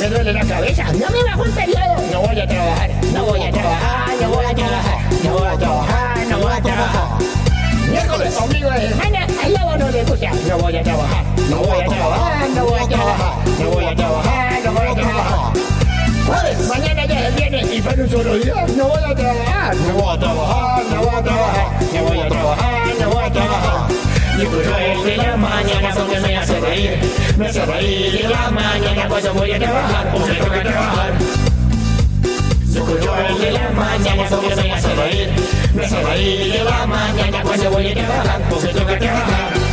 Me duele la cabeza, no me bajo el periodo. No voy a trabajar, no voy a trabajar, no voy a trabajar, no voy a trabajar, no voy a trabajar. Miércoles, ombligo de semana, al lobo no le gusta. No voy a trabajar, no voy a trabajar, no voy a trabajar, no voy a trabajar, no voy a trabajar. Jueves, mañana ya es el viernes y para un solo día no voy a trabajar, no voy a trabajar, no voy a trabajar, no voy a trabajar, no voy a trabajar. Y escucho el de la mañana porque me hace reír, me la mañana cuando voy a trabajar, porque tengo que trabajar. Yo escucho el de la mañana porque me hace reír, me hace reír en la mañana cuando voy a trabajar.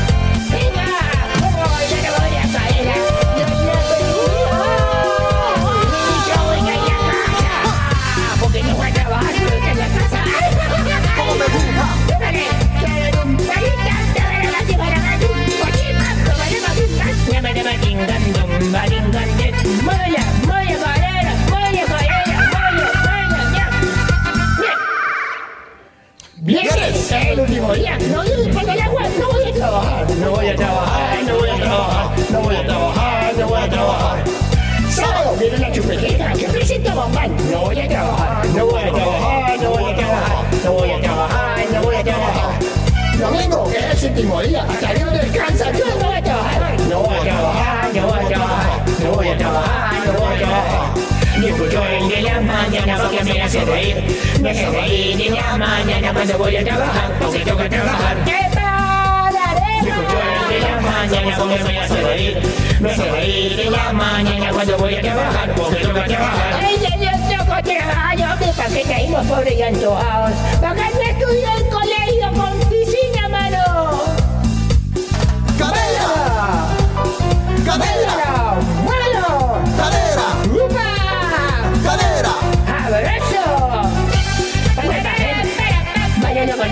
我一样，然后就是把大家问，那我也叫我嗨，那我也叫我嗨，那我也叫我嗨，那我也叫我嗨，那我也叫我嗨。那我也叫我嗨，那我也叫我嗨，那我也叫我嗨，那我也叫我嗨。那你我给兄弟们呀，在你们的干啥？就那我叫嗨，那我也叫我嗨，那我也叫我嗨，那我也叫我嗨，那我也叫我嗨。Y escucho el de la mañana porque me hace reír, me hace reír en la mañana cuando voy a trabajar, porque tengo que trabajar. ¡Qué Y escucho el de la mañana porque me hace reír, me hace reír en la mañana cuando voy a trabajar, porque tengo que trabajar. Ay, yo tengo que trabajar, hombre, ¿para qué caímos pobres y antojados? ¿Para qué no estudió el colegio con piscina, mano? ¡Cadera! ¡Cadera!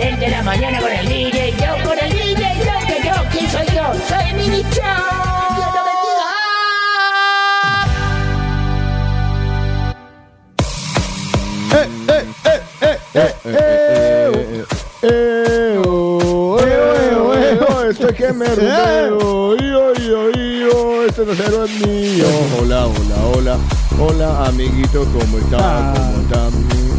10 de la mañana con el DJ yo, con el DJ yo, que yo, ¿quién soy yo? Soy Mini Show. Que me rodeo, yo, yo, yo, este es mío. Hola, hola, hola, hola, amiguito, ¿cómo están? ¿Cómo están?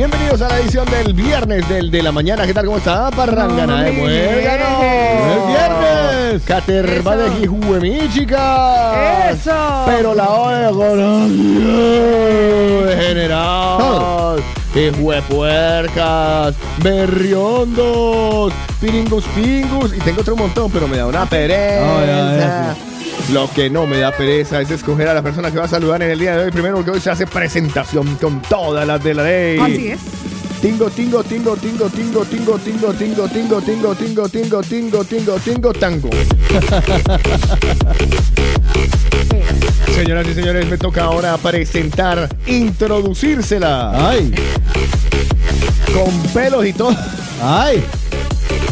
Bienvenidos a la edición del viernes del de la mañana. ¿Qué tal? ¿Cómo está? Parrangana de. El viernes. Caterva de Jijuemichica. ¡Eso! Pero la de general. Hijuepuercas, berriondos, piringus pingus. Y tengo otro montón, pero me da una pereza. Lo que no me da pereza es escoger a la persona que va a saludar en el día de hoy primero, porque hoy se hace presentación con todas las de la ley. Así es. Tingo, tingo, tingo, tingo, tingo, tingo, tingo, tingo, tingo, tingo, tingo, tingo, tingo, tingo, tingo, tango. Señoras y señores, me toca ahora presentar, introducírsela. Ay. Con pelos y todo. Ay.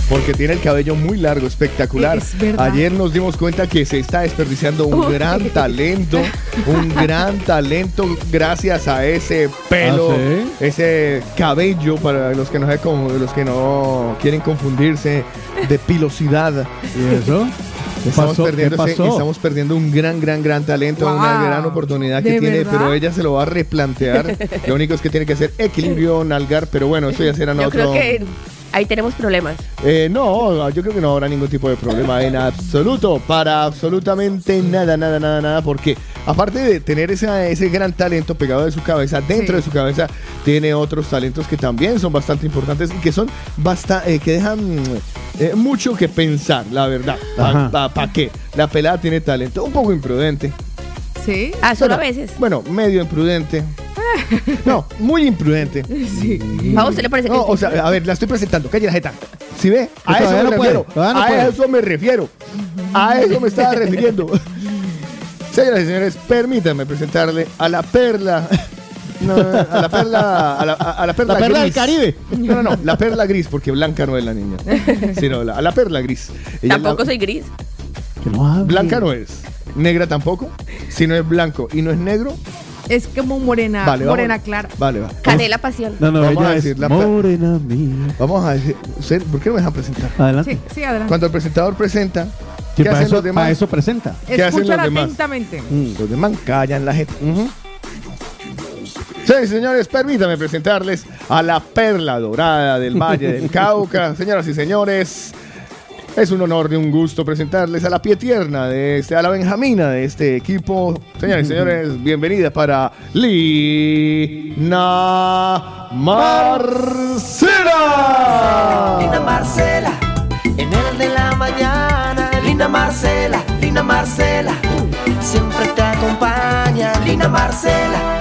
Porque tiene el cabello muy largo, espectacular. Es. Ayer nos dimos cuenta que se está desperdiciando un gran talento, un gran talento gracias a ese pelo, ¿Ah, sí? ese cabello para los que no los que no quieren confundirse de pilosidad. ¿Y eso? ¿Qué Estamos perdiendo, ese- pasó? estamos perdiendo un gran, gran, gran talento, una gran oportunidad que ¿De tiene, verdad? pero ella se lo va a replantear. lo único es que tiene que hacer equilibrio, nalgar, pero bueno, eso ya será en Yo otro. creo que ahí tenemos problemas. Eh, no, yo creo que no habrá ningún tipo de problema en absoluto, para absolutamente nada, nada, nada, nada, porque aparte de tener esa- ese gran talento pegado de su cabeza, dentro Sí. de su cabeza tiene otros talentos que también son bastante importantes y que son basta, eh, que dejan eh, mucho que pensar, la verdad. ¿Para qué? La pelada tiene talento, un poco imprudente. Sí. Ah, solo a veces. Bueno, medio imprudente. No, muy imprudente. Sí. ¿A usted le parece No, que o sea, a ver, la estoy presentando. Calle la jeta. ¿Sí ve? A eso me no refiero. no a eso me refiero. A eso me estaba refiriendo. Señoras y señores, permítanme presentarle a la perla. No, a la perla. A la, a- a la perla, La perla del gris. Caribe. No, no, no. La perla gris, porque blanca no es la niña. Sino la, a la perla gris. Ella es la- Tampoco soy gris. Que no hable. Blanca no es. Negra tampoco. Si no es blanco y no es negro, Es como morena, vale. vamos- morena clara. Vale, va. Canela pasión. No, no, Vamos a decir la morena mía. Vamos a decir. ¿Por qué no me dejan presentar? Adelante. Sí, sí, adelante. Cuando el presentador presenta, ¿qué para, hacen eso, los demás? para eso presenta. ¿Qué hacen Escúchala los demás? atentamente. Los demás callan la gente. Sí, señores, permítame presentarles a la perla dorada del Valle del Cauca. Señoras y señores, es un honor y un gusto presentarles a la pie tierna de este, a la Benjamina de este equipo. Señores y señores, bienvenida para Lina Marcela. Lina Marcela, en el de la mañana. Lina Marcela, Lina Marcela, siempre te acompaña. Lina Marcela.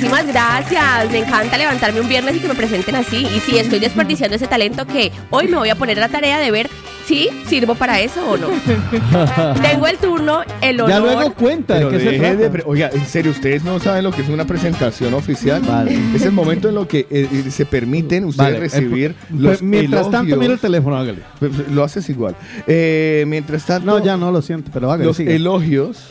Muchísimas gracias. Me encanta levantarme un viernes y que me presenten así. Y sí, estoy desperdiciando ese talento que hoy me voy a poner la tarea de ver si sirvo para eso o no. Tengo el turno, el honor. Ya luego cuenta de Pero qué se deje trata. de pre- Oiga, en serio, ustedes no saben lo que es una presentación oficial. Vale. Es el momento en lo que eh, eh, se permiten ustedes Vale, recibir eh, los pues, Mientras tanto, elogios. mira el teléfono, hágale. Pues, Lo haces igual. Eh, mientras tanto, No, ya no lo siento, pero hágale. los elogios,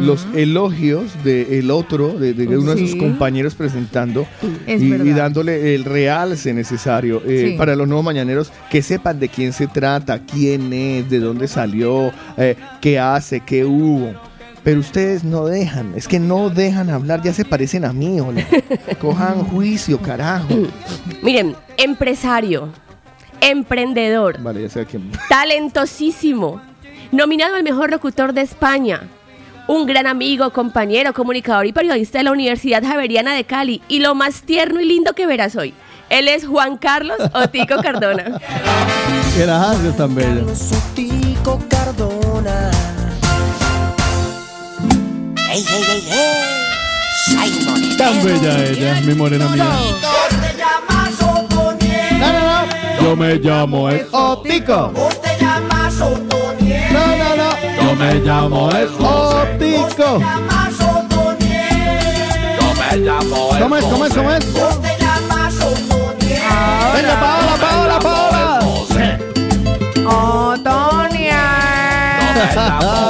los elogios del otro, de, de uno de sus Sí. compañeros presentando Es y, y verdad. dándole el realce necesario eh, Sí. para los nuevos mañaneros que sepan de quién se trata, quién es, de dónde salió, eh, qué hace, qué hubo. Pero ustedes no dejan, es que no dejan hablar, ya se parecen a mí, hola. Cojan juicio, carajo. Miren, empresario, emprendedor, Vale, ya sé quién. talentosísimo, nominado al mejor locutor de España, un gran amigo, compañero, comunicador y periodista de la Universidad Javeriana de Cali y lo más tierno y lindo que verás hoy. Él es Juan Carlos Otico Cardona. Gracias, tan bella. Sotico Cardona. Hey, hey. Ay, monedero. Tan bella ella, mi morena mía. No, no, no. Yo me llamo el Otico. Vos te llamas Otoniel. No, no, no. Yo me llamo el Otico. llamas Otoniel. ¿Cómo es? ¿Cómo es? ¿Cómo es? Otoniel. Venga, Paola, Paola, Paola. Otonia.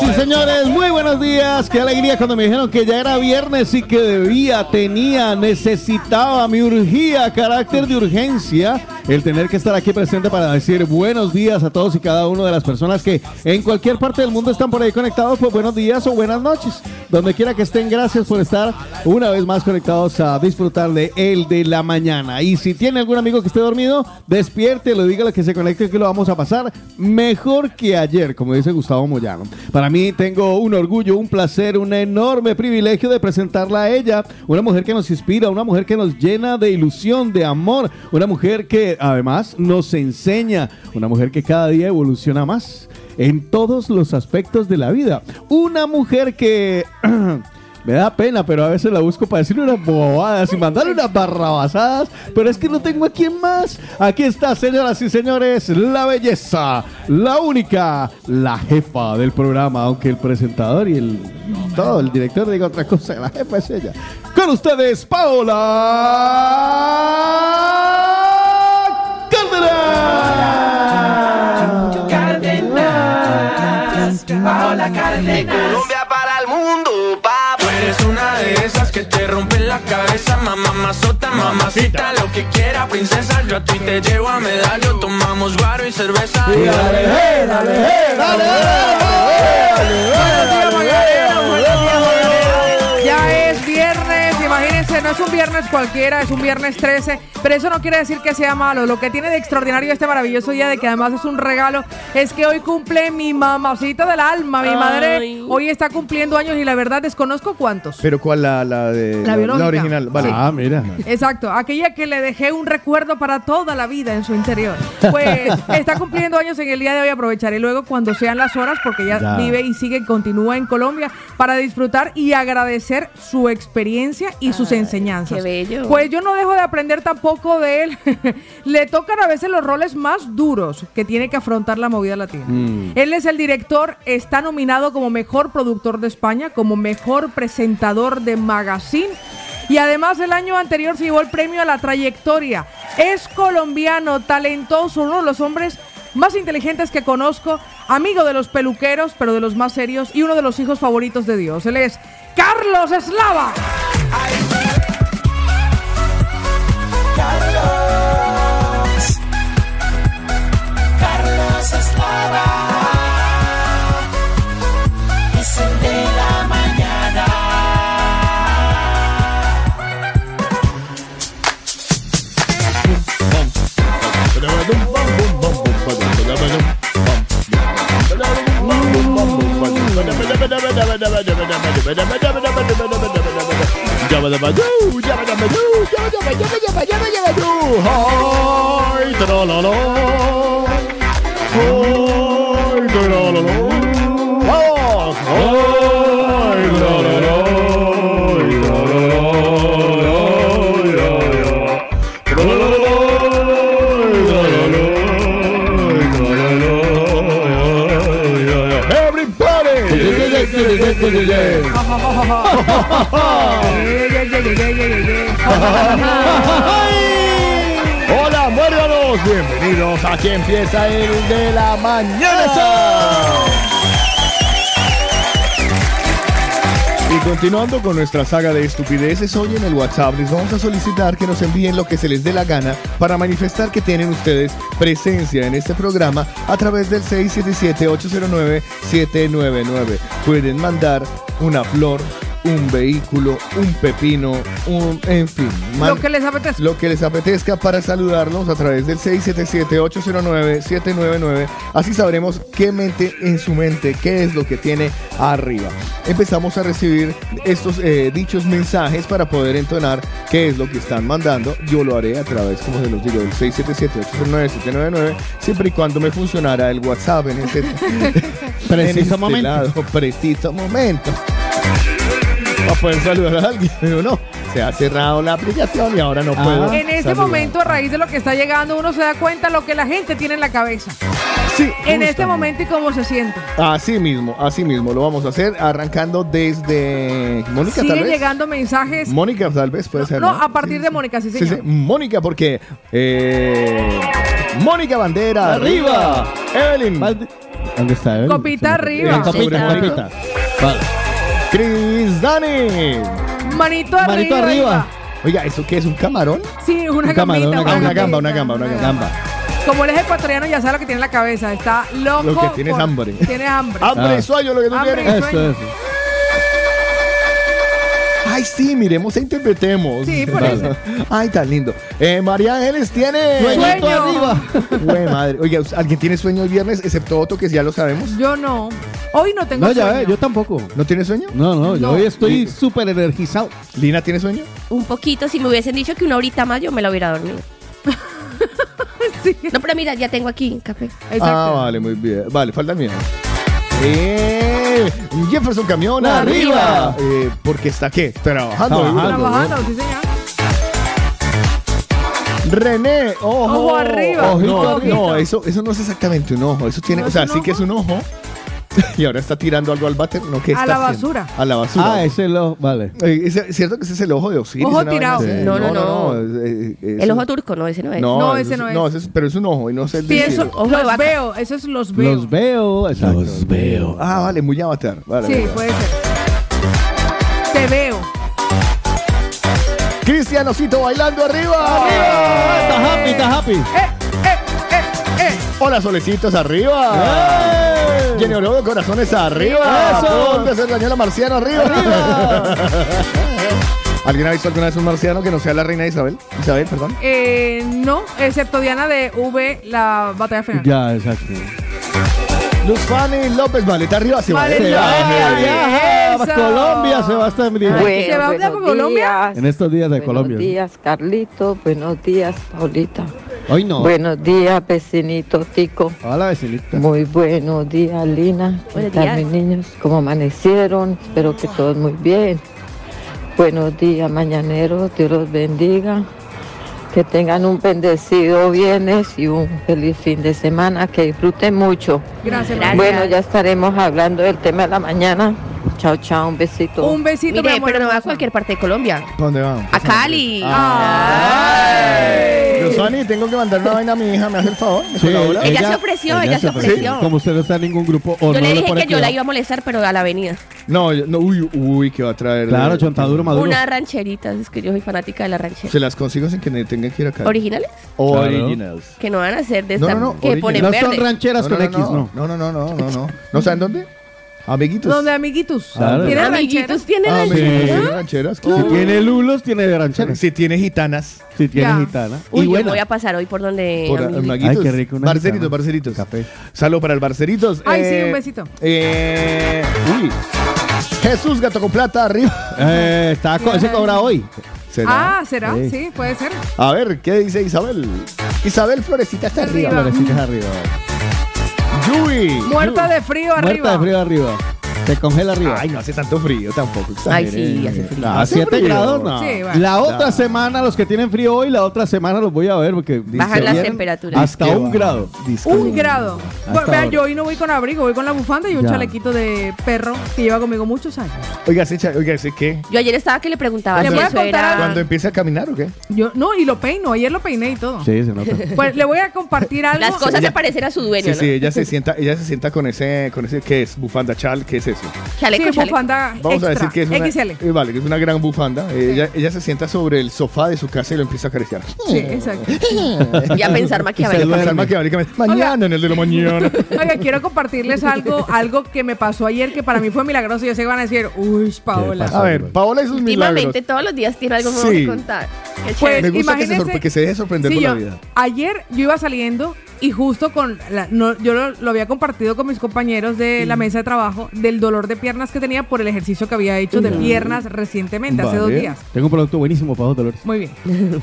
Señoras y señores, muy buenos días. Qué alegría cuando me dijeron que ya era viernes y que debía, tenía, necesitaba, me urgía, carácter de urgencia, el tener que estar aquí presente para decir buenos días a todos y cada una de las personas que en cualquier parte del mundo están por ahí conectados. Pues buenos días o buenas noches. Donde quiera que estén, gracias por estar una vez más conectados a disfrutar de el de la mañana. Y si tiene algún amigo que esté dormido, despierte, lo dígale que se conecte que lo vamos a pasar mejor que ayer, como dice Gustavo Moyano. Para mí tengo un orgullo, un placer, un enorme privilegio de presentarla a ella, una mujer que nos inspira, una mujer que nos llena de ilusión, de amor, una mujer que además nos enseña, una mujer que cada día evoluciona más en todos los aspectos de la vida. Una mujer que Me da pena, pero a veces la busco para decirle unas bobadas y mandarle unas barrabasadas. Pero es que no tengo a quién más. Aquí está, señoras y señores, la belleza, la única, la jefa del programa. Aunque el presentador y el todo, el director diga otra cosa, la jefa es ella. Con ustedes, Paola Cárdenas. Paola Cárdenas. Colombia para el mundo, papá. Eres una de esas que te rompen la cabeza, mamá mazota, mamacita, lo que quiera, princesa. Yo a ti te llevo a medallo, tomamos guaro y cerveza. Dale, dale, dale, dale, Ya es viernes, imagínense, no es un viernes cualquiera, es un viernes 13, pero eso no quiere decir que sea malo. Lo que tiene de extraordinario este maravilloso día, de que además es un regalo, es que hoy cumple mi mamacita del alma, mi madre. Hoy está cumpliendo años y la verdad desconozco cuántos. Pero ¿cuál la, la de La original? Vale. Ah, mira. Exacto, aquella que le dejé un recuerdo para toda la vida en su interior. Pues está cumpliendo años en el día de hoy, aprovecharé luego cuando sean las horas, porque ella Ya. vive y sigue, continúa en Colombia, para disfrutar y agradecer su experiencia y sus enseñanzas. qué bello. Pues yo no dejo de aprender tampoco de él. le tocan a veces los roles más duros que tiene que afrontar la movida latina. Él es el director, está nominado como mejor productor de España, como mejor presentador de magazine. Y además el año anterior se llevó el premio a la trayectoria. Es colombiano, talentoso, uno de los hombres más inteligentes que conozco, amigo de los peluqueros, pero de los más serios, y uno de los hijos favoritos de Dios. Él es Carlos Eslava. Bada bada bada bada bada bada bada Carlos. Carlos Eslava. Es el de la mañana. Ay, tralala. Ay, tralala. Vamos. Ay, tralala. Ay, tralala. Ay, tralala. Hola, muérdanos. Bienvenidos. Aquí empieza el de la mañana. Y continuando con nuestra saga de estupideces, hoy en el WhatsApp les vamos a solicitar que nos envíen lo que se les dé la gana para manifestar que tienen ustedes presencia en este programa a través del 677-809-799. Pueden mandar una flor, un vehículo, un pepino, un, en fin. man- Lo que les apetezca. lo que les apetezca para saludarnos a través del 677-809-799. Así sabremos qué mente en su mente, qué es lo que tiene arriba. Empezamos a recibir estos eh, dichos mensajes para poder entonar qué es lo que están mandando. Yo lo haré a través, como se los digo, del 677-809-799, siempre y cuando me funcionara el WhatsApp en este, Preciso en este momento. lado. Preciso momento. Para poder saludar a alguien, pero no. Se ha cerrado la aplicación y ahora no puedo. En este saludar. momento, a raíz de lo que está llegando, uno se da cuenta lo que la gente tiene en la cabeza. Sí, En justamente. este momento y cómo se siente. Así mismo, así mismo lo vamos a hacer, arrancando desde Mónica tal Siguen vez. llegando mensajes. Mónica tal vez puede ser. no, a partir de Mónica, sí, Sí, señor. sí, Mónica, porque eh, Mónica Bandera, arriba. Evelyn, ¿Dónde está? Evelyn? Copita arriba. Copita, Copita. copita. Vale. Cris Dani. Manito arriba. Manito arriba. Oiga, ¿eso qué es? ¿Un camarón? Sí, una Un camarón, gambita. una Ah, una gamba, una gamba, una gamba. Como él es ecuatoriano, ya sabe lo que tiene en la cabeza. Está loco. Lo que tiene es por- hambre. Tiene hambre. Hambre, Ah. sueño, lo que tú Hambre. quieres. Eso, sueño. eso. Ay, sí, miremos e interpretemos. Sí, por Vale. eso. Ay, tan lindo. Eh, María Ángeles tiene. Sueño. arriba. Güey, madre. Oiga, ¿alguien tiene sueño el viernes? Excepto Otto, que ya lo sabemos. Yo no. Hoy no tengo No, ya sueño. ve, yo tampoco. ¿No tiene sueño? No, no, yo No. hoy estoy súper energizado. ¿Lina tiene sueño? Un poquito, si me hubiesen dicho que una horita más yo me la hubiera dormido. Sí. No, pero mira, ya tengo aquí café. Exacto. Ah, vale, muy bien. Vale, falta mío. Eh, Jefferson Camión, arriba. Arriba. Eh, porque está qué? Trabajando. Trabajando. Trabajando, sí, señor. René, ojo. Ojo arriba. No, eso, eso no es exactamente un ojo. Eso tiene, ¿No o sea, sí que es un ojo. y ahora está tirando algo al váter. No, ¿qué A está la haciendo? basura. A la basura. Ah, ese lo. Vale. Eh, ¿Es es cierto que ese es el ojo de Osiris? Ojo una vaina tirado. así? Sí. No, no, no. eh, eh, El ojo turco, no, ese no es. No, ese no es. No, ese es- pero es un ojo y no es el cielo. Ojo de los vaca. veo, eso es los veo. Los veo. Exacto. Los veo. Ah, vale, muy avatar. Vale, Sí, vale. puede ser. Te veo. Cristianocito bailando arriba. Está happy, está happy. Eh, eh, eh, eh. Hola, solecitos arriba. Jenny Oro de corazones arriba. Eso. ¿Dónde se Daniela Marciano arriba? ¿Alguien ha visto alguna vez un marciano que no sea la reina Isabel? Isabel, perdón. Eh, no, excepto Diana de V, la batalla final. Ya, exacto. Luz Fanny López, maleta arriba. Se va. Se va. arriba. Viaja a Eso. Colombia, se va a Bueno, ¿Se va a buenos por Colombia? días. En estos días de Buenos Colombia. días, Carlito. Buenos días, Paulita. Hoy no. Buenos días, vecinito Tico. Hola, vecinita. Muy buenos días, Lina. ¿Qué Buenos tal, días. mis niños? ¿Cómo amanecieron? Espero que todos muy bien. Buenos días, mañaneros. Dios los bendiga. Que tengan un bendecido viernes y un feliz fin de semana. Que disfruten mucho. Gracias. Gracias. Bueno, ya estaremos hablando del tema de la mañana. Chao, chao. Un besito. Un besito, mi Mire, amor pero no va a hermosa. cualquier parte de Colombia. ¿Pa' ¿Dónde vamos? A Cali. Ay. Tengo que mandar una vaina a mi hija. ¿Me hace el favor? ¿Me Sí, colabora? Ella se ofreció, ella se ofreció. Como usted no está en ningún grupo, o Yo no le dije pone que yo la cuidado. iba a molestar, pero a la avenida. No, yo- no, uy, uy, que va a traer. Claro, chontaduro, maduro. Una rancherita, es que yo soy fanática de la ranchera. Se las consigo sin que me tenga que ir acá. ¿Originales? Originals. Que no van a ser de No, esta no, no, que original. ponen No verde. son rancheras No, con no, X, no, no, no, no, no, no. ¿No saben dónde? Amiguitos. ¿Dónde, amiguitos? Claro. ¿Tiene Amiguitos rancheras? tienen Ah, rancheras, Si tiene lulos, tiene de rancheras. Si tiene gitanas. Si tiene Ya. gitana. Uy, y yo voy a pasar hoy por donde Por amiguitos. amiguitos. Ay, qué rico, una Barceritos, gitana. barceritos. Café. Saludos para el barceritos. Ay, sí, un besito. Eh, uy. Jesús Gato con Plata arriba. Eh, está co- ese cobra hoy. ¿Será? Ah, ¿será? Sí. Sí, puede ser. A ver, ¿qué dice Isabel? Isabel Florecita está arriba. Arriba. Florecitas arriba. Yui. Muerta de frío arriba. Muerta de frío arriba. Se congela arriba. Ay, no hace tanto frío tampoco. Ay, sí, hace frío. A Hace 7 frío. grados, no. Sí, bueno. La otra semana, los que tienen frío hoy, la otra semana los voy a ver porque Bajan las temperaturas. Hasta un grado. Un grado. Bueno, vean, ahora. yo hoy no voy con abrigo, voy con la bufanda y un Ya. chalequito de perro que lleva conmigo muchos años. Oiga, ¿sí, cha- oiga, ¿sí qué? Yo ayer estaba que le preguntaba Le si voy a eso contar era... algo. ¿Cuándo empieza a caminar o qué? Yo, no, y lo peino, ayer lo peiné y todo. Sí, se nota. Pues le voy a compartir algo. Las cosas se parecen a su dueño, Sí, ¿no? sí, ella se sienta, ella se sienta con ese, con ese, ¿qué es? Bufanda chal, ¿qué es eso? Chaleco, sí, chaleco. bufanda Vamos extra, a decir que es una, XL. eh, vale, que es una gran bufanda. Eh, Ella, ella se sienta sobre el sofá de su casa y lo empieza a acariciar. Sí, exacto. Y a pensar maquiavélicamente. Mañana en el de la mañana. Oiga, quiero compartirles algo, algo que me pasó ayer que para mí fue milagroso. Yo sé que van a decir, uy, Paola. A ver, Paola y sus milagros. Últimamente todos los días tiene algo nuevo Sí. que contar. Qué Pues, chévere. Me gusta que se, que se deje sorprender Sí, por yo, la vida. ayer yo iba saliendo y justo con la- no, yo lo, lo había compartido con mis compañeros de la mesa de trabajo del dolor de piernas que tenía por el ejercicio que había hecho de piernas recientemente, hace dos días. Tengo un producto buenísimo para los dolores. Muy bien.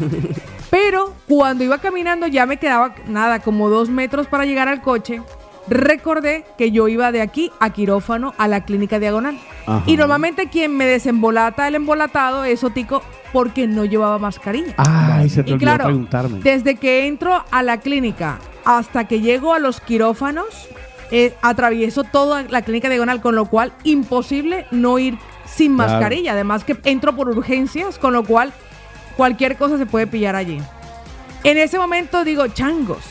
Pero cuando iba caminando ya me quedaba nada, como dos metros para llegar al coche. Recordé que yo iba de aquí a quirófano a la clínica diagonal. Ajá. Y normalmente quien me desembolata el embolatado es Otico porque no llevaba mascarilla. Ay, se te Y claro, preguntarme. desde que entro a la clínica hasta que llego a los quirófanos, eh, atravieso toda la clínica diagonal, con lo cual imposible no ir sin Claro. mascarilla. Además que entro por urgencias, con lo cual cualquier cosa se puede pillar allí. En ese momento digo, changos,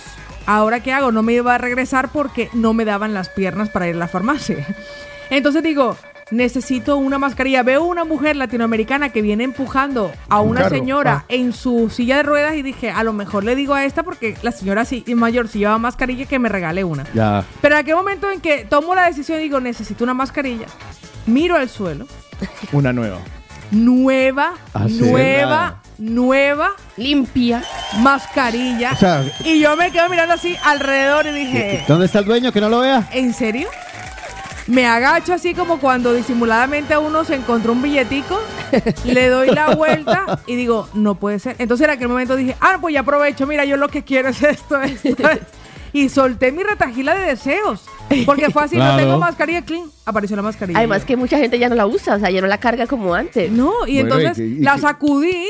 ¿ahora qué hago? No me iba a regresar porque no me daban las piernas para ir a la farmacia. Entonces digo, necesito una mascarilla. Veo una mujer latinoamericana que viene empujando a Un una señora Ah. en su silla de ruedas y dije, a lo mejor le digo a esta porque la señora sí, mayor si lleva mascarilla que me regale una. Ya. Pero en aquel momento en que tomo la decisión y digo, necesito una mascarilla, miro al suelo, Una nueva. nueva, Ah, nueva, nueva Limpia. mascarilla. O sea, y yo me quedo mirando así alrededor y dije, ¿dónde está el dueño que no lo vea? ¿en serio? Me agacho así como cuando disimuladamente a uno se encontró un billetico, le doy la vuelta y digo, no puede ser. Entonces en aquel momento dije, ah, pues ya aprovecho, mira, yo lo que quiero es esto, esto, esto. y solté mi retajila de deseos. Porque fue así, Claro. no tengo mascarilla clean, apareció la mascarilla. Además que mucha gente ya no la usa, o sea, ya no la carga como antes. No, y Bueno, entonces y que- y la sacudí,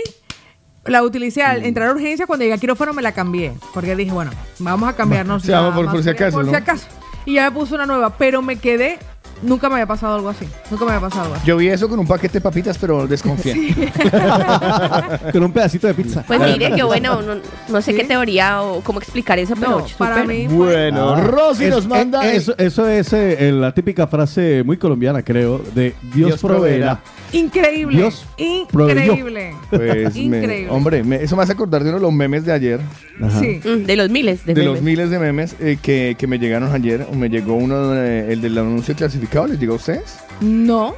la utilicé al entrar a urgencia, cuando llegué a quirófano me la cambié. Porque dije, bueno, vamos a cambiarnos. Sí, la vamos por- por si acaso, Por ¿no? si acaso. Y ya me puse una nueva, pero me quedé, nunca me había pasado algo así. Nunca me había pasado algo así. Yo vi eso con un paquete de papitas, pero desconfié. Con un pedacito de pizza. Pues mire, qué bueno, no, no sé Sí. qué teoría o cómo explicar eso, pero No, para mí fue- Bueno, Ah, Rosy es- nos manda. eh, Eso, eso es eh, la típica frase muy colombiana, creo, de Dios, Dios proveerá. Increíble. Dios increíble. Pues, me- Increíble. hombre, me- eso me hace acordar de uno de los memes de ayer. Ajá. Sí. Mm, de los miles de, De memes. los miles de memes eh, que, que me llegaron ayer. Me llegó uno, eh, el del anuncio clasificado. ¿Les llegó a ustedes? No.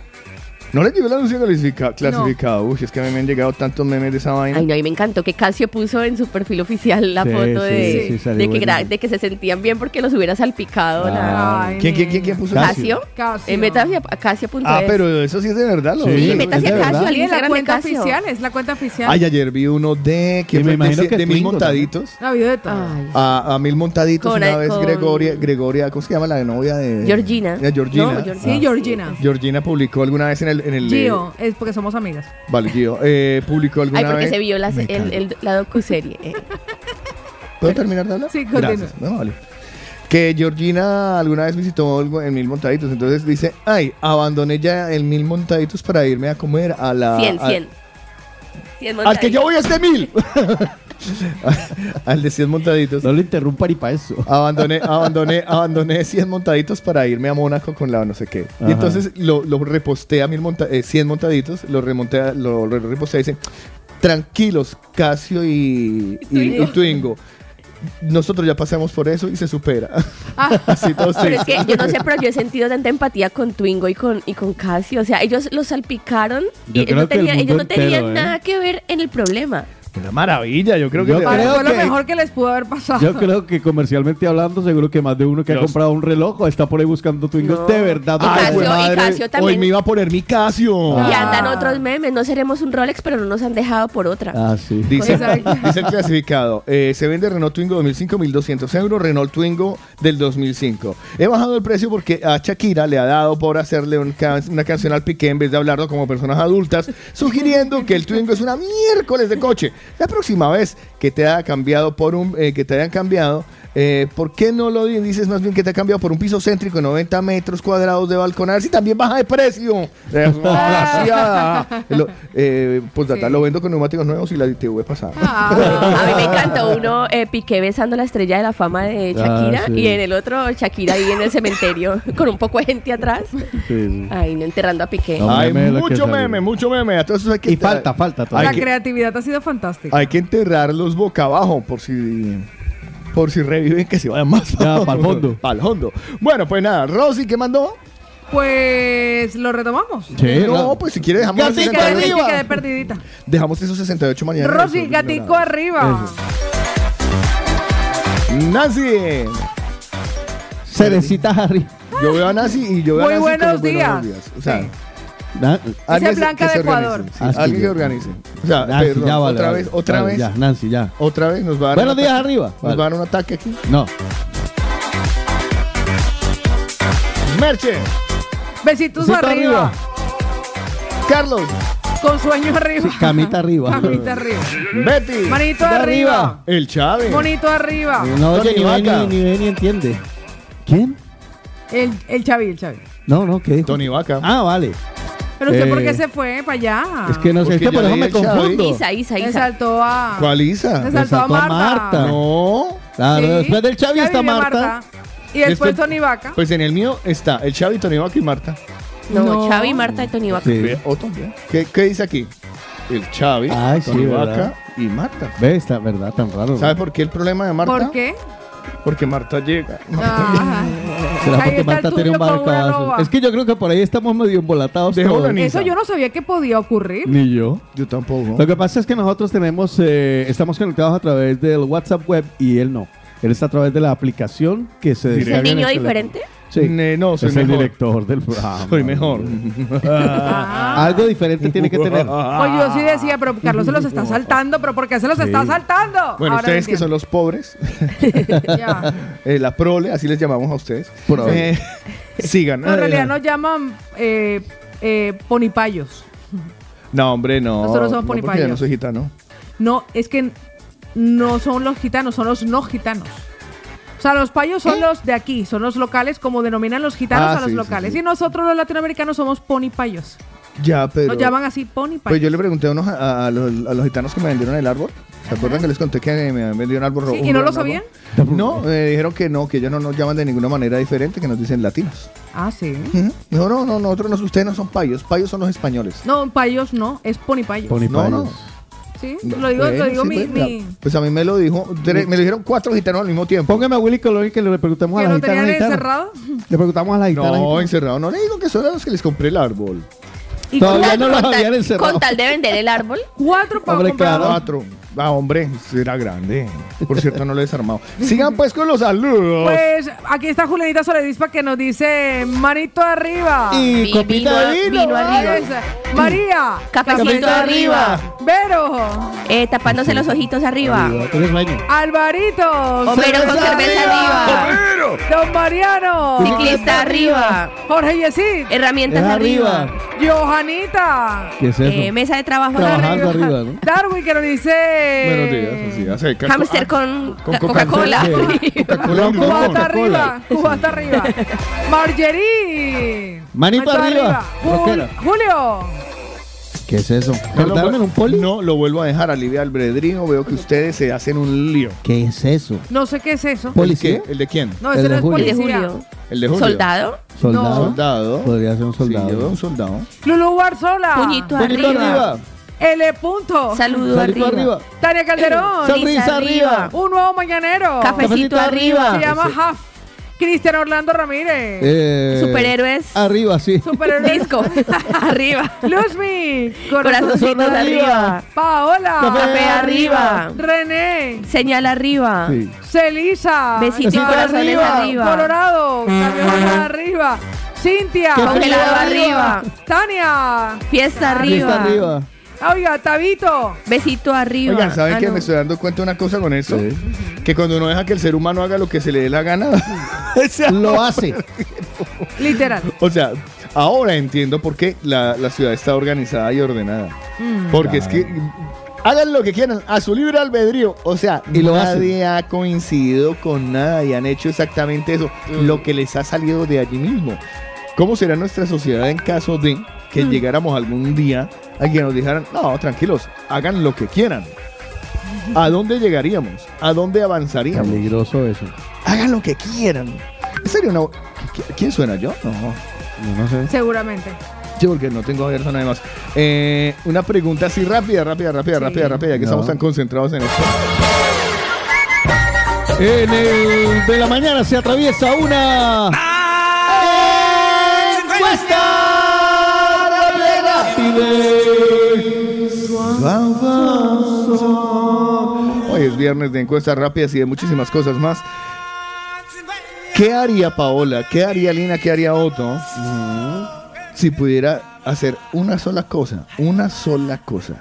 ¿No les llegó el anuncio clasifica- clasificado? Uy, es que a mí me han llegado tantos memes de esa vaina. Ay, no, y me encantó que Casio puso en su perfil oficial la Sí, foto sí, de, sí, de, que de que se sentían bien porque los hubiera salpicado la Ay, ¿Quién, quién, quién, quién puso Casio. Casio. Eh, métase a Casio.es. Ah, pero eso sí es de verdad. Lo Sí, vi. Sí, métase a Casio, verdad. al la Instagram de cuenta Casio. oficial, es la cuenta oficial. Ay, ayer vi uno de, que me imagino de, que de mil montaditos. Ha habido de todo. Ay. A, a mil montaditos Con- una vez con- Gregoria, Gregoria, ¿cómo se llama la novia de Georgina. Eh. No, Georgina. Sí, Georgina. Georgina publicó alguna vez en el, en el Gio, es porque somos amigas. Vale, Gio. Eh, publicó alguna Ay, porque vez. se vio la, Me el, el- la docuserie. eh. ¿Puedo terminar de hablar? Sí, continúa. Gracias. No, vale. Que Georgina alguna vez visitó algo en Mil Montaditos, entonces dice, ay, abandoné ya el Mil Montaditos para irme a comer a la... 100, a- 100. 100 Al que yo voy a este Mil. al de 100 montaditos. No lo interrumpa ni para eso. Abandoné, abandoné, abandoné 100 montaditos para irme a Mónaco con la no sé qué. Ajá. Y entonces lo, lo reposté a mil monta- eh, 100 montaditos, lo remonté, a- lo, lo reposté y dice, tranquilos, Casio y, y, y Twingo. Nosotros ya pasamos por eso y se supera. Así todos Pero es que yo no sé, pero yo he sentido tanta empatía con Twingo y con, y con Casio. O sea, ellos los salpicaron Yo y no el ellos no tenían entero, ¿eh? nada que ver en el problema. Una maravilla, yo creo que... Yo le- creo Fue lo que- mejor que les pudo haber pasado. Yo creo que comercialmente hablando, seguro que más de uno que ha Los- comprado un reloj o está por ahí buscando Twingos No. de verdad. Y Ay, Casio- güey, y madre, Casio Hoy también. me iba a poner mi Casio. Y andan otros memes. No seremos un Rolex, pero no nos han dejado por otra. Ah, sí. Dice, Exacto. dice el clasificado, eh, se vende Renault Twingo 2005 1.200 euros, Renault Twingo del 2005. He bajado el precio porque a Shakira le ha dado por hacerle un una canción al piqué en vez de hablarlo como personas adultas, sugiriendo que el Twingo es una miércoles de coche. La próxima vez que te haya cambiado por un, eh, que te hayan cambiado, eh, ¿por qué no lo dices más bien que te ha cambiado por un piso céntrico de 90 metros cuadrados de balcón? A ver si también baja de precio. Desgraciada. Lo- eh, pues data, Sí. lo vendo con neumáticos nuevos y la ITV pasada. Ah. A mí me encantó uno, eh, Piqué besando la estrella de la fama de Shakira Ah, sí. y en el otro Shakira ahí en el cementerio con un poco de gente atrás. Sí, sí. Ay, no enterrando a Piqué. No, Hay meme mucho meme, mucho meme. Entonces hay que Y falta, falta todavía. La que- creatividad ha sido fantástica. Hay que enterrarlos boca abajo por si por si reviven que se vayan más Ya, pa'l fondo. Pa'l fondo. Bueno, pues nada, Rosy, ¿qué mandó? Pues lo retomamos. Sí, no, pues si quiere dejamos Gatica quedé, 68. quedé perdidita. Dejamos esos 68 mañana. Rosy, gatico nada. arriba. Nancy. Cerecita Harry. Yo veo a Nancy y yo veo Muy a Nancy buenos como días. O sea, Sí. Na- alguien Blanca de Ecuador. Ah, alguien que organice. O sea, Nancy, perdón, ya vale. otra vale. vez, otra vez. Ya, Nancy, ya. Otra vez nos va a dar Buenos días ataque. arriba. Nos va a dar un ataque aquí. No. Merche, Besitos Besito arriba. arriba. Carlos, Con sueño arriba. Camita arriba. Camita arriba. Betty, Manito arriba. arriba. el Chávez. Monito arriba. No oye, Tony ni ve, Vaca. ni, ni ve ni entiende. ¿Quién? El, el Chavi, el Chavi. No, no, ¿qué dijo? Tony Vaca. Ah, vale. Pero usted, ¿por qué se fue para allá? Es que no sé, Porque es que por eso leí me Xavi. confundo. Isa, Isa, Le Isa. saltó a. ¿Cuál Isa? Le saltó a Marta. No. Claro, Sí. después del Chavi Ya está vivió Marta. Y después Después- Tony Vaca. Pues en el mío está el Xavi, Tony Vaca y Marta. No, No. Xavi, Marta y Tony Vaca. Sí. Ve, Otto, ve. ¿Qué, qué dice aquí? El Xavi, Ay, sí, Tony ¿verdad? Vaca y Marta. Ve, está verdad, tan raro. ¿no? ¿Sabe por qué el problema de Marta? ¿Por qué? Porque Marta llega. Ah. ¿Será Ahí porque está Marta el tiene un tuyo con una barcabazo? loba. Es que yo creo que por ahí estamos medio embolatados todos. Eso yo no sabía que podía ocurrir. Ni yo. Yo tampoco. Lo que pasa es que nosotros tenemos, eh, estamos conectados a través del WhatsApp web y él no. Él está a través de la aplicación que se ¿Es el descarga en niño teléfono. diferente? Sí. Ne- no, soy es el director del programa. Soy mejor. Algo diferente tiene que tener. Pues yo sí decía, pero Carlos se los está saltando, pero ¿por qué se los está saltando? Bueno, Ahora ustedes que son los pobres, Ya. eh, la prole, así les llamamos a ustedes. Prole. Eh, sigan. No, en realidad nos llaman eh, eh, ponipayos. No, hombre, no. Nosotros somos no, porque ponipayos. ya no soy gitano. No, es que no son los gitanos, son los no gitanos. O sea, los payos son los de aquí, son los locales, como denominan los gitanos Ah, a los sí, locales. sí. Y nosotros los latinoamericanos somos ponipayos. Ya, pero. Nos llaman así ponipayos. Pues yo le pregunté a, unos, a, a los, a los gitanos que me vendieron el árbol. ¿Se acuerdan que les conté que me vendido un árbol Sí, un ¿Y no lo sabían? árbol? No, me dijeron que no, que ellos no nos llaman de ninguna manera diferente, que nos dicen latinos. Ah, sí. Ujú. No, no, no, nosotros no, ustedes no son payos, payos son los españoles. No, payos no, es ponipayos. No, no. Sí, lo digo, lo digo sí, mi, pues, mi- Pues a mí me lo dijo, tres- me lo dijeron cuatro gitanos al mismo tiempo. Póngame a Willy Colón y que le preguntemos a que la lo gitana. tenían encerrado. Le preguntamos a la gitana. No, encerrado. No le digo que son los que les compré el árbol. Y Todavía cuatro- no los Con tal- habían encerrado. Con tal de vender el árbol. Cuatro para Hombre, comprar. claro. Cuatro. Ah, hombre, era grande. Por cierto, no lo he desarmado. Sigan pues con los saludos. Pues aquí está Julianita Soledispa que nos dice manito arriba. Y Vi- copita de vino- vino. vino Ahí arriba. María. Cafecito arriba. Vero. Eh, tapándose los ojitos arriba. Tienes. Alvarito. Homero con cerveza arriba. Don Mariano. Ciclista arriba. Jorge Yesid. Herramientas Es arriba. arriba. Johanita. ¿Qué es eso? Eh, mesa de trabajo Trabajando arriba. arriba, ¿no? Darwin que nos dice. Buenos días. Así, hace Hamster ah, con, con Coca-Cola. Coca-Cola. Con Cuba hasta Coca-Cola. arriba, Cuba hasta arriba. Margerie. Manito arriba. Julio. ¿Qué es eso? No, lo ¿Cortaron en un poli? No, lo vuelvo a dejar a libre albedrío. Veo que ustedes se hacen un lío. ¿Qué es eso? No sé qué es eso. ¿Policía? ¿El, qué? ¿El de quién? No, El ese no es Julio. El de. Julio. El de Julio. ¿Soldado? ¿Soldado? Soldado. Podría ser un Sí, yo veo soldado. un soldado. Lulu Barzola. Puñito Puñito arriba. arriba. L. Punto. Saludo arriba. arriba. Tania Calderón. Sonrisa arriba. Un nuevo mañanero. Cafecito Cafecito arriba. Se llama Huff. Cristian Orlando Ramírez. Eh, Superhéroes. Arriba, sí. Superhéroe. Disco. arriba. Luzmi. Corazoncitos arriba. arriba. Paola. Café arriba. René. Señal arriba. Sí. Celisa. Besitos y Está corazones arriba. Colorado. Camión arriba. Cintia. Congelado arriba. Tania. Fiesta Aquí está arriba. Arriba. Oiga, Tabito. Besito arriba. Oigan, ¿saben Ah, qué? no. Me estoy dando cuenta de una cosa con eso. Sí. Que cuando uno deja que el ser humano haga lo que se le dé la gana. o sea, Lo hace. Literal. O sea, ahora entiendo por qué la, la ciudad está organizada y ordenada. Porque es que hagan lo que quieran, a su libre albedrío. O sea, Y lo nadie ha coincidido con nada y han hecho exactamente eso, lo que les ha salido de allí mismo. ¿Cómo será nuestra sociedad en caso de que llegáramos algún día a que nos dijeran, no, tranquilos, hagan lo que quieran? ¿A dónde llegaríamos? ¿A dónde avanzaríamos? Peligroso eso. Hagan lo que quieran. No? ¿Qui- ¿Quién suena yo? No. Yo no sé. Seguramente. Sí, porque no tengo abierto nada más. Eh, una pregunta así rápida, rápida, rápida, rápida, rápida, que No. estamos tan concentrados en esto. En el de la mañana se atraviesa una. Hoy es viernes de encuestas rápidas y de muchísimas cosas más. ¿Qué haría Paola? ¿Qué haría Lina? ¿Qué haría Otto? Si pudiera hacer una sola cosa, una sola cosa,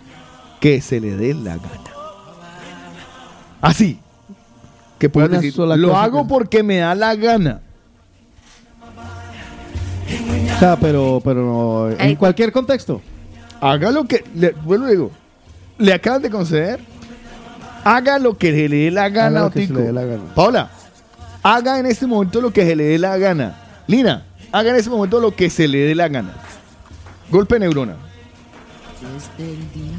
que se le dé la gana. Así. Que pueda Una decir, sola lo cosa hago que- porque me da la gana. O sea, pero, pero no, en cualquier contexto. Haga lo que, le, vuelvo y digo, le acaban de conceder, haga lo que se le dé la gana, Haga lo que se Otico. le dé la gana. Paola, haga en este momento lo que se le dé la gana. Lina, haga en este momento lo que se le dé la gana. Golpe neurona.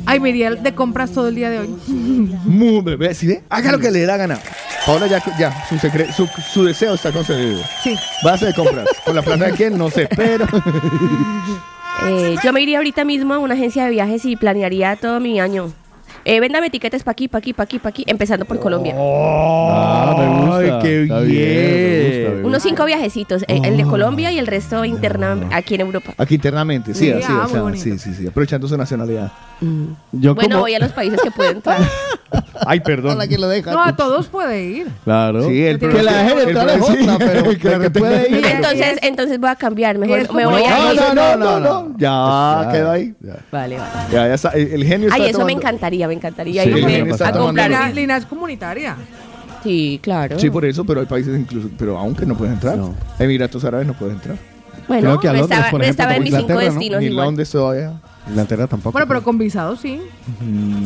Ay, me iría de compras todo el día de hoy. Mu, bebé, ¿sí ve? Haga lo que le dé la gana. Paola, ya, ya su, secre- su, su deseo está concedido. Sí. Base de compras. ¿Con la plata de quién? No sé, pero... Eh, yo me iría ahorita mismo a una agencia de viajes y planearía todo mi año. Eh, véndame etiquetas pa' aquí, pa' aquí, pa' aquí, pa' aquí, empezando por Colombia. Ah, me gusta. Ay, qué Está bien. me gusta, me Unos cinco viajecitos, eh, el de Colombia y el resto interna aquí en Europa. Aquí internamente, sí, Sí, así, ah, o muy sea, bonito. sí, sí, sí, aprovechando su nacionalidad. Yo Bueno, como... voy a los países que pueden entrar. Ay, perdón. Hola, ¿quién lo deja? No, a todos puede ir. Claro. Sí, el Que la dejen entrar es otra, pero que, puede ir. Entonces, entonces voy a cambiar, mejor me voy a No, ir. no, no, no, no. Ya, Ya, quedó ahí. ya. Vale, vale. Ya, ya está. El, el genio está Ay, eso me tomando- encantaría, me encantaría Sí, irme está a comprar. Lina, Lina es comunitaria. Sí, claro. Sí, por eso, pero hay países incluso, pero aunque no puedes entrar. No. Emiratos Árabes no puedes entrar. Bueno, Creo que a Londres, estaba, por ejemplo, estaba en mis cinco Inglaterra, ¿no? destinos Ni igual. Londres todavía. Inglaterra tampoco. Bueno, pero con visado sí.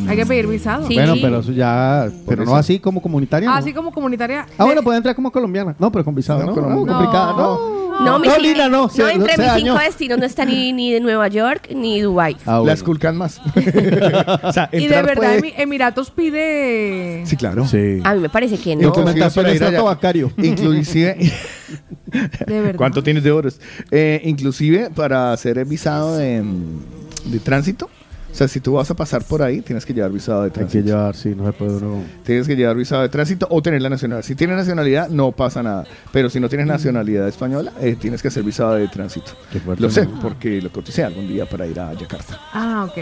Hay que pedir visado. Sí. Bueno, pero eso ya... Pero no así como comunitaria, Ah, ¿no? así como comunitaria. Ah, bueno, puede entrar como colombiana. No, pero con visado, No, ¿no? No, no. complicada, no. No, No, cinco- Lina, no, se- entre se mis dañó. cinco destinos no está ni, ni de Nueva York ni Dubai. Ah, bueno. Las culcan más. o sea, Y de verdad, puede- Emi- Emiratos pide. Sí, claro. Sí. A mí me parece que no. Inclusive Documentación de extracto bancario. Inclusive, De verdad. ¿cuánto tienes de euros? Eh, inclusive para hacer el visado de, de tránsito. O sea, si tú vas a pasar por ahí, tienes que llevar visado de Hay que tránsito. llevar, sí, no se puede uno... Tienes que llevar visado de tránsito o tener la nacionalidad. Si tienes nacionalidad, no pasa nada. Pero si no tienes nacionalidad española, eh, tienes que hacer visado de tránsito. Qué fuerte, Lo sé, ¿no? porque lo coticé algún día para ir a Yakarta. Ah, ok.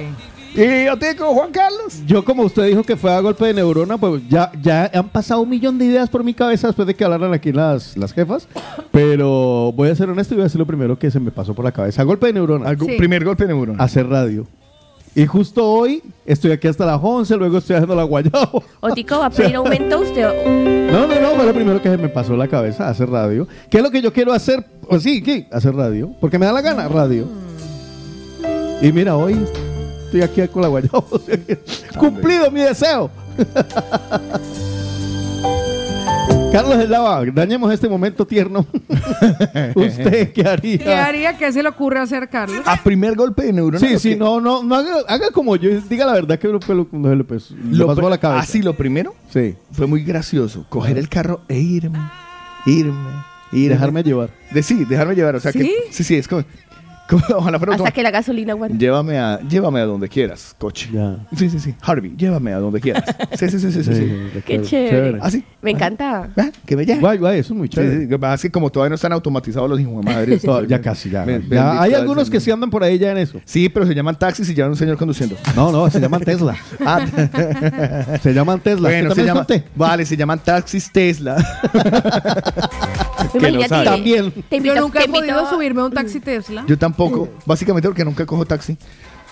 Y yo tengo Juan Carlos. Yo, como usted dijo que fue a golpe de neurona, pues ya, ya han pasado un millón de ideas por mi cabeza después de que hablaran aquí las, las jefas. Pero voy a ser honesto y voy a decir lo primero que se me pasó por la cabeza. A golpe de neurona. Sí. Primer golpe de neurona. Hacer radio. Y justo hoy estoy aquí hasta las 11, luego estoy haciendo la guayabo. Otico, ¿va a pedir aumento usted? No, no, no, fue lo primero que se me pasó la cabeza, hacer radio. ¿Qué es lo que yo quiero hacer? Pues sí, ¿qué? Hacer radio. Porque me da la gana, radio. Y mira, hoy estoy aquí con la guayabo. Cumplido mi deseo. Carlos Eslava, dañemos este momento tierno. ¿Usted qué haría? ¿Qué haría? ¿Qué se le ocurre hacer, Carlos? A primer golpe de neurona. Sí, sí, que- no, no, no haga, haga como yo, diga la verdad que lo, lo, lo, lo- pasó a la cabeza. Así, lo primero Sí, fue muy gracioso. Coger el carro e irme. Irme. y dejarme llevar. De, sí, dejarme llevar. O sea ¿Sí? que. Sí, sí, es como. ojalá fuera Hasta que la gasolina aguante. Llévame a, llévame a donde quieras, coche. Ya. Sí, sí, sí. Harvey, llévame a donde quieras. Sí, sí, sí, sí. sí, sí. de Qué chévere. Así. Me encanta. Ah, Que me lleve. Guay, guay, eso es muy Sí, chévere. sí, que como todavía no están automatizados los hijos de madre. Ya casi, ya. Ya. bendito Hay algunos que sí andan por ahí ya en eso. Sí, pero se llaman taxis y llevan un señor conduciendo. No, no, se llaman Tesla. Ah, Se llaman Tesla. bueno, ¿Usted se llama, vale, se llaman taxis Tesla. Imagínate, sabe. También. Te invito, Yo nunca te he podido invito- subirme a un taxi Tesla. Yo tampoco, básicamente porque nunca cojo taxi.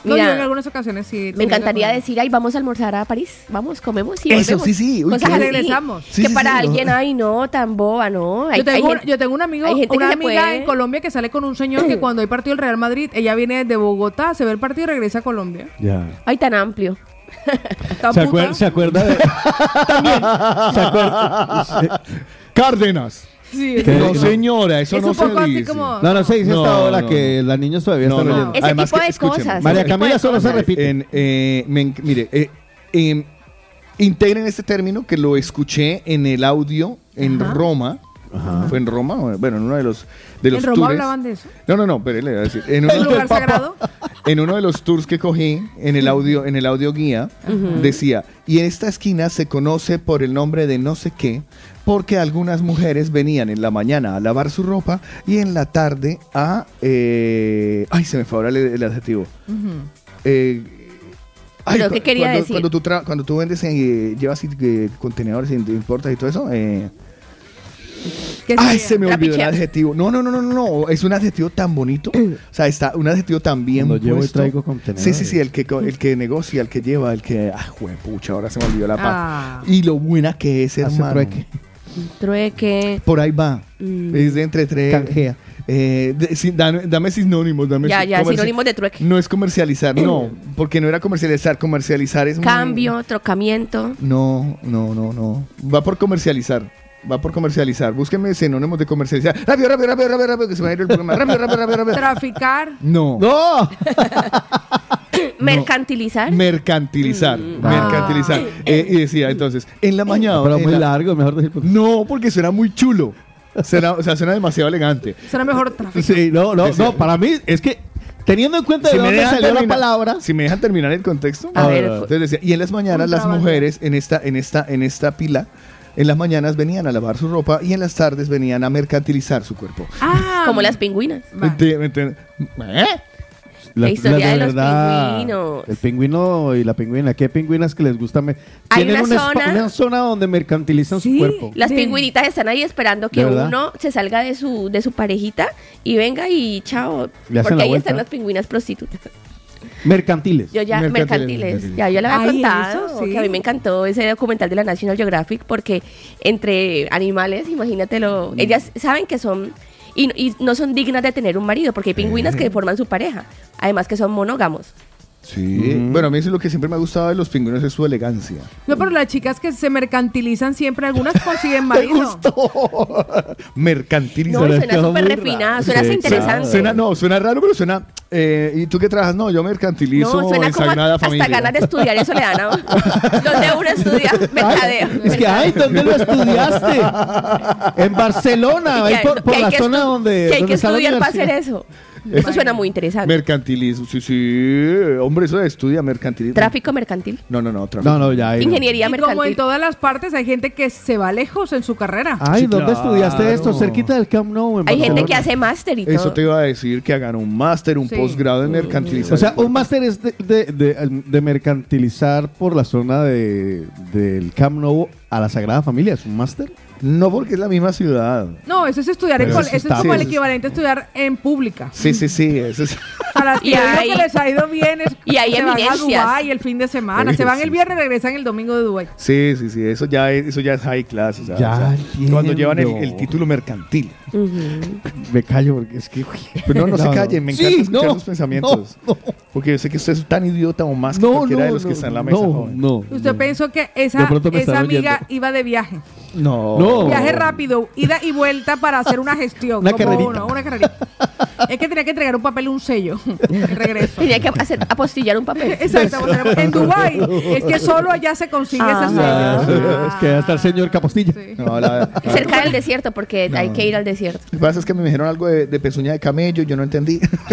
No, Mira, yo en algunas ocasiones sí. Me encantaría decir, ay, vamos a almorzar a París. Vamos, comemos y Eso, volvemos. sí, sí. Uy, Cosas regresamos. Sí, que sí, para sí. alguien, ay, no, tan boba, ¿no? Hay- Yo tengo, hay yo tengo un amigo, una amiga puede- en Colombia que sale con un señor que cuando hay partido del Real Madrid, ella viene de Bogotá, se ve el partido y regresa a Colombia. Ya. Ay, tan amplio. Tan ¿Se, acuer- ¿Se acuerda de.? También. ¿Se acuerda? Cárdenas. No, señora, eso es no un poco se así dice. como. No, no se dice No, hasta ahora no, que las niñas todavía No, están no. oyendo. Ese Además tipo que, de cosas. María Camila solo se repite. En, eh, me mire, eh, em, integren este término que lo escuché en el audio en Roma. Fue en Roma, bueno, en uno de los de los ¿En Roma tours. hablaban de eso? No, no, no, pero le voy a decir. En ¿En uno, un lugar sagrado? en uno de los tours que cogí en el audio, en el audio guía, decía, y en esta esquina se conoce por el nombre de no sé qué, porque algunas mujeres venían en la mañana a lavar su ropa y en la tarde a eh, ay, se me fue ahora el, el adjetivo. Eh, ¿Pero cu- qué quería cuando, decir? Cuando tú, tra- cuando tú vendes, eh, llevas eh, contenedores, y importas y todo eso, eh, ¿Qué Ay, se me olvidó el adjetivo. No, no, no, no, no. Es un adjetivo tan bonito. O sea, está un adjetivo tan bien Cuando llevo y traigo contenedores. Sí, sí, sí. El que, co- el que negocia, el que lleva, el que. Ah, pucha, ahora se me olvidó la paz. Ah. Y lo buena que es, Hace hermano. Trueque. Por ahí va. Mm. Es de entre tres. Canjea. Eh, de- dame, dame sinónimos. Dame Ya, ya, sinónimos de trueque. No es comercializar, no. Porque no era comercializar. Comercializar es. muy- Cambio, trocamiento. No, no, no, no. Va por comercializar. Va por comercializar. Búsquenme sinónimos de comercializar. Rápido, rápido, rápido, rápido, rápido, que se me va a ir el programa. Rápido, rápido, rápido, rápido. Traficar. No. ¡No! Mercantilizar. Mercantilizar. Mm. Mercantilizar. Eh, y decía entonces, en la mañana. Pero en muy la- largo, mejor decir. No, porque suena muy chulo. Suena- o sea, suena demasiado elegante. Será mejor traficar. Sí, no, no, no, para mí es que Teniendo en cuenta de dónde dejan salió la terminar- palabra. Si me dejan terminar el contexto. A ver, Entonces decía, y en las mañanas las mujeres en esta, en esta, en esta pila, en las mañanas venían a lavar su ropa y en las tardes venían a mercantilizar su cuerpo. Ah, Como las pingüinas. ¿Eh? La historia de los verdad, pingüinos. El pingüino y la pingüina. ¿Qué pingüinas que les gusta? me- Hay Tienen una zona- una zona donde mercantilizan Sí. su cuerpo. Las Sí. pingüinitas están ahí esperando que uno se salga de su, de su parejita y venga y chao. Le Porque ahí vuelta. están las pingüinas prostitutas. Mercantiles. Yo ya, Mercantiles, mercantiles, mercantiles. ya yo le había Ay, contado eso sí. que a mí me encantó ese documental de la National Geographic porque entre animales, imagínatelo, ellas saben que son y, y no son dignas de tener un marido porque hay pingüinas que forman su pareja, además que son monógamos. Sí. Bueno, a mí eso es lo que siempre me ha gustado de los pingüinos es su elegancia. No, pero las chicas que se mercantilizan siempre, algunas consiguen marido. Mercantilizar. No, les suena quedó súper refinada, suena Sí, hasta interesante. Suena, no, suena raro, pero suena. eh, ¿Y tú qué trabajas? No, yo mercantilizo No, suena en como Sagrada hasta Familia. ganas de estudiar eso le dan a uno. Donde uno estudia mercadeo. Es que, ay, ¿dónde lo estudiaste? En Barcelona, ahí por, la zona donde. que hay que donde estudiar para hacer eso. Eso suena muy interesante. Mercantilismo, sí, sí. Hombre, eso de estudia mercantilismo. Tráfico mercantil. No, no, no, tráfico. No, no, ya. ahí. Ingeniería Y como en mercantil. todas las partes hay gente que se va lejos en su carrera. Ay, Sí, ¿dónde claro. estudiaste esto? Cerquita del Camp Nou. en Hay gente Barcelona. que hace máster y todo. Eso te iba a decir, que hagan un máster, un Sí. posgrado en mercantilización. O sea, un máster es de, de- de- de mercantilizar por la zona de, del Camp Nou a la Sagrada Familia. ¿Es un máster? No, porque es la misma ciudad. No, eso es estudiar en Pero eso eso es está- como sí, el eso- equivalente a estudiar en pública. Sí, sí, sí. Eso es... A las que Y yo digo hay- que les ha ido bien es y hay se van a eminencias. Dubái el fin de semana. Se van el viernes y regresan el domingo de Dubái. Sí, sí, sí. Eso ya es, eso ya es high class. o sea, Ya o sea, entiendo. Cuando llevan el, el título mercantil. Me callo porque es que. Pero no, no, se callen. Me encanta Sí, escuchar no, sus pensamientos. no, Porque yo sé que usted es tan idiota o más que No, cualquiera no, de los que están en la mesa. no, joven. no. Usted no. pensó que De esa, pronto me esa amiga iba de viaje. No. No. Viaje rápido, ida y vuelta para hacer una gestión. Una como carrerita. uno, una carrerita. Es que tenía que entregar un papel, un sello. Regreso. Tenía que hacer, apostillar un papel. Exacto. En Dubái es que solo allá se consigue Ajá. ese Ah, sello. es que hasta el señor Capostilla. Sí. No, la- Cerca del desierto, porque hay que ir al desierto. Lo que pasa es que me dijeron algo de, de pezuña de camello, yo no entendí.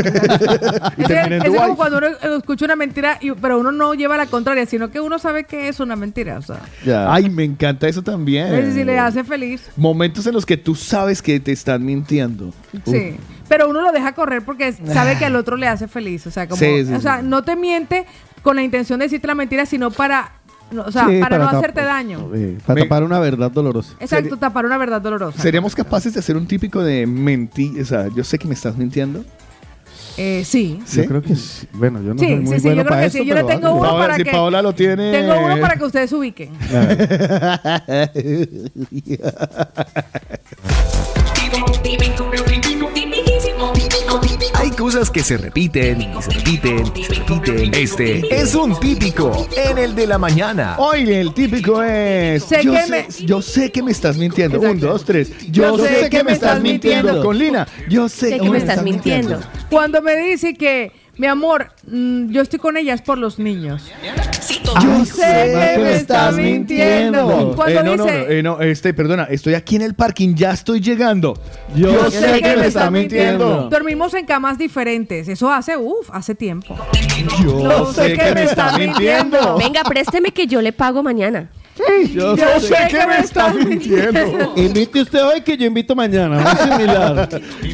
y Es, en es como cuando uno escucha una mentira, y- pero uno no lleva la contraria, sino que uno sabe que es una mentira. O sea, Ya. Ay, me encanta eso también. es si le hace feliz. Momentos en los que tú sabes que te están mintiendo. Sí. Pero uno lo deja correr porque sabe que al otro le hace feliz. O sea, como, Sí, sí, o sea sí. no te miente con la intención de decirte la mentira, sino para, no, o sea, Sí, para, no tap- hacerte daño. eh, para Me- tapar una verdad dolorosa. Exacto, tapar una verdad dolorosa. ¿Seríamos capaces de hacer un típico de mentir? O sea, yo sé que me estás mintiendo. Eh, sí. ¿Sí? Yo creo que sí. Bueno, yo no Sí, soy muy sí, sí, bueno yo creo para que esto, sí. Yo le tengo vale. uno Paola, para si que. Paola lo tiene. Tengo uno para que ustedes se ubiquen. Hay cosas que se repiten y se repiten y se repiten. Este es un típico en el de la mañana. Hoy el típico es. Sé yo, que sé, me- yo sé que me estás mintiendo. Exacto. Un, dos, tres. Yo, sé, que, me estás mintiendo. Con Lina. Yo sé, Sé que me estás mintiendo. Cuando me dice que, mi amor, mm, yo estoy con ellas por los niños. Yo sé que me estás mintiendo. Cuando Eh, no, no, dice- no, eh, no, este, perdona, estoy aquí en el parking, ya estoy llegando. Yo, sé que me estás mintiendo. Dormimos en camas diferentes. Eso hace, uff, hace tiempo. Yo sé que me estás mintiendo. Venga, présteme que yo le pago mañana. Yo, Yo sé que me estás mintiendo. Invite usted hoy que yo invito mañana. Muy similar.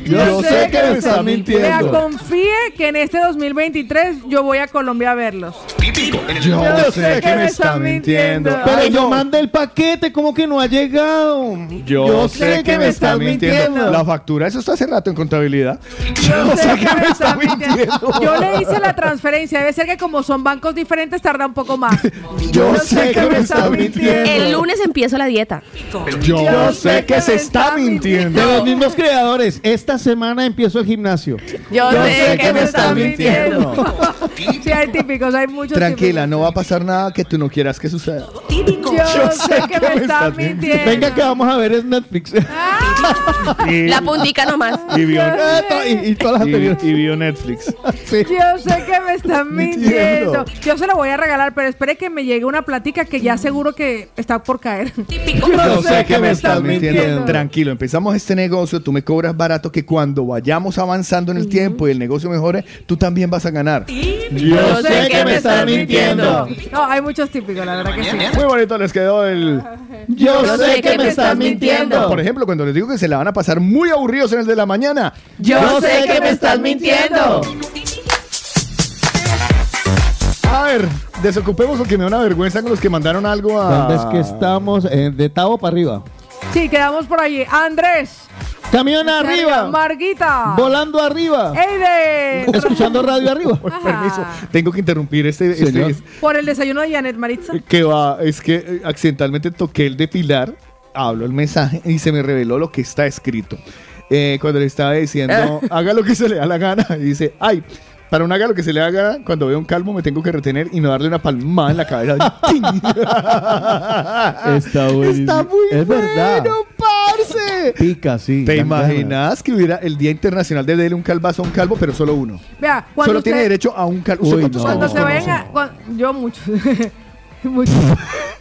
Yo sé que me estás Vea, mintiendo. confíe que en este 2023 yo voy a Colombia a verlos. Yo sé que me estás mintiendo. Pero Ay, yo no. mandé el paquete, como que no ha llegado? Yo sé que me estás mintiendo. La factura, eso está hace rato en contabilidad. Yo sé que me estás mintiendo. Yo le hice la transferencia. Debe ser que como son bancos diferentes tarda un poco más. Yo sé que me estás mintiendo. El lunes empiezo la dieta. Yo sé que se está De mintiendo. los mismos creadores, esta semana empiezo el gimnasio. Yo, sé que me estás mintiendo. Sí, hay típicos, hay muchos Tranquila, no va a pasar nada que tú no quieras que suceda. Yo, sé que me estás mintiendo. Venga que vamos a ver es Netflix. Y, La puntica nomás. y vio, y, y todas las y- anteriores. y vio Netflix. Sí. Yo sé que me están Mintiendo. mintiendo. Yo se lo voy a regalar, pero espere que me llegue una platica que ya seguro que está por caer. Yo sé que me estás mintiendo. mintiendo. Tranquilo, empezamos este negocio, tú me cobras barato que cuando vayamos avanzando en el tiempo y el negocio mejore, tú también vas a ganar. Yo sé que me estás mintiendo. No, hay muchos típicos, la verdad que sí. Muy bonito les quedó el... Yo sé que me estás mintiendo. Por ejemplo, cuando les digo que se la van a pasar muy aburridos en el de la mañana. Yo sé que me estás mintiendo. A ver, desocupemos porque me da una vergüenza con los que mandaron algo a... ¿Dónde es que estamos? Eh, de Tavo para arriba. Sí, quedamos por allí. Andrés. Camión arriba. Marguita. Volando arriba. Eide. Escuchando radio arriba. Permiso, tengo que interrumpir este... este-. Por el desayuno de Janet Maritza. que va, es que eh, accidentalmente toqué el de Pilar, hablo el mensaje y se me reveló lo que está escrito. Eh, cuando le estaba diciendo, haga lo que se le da la gana, y dice, ay, para un haga lo que se le gana, cuando veo un calvo me tengo que retener y no darle una palmada en la cabeza. Está buenísimo. Está muy Es bueno, verdad. parce. Pica, sí. ¿Te imaginas que hubiera el Día Internacional de darle un calvazo a un calvo, pero solo uno? Vea, cuando Solo usted- tiene derecho a un calvo. ¿Usted Uy, no. Cuando se vayan a. cuan- yo mucho. Mucho.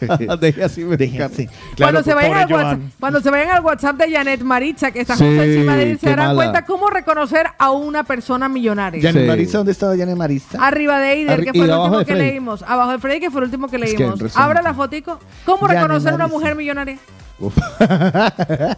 Deje así, me Déjense. cuando, Claro, se vayan pobre al WhatsApp, Joan. cuando se vayan al WhatsApp de Janet Maritza, que está Sí, justo encima de él, se darán mala. cuenta cómo reconocer a una persona millonaria. ¿Janet Sí. Marista? ¿Dónde estaba Janet Marista? Arriba de Eider, Arri- que fue el abajo último de que leímos. Abajo de Freddy, que fue el último que Es que leímos. Abra la fotico. ¿Cómo Janet reconocer a una mujer millonaria?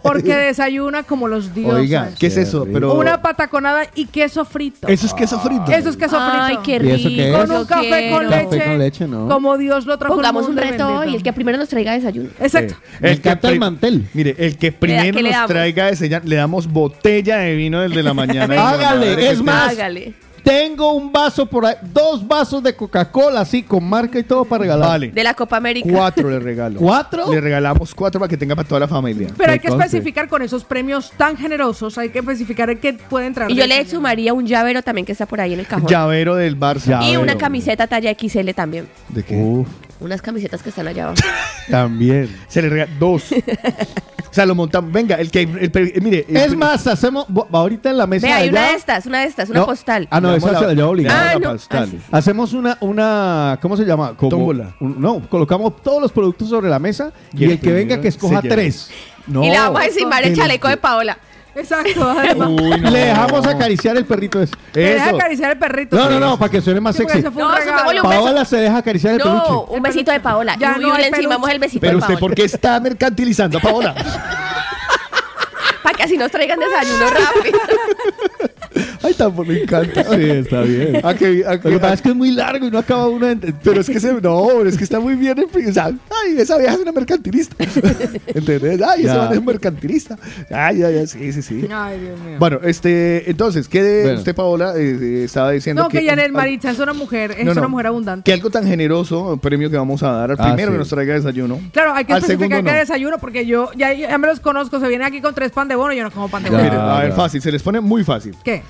Porque desayuna como los dioses. Oiga, ¿qué es eso? Pero Una pataconada y queso frito. eso es queso frito. Eso es queso frito. Ay, qué ¿Y rico. eso qué es? Con yo un café quiero. con leche. Café con leche, ¿no? Como Dios lo trajo Pongamos un reto y el que primero nos traiga desayuno. Exacto. Me encanta el pri- mantel. Mire, el que primero ¿qué le nos traiga ya- le damos botella de vino del de la mañana. Hágale, que es más. Hágale. Tengo un vaso por ahí, dos vasos de Coca-Cola, así, con marca y todo para regalar. Vale. De la Copa América. Cuatro le regalo. ¿Cuatro? Le regalamos cuatro para que tenga para toda la familia. Pero hay que especificar con esos premios tan generosos, hay que especificar que pueden traer. Y yo le sumaría un llavero también que está por ahí en el cajón. Llavero del Barça. y una camiseta talla XL también. ¿De qué? Uf, Unas camisetas que están allá abajo. también. Se le regala dos. o sea, lo montamos. Venga, el que. el mire. el Es más, hacemos bo- ahorita en la mesa Vea, hay una de estas, una de estas, una No. postal. Ah, no, esa se la obligada. damos Ah, la no. postal. Ah, sí. Hacemos una, una, ¿cómo se llama? Como Tómbola. un- no, colocamos todos los productos sobre la mesa y, el que venga que escoja se lleva. tres. No. y le vamos a encimar el chaleco de Paola. Exacto. además. Uy, no. Le dejamos acariciar el perrito ese. Le deja Eso. acariciar el perrito. No, no, no, para que suene más Sí, porque sexy. ese fue un No, regalo. sumémosle un beso. Paola se deja acariciar el No, peluche. un besito de Paola. Ya y no hay le encimamos peluche. el besito Pero de usted, Paola. ¿por qué está mercantilizando a Paola? Para que así nos traigan desayuno rápido. Ay, tampoco me encanta. Sí, está bien. ¿A que, a que- Lo que pasa es que es muy largo y no acaba uno de... Pero es que se, no, pero es que está muy bien. O sea, ay, esa vieja es una mercantilista. ¿Entendés? Ay, ese Ya. man es un mercantilista. Ay, ay, ay, sí, sí, sí. Ay, Dios mío. Bueno, este, entonces, ¿qué de Bueno. usted, Paola, eh, eh, estaba diciendo? no, que Janet Maritza es una mujer, es No, no. una mujer abundante. Que algo tan generoso, el premio que vamos a dar al Ah, primero sí. que nos traiga desayuno. Claro, hay que Al especificar segundo que no. desayuno porque yo ya, ya me los conozco. Se vienen aquí con tres pan de bono y yo no como pan de Ya. bono. Miren, a ver, fácil, se les pone muy fácil. ¿Qué?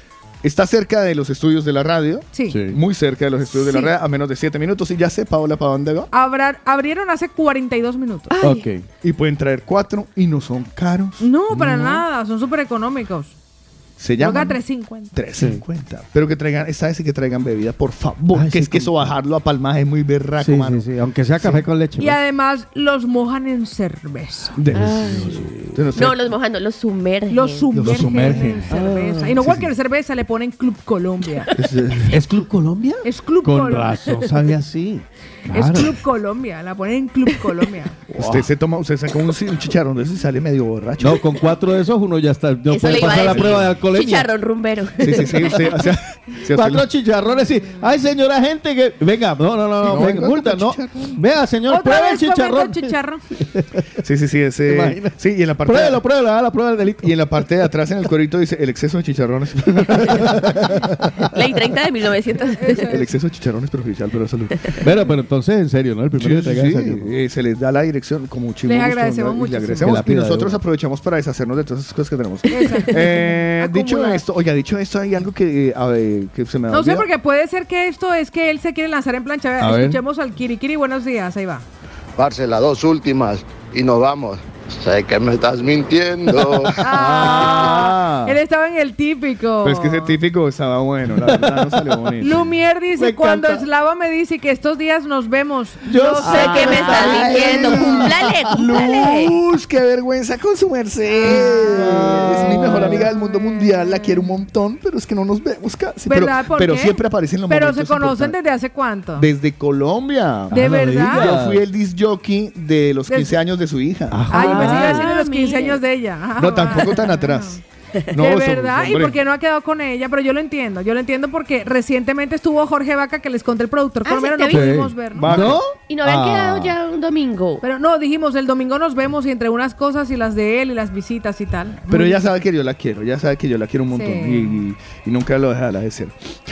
Está cerca de los estudios de la radio. Sí. Sí. Muy cerca de los estudios de Sí. la radio, a menos de 7 minutos. Y ya sé, Paola, ¿para dónde va? Abra- abrieron hace 42 minutos. Ok. Y pueden traer cuatro y no son caros. No, para nada, son súper económicos. Se Toca llaman 350. 350. Pero que traigan, esta vez sí que traigan bebida, por favor. Ay, que sí, es que eso bajarlo a palmaje es muy berraco, Sí, mano. sí, sí. Aunque sea café con leche. Y pues. además los mojan en cerveza. Entonces, no sé. No, los mojando, los sumergen. Los sumergen, sumergen. en cerveza. y no cualquier cerveza, le ponen Club Colombia. ¿Es Club Colombia? es Club Con Colombia. razón, sabía así. Es. Club Colombia, la ponen en Club Colombia. Usted se toma, usted saca un, un chicharrón de eso y sale medio borracho. No, con cuatro de esos uno ya está. No Eso puede pasar la prueba de Chicharrón rumbero. Sí, sí, sí. O sea, Cuatro chicharrones y. Ay, señora gente que. Venga, no, no, no, no. Venga, multa, no. Vea, señor, pruebe el chicharrón. chicharrón. sí, sí, sí. ¿Te Ese, sí, y en la parte. Pruébelo, pruébelo, haga la prueba del delito. Y en la parte de atrás, en el cuerito, dice el exceso de chicharrones. Ley 30 de 1900. el exceso de chicharrones es perjudicial la salud. Pero, pero entonces, en serio, ¿no? El primero que Sí, desayuno. eh, se les da la dirección como muchísimo Les agradecemos mucho, Y nosotros aprovechamos para deshacernos de todas esas cosas que tenemos. Eh, dicho esto, oiga, dicho esto, hay algo que, eh, a ver, que se me ha No sé, olvidado. porque puede ser que esto es que él se quiere lanzar en plancha. Vea, A ver. Escuchemos al Kirikiri. Buenos días, ahí va. Parce, las dos últimas y nos vamos. Sé que me estás mintiendo. Ah, él estaba en el típico. Pero es que ese típico estaba bueno, la verdad no salió bonito. Lumier dice, Me cuando encanta. Slava me dice que estos días nos vemos. Yo Yo, sé que me estás diciendo, cúmplale, cúmplale. Luz, qué vergüenza con su merced. Es mi mejor amiga del mundo mundial, la quiero un montón, pero es que no nos vemos casi. Pero, ¿Verdad? ¿Por pero qué? siempre aparece en los Pero se momentos conocen importantes. desde hace cuánto. Desde Colombia. ¿De Ah, no verdad? digas. Yo fui el disc jockey de los Des- 15 años de su hija. Ay, sigue haciendo los Ah, 15 mire. años de ella. Ah, No, tampoco tan atrás. No, de verdad, y porque no ha quedado con ella, pero yo lo entiendo, yo lo entiendo porque recientemente estuvo Jorge Vaca que les conté el productor Ah, colombiano, sí, no pudimos ver. ¿No? Y no habían Ah. quedado ya un domingo. Pero no, dijimos, el domingo nos vemos y entre unas cosas y las de él y las visitas y tal. Pero ella sabe que yo la quiero, ya sabe que yo la quiero un montón Sí. y, y- y nunca lo dejará de ser.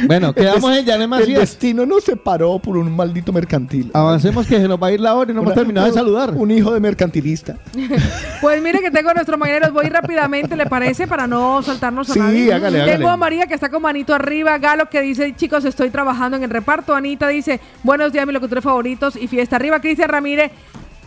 Bueno, quedamos El en Yané El Macías. destino nos separó por un maldito mercantil. Avancemos que se nos va a ir la hora y no hemos terminado de saludar. Un hijo de mercantilista. Pues mire que tengo a nuestros mañaneros, voy rápidamente, ¿le parece? Para no saltarnos a Sí, nadie. hágale, Tengo a María que está con manito arriba, Galo que dice, chicos, estoy trabajando en el reparto. Anita dice, buenos días, mis locutores favoritos y fiesta arriba. Cristian Ramírez,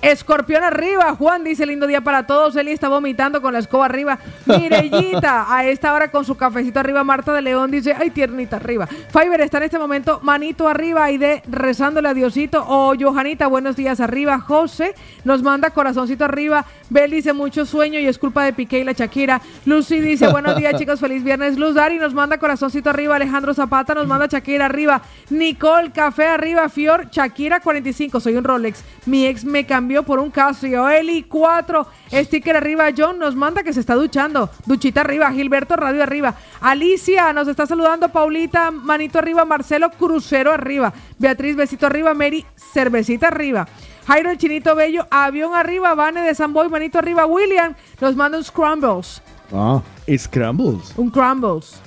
escorpión arriba. Juan dice, lindo día para todos. Eli está vomitando con la escoba arriba. Mirellita, a esta hora con su cafecito arriba. Marta de León dice, ay, tiernita arriba. Fiverr está en este momento manito arriba. Aide rezándole a Diosito. O Johanita, buenos días arriba. José nos manda corazoncito arriba. Bel dice, mucho sueño y es culpa de Piqué y la Shakira. Lucy dice, buenos días chicos, feliz viernes. Luz Dari nos manda corazoncito arriba. Alejandro Zapata nos manda Shakira arriba. Nicole, café arriba. Fior, Shakira 45. Soy un Rolex. Mi ex me cambió por un Casio. Eli 4. Sticker arriba. John nos manda que se está duchando. Duchita arriba. Gilberto Radio arriba. Alicia nos está saludando. Paulita, manito arriba. Marcelo, crucero arriba. Beatriz, besito arriba. Mary, cervecita arriba. Jairo el Chinito Bello, avión arriba, Vane de Samboy, manito arriba, William, nos manda un scrambles, Ah. Scrambles. un crumbles.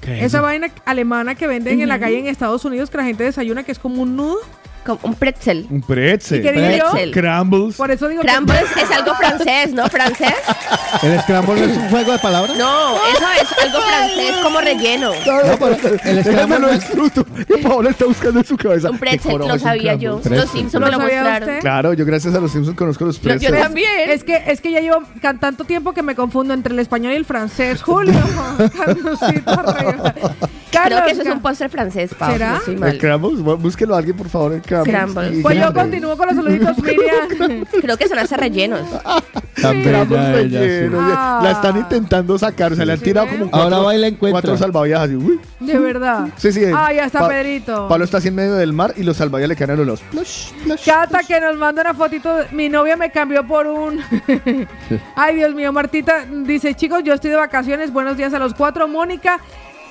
¿Qué es Esa eso? vaina alemana que venden en la calle en Estados Unidos que la gente desayuna, que es como un nudo. Como un pretzel. Un pretzel. ¿Y qué dije yo? Pretzel. Crumbles. Por eso digo que- Crumbles es algo francés, ¿no? ¿Francés? ¿El scramble no es un juego de palabras? No, eso es algo francés como relleno. No, pero el Déjame scramble lo no es- disfruto. Que Paola está buscando en su cabeza. Un ¿Qué pretzel, lo es un sabía yo. crumble? Los Simpsons me ¿Lo lo sabía mostraron. usted? Claro, yo gracias a los Simpsons conozco los Yo- pretzels. yo también. Es que, es que ya llevo can- tanto tiempo que me confundo entre el español y el francés. Julio, Carlosito Creo que eso es un postre francés, Pau. ¿Será? No El mal. Crumbles, bu- búsquelo a alguien por favor, el Crumbles. Crumbles. Pues yo Crumbles. continúo con los saluditos, Miriam. Creo que son hasta rellenos. Crumbles ella, sí. ya- La están intentando sacar, o sea, le han tirado como cuatro, Ahora va y la encuentra. cuatro salvavidas así. Uy. De verdad. Sí, sí. Ah, ya está Pa- Pedrito. Pablo está así en medio del mar y los salvavidas le caen a los lados. Plush, plush. Cata que nos manda una fotito. Mi novia me cambió por un. Ay, Dios mío. Martita dice: Chicos, yo estoy de vacaciones. Buenos días a los cuatro. Mónica.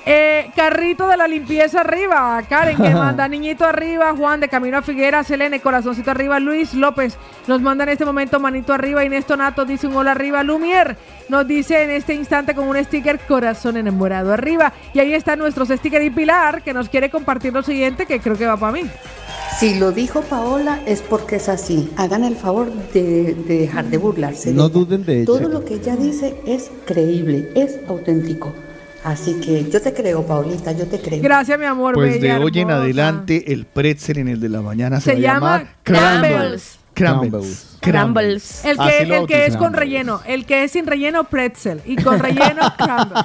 Eh, carrito de la limpieza arriba. Karen que manda niñito arriba. Juan de Camino a Figuera. Selene, corazoncito arriba. Luis López nos manda en este momento manito arriba. Inés Tonato dice un hola arriba. Lumier nos dice en este instante con un sticker corazón enamorado arriba. Y ahí está nuestros stickers. Y Pilar que nos quiere compartir lo siguiente que creo que va para mí. Si lo dijo Paola es porque es así. Hagan el favor de, de dejar de burlarse. No duden de ella. Todo lo que ella dice es creíble, es auténtico. Así que yo te creo, Paulita, yo te creo. Gracias, mi amor. Pues de bella, hoy en adelante, el pretzel en el de la mañana se, Se llama Crumbles. Crumbles. Crumbles. El que, el que es con relleno. El que es sin relleno, pretzel. Y con relleno, crumbles.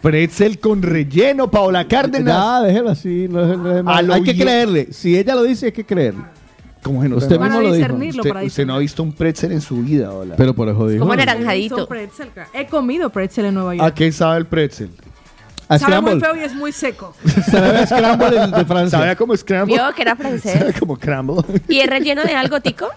Pretzel con relleno, Paola Cárdenas. Ya, déjelo así. no es- no lo hay que creerle. Si ella lo dice, hay que creerle. ¿Cómo que no Usted mismo lo dijo. Usted, para usted no ha visto un pretzel en su vida, hola. Pero por eso dijo. Como naranjadito. He comido pretzel en Nueva York. ¿A qué sabe el pretzel? A Sabe muy Scramble. feo y es muy seco. Sabe a Scramble el de Francia. ¿Sabe como Scramble? Vio que era Sabe francés. como Crumble. ¿Y es relleno de algo, tico?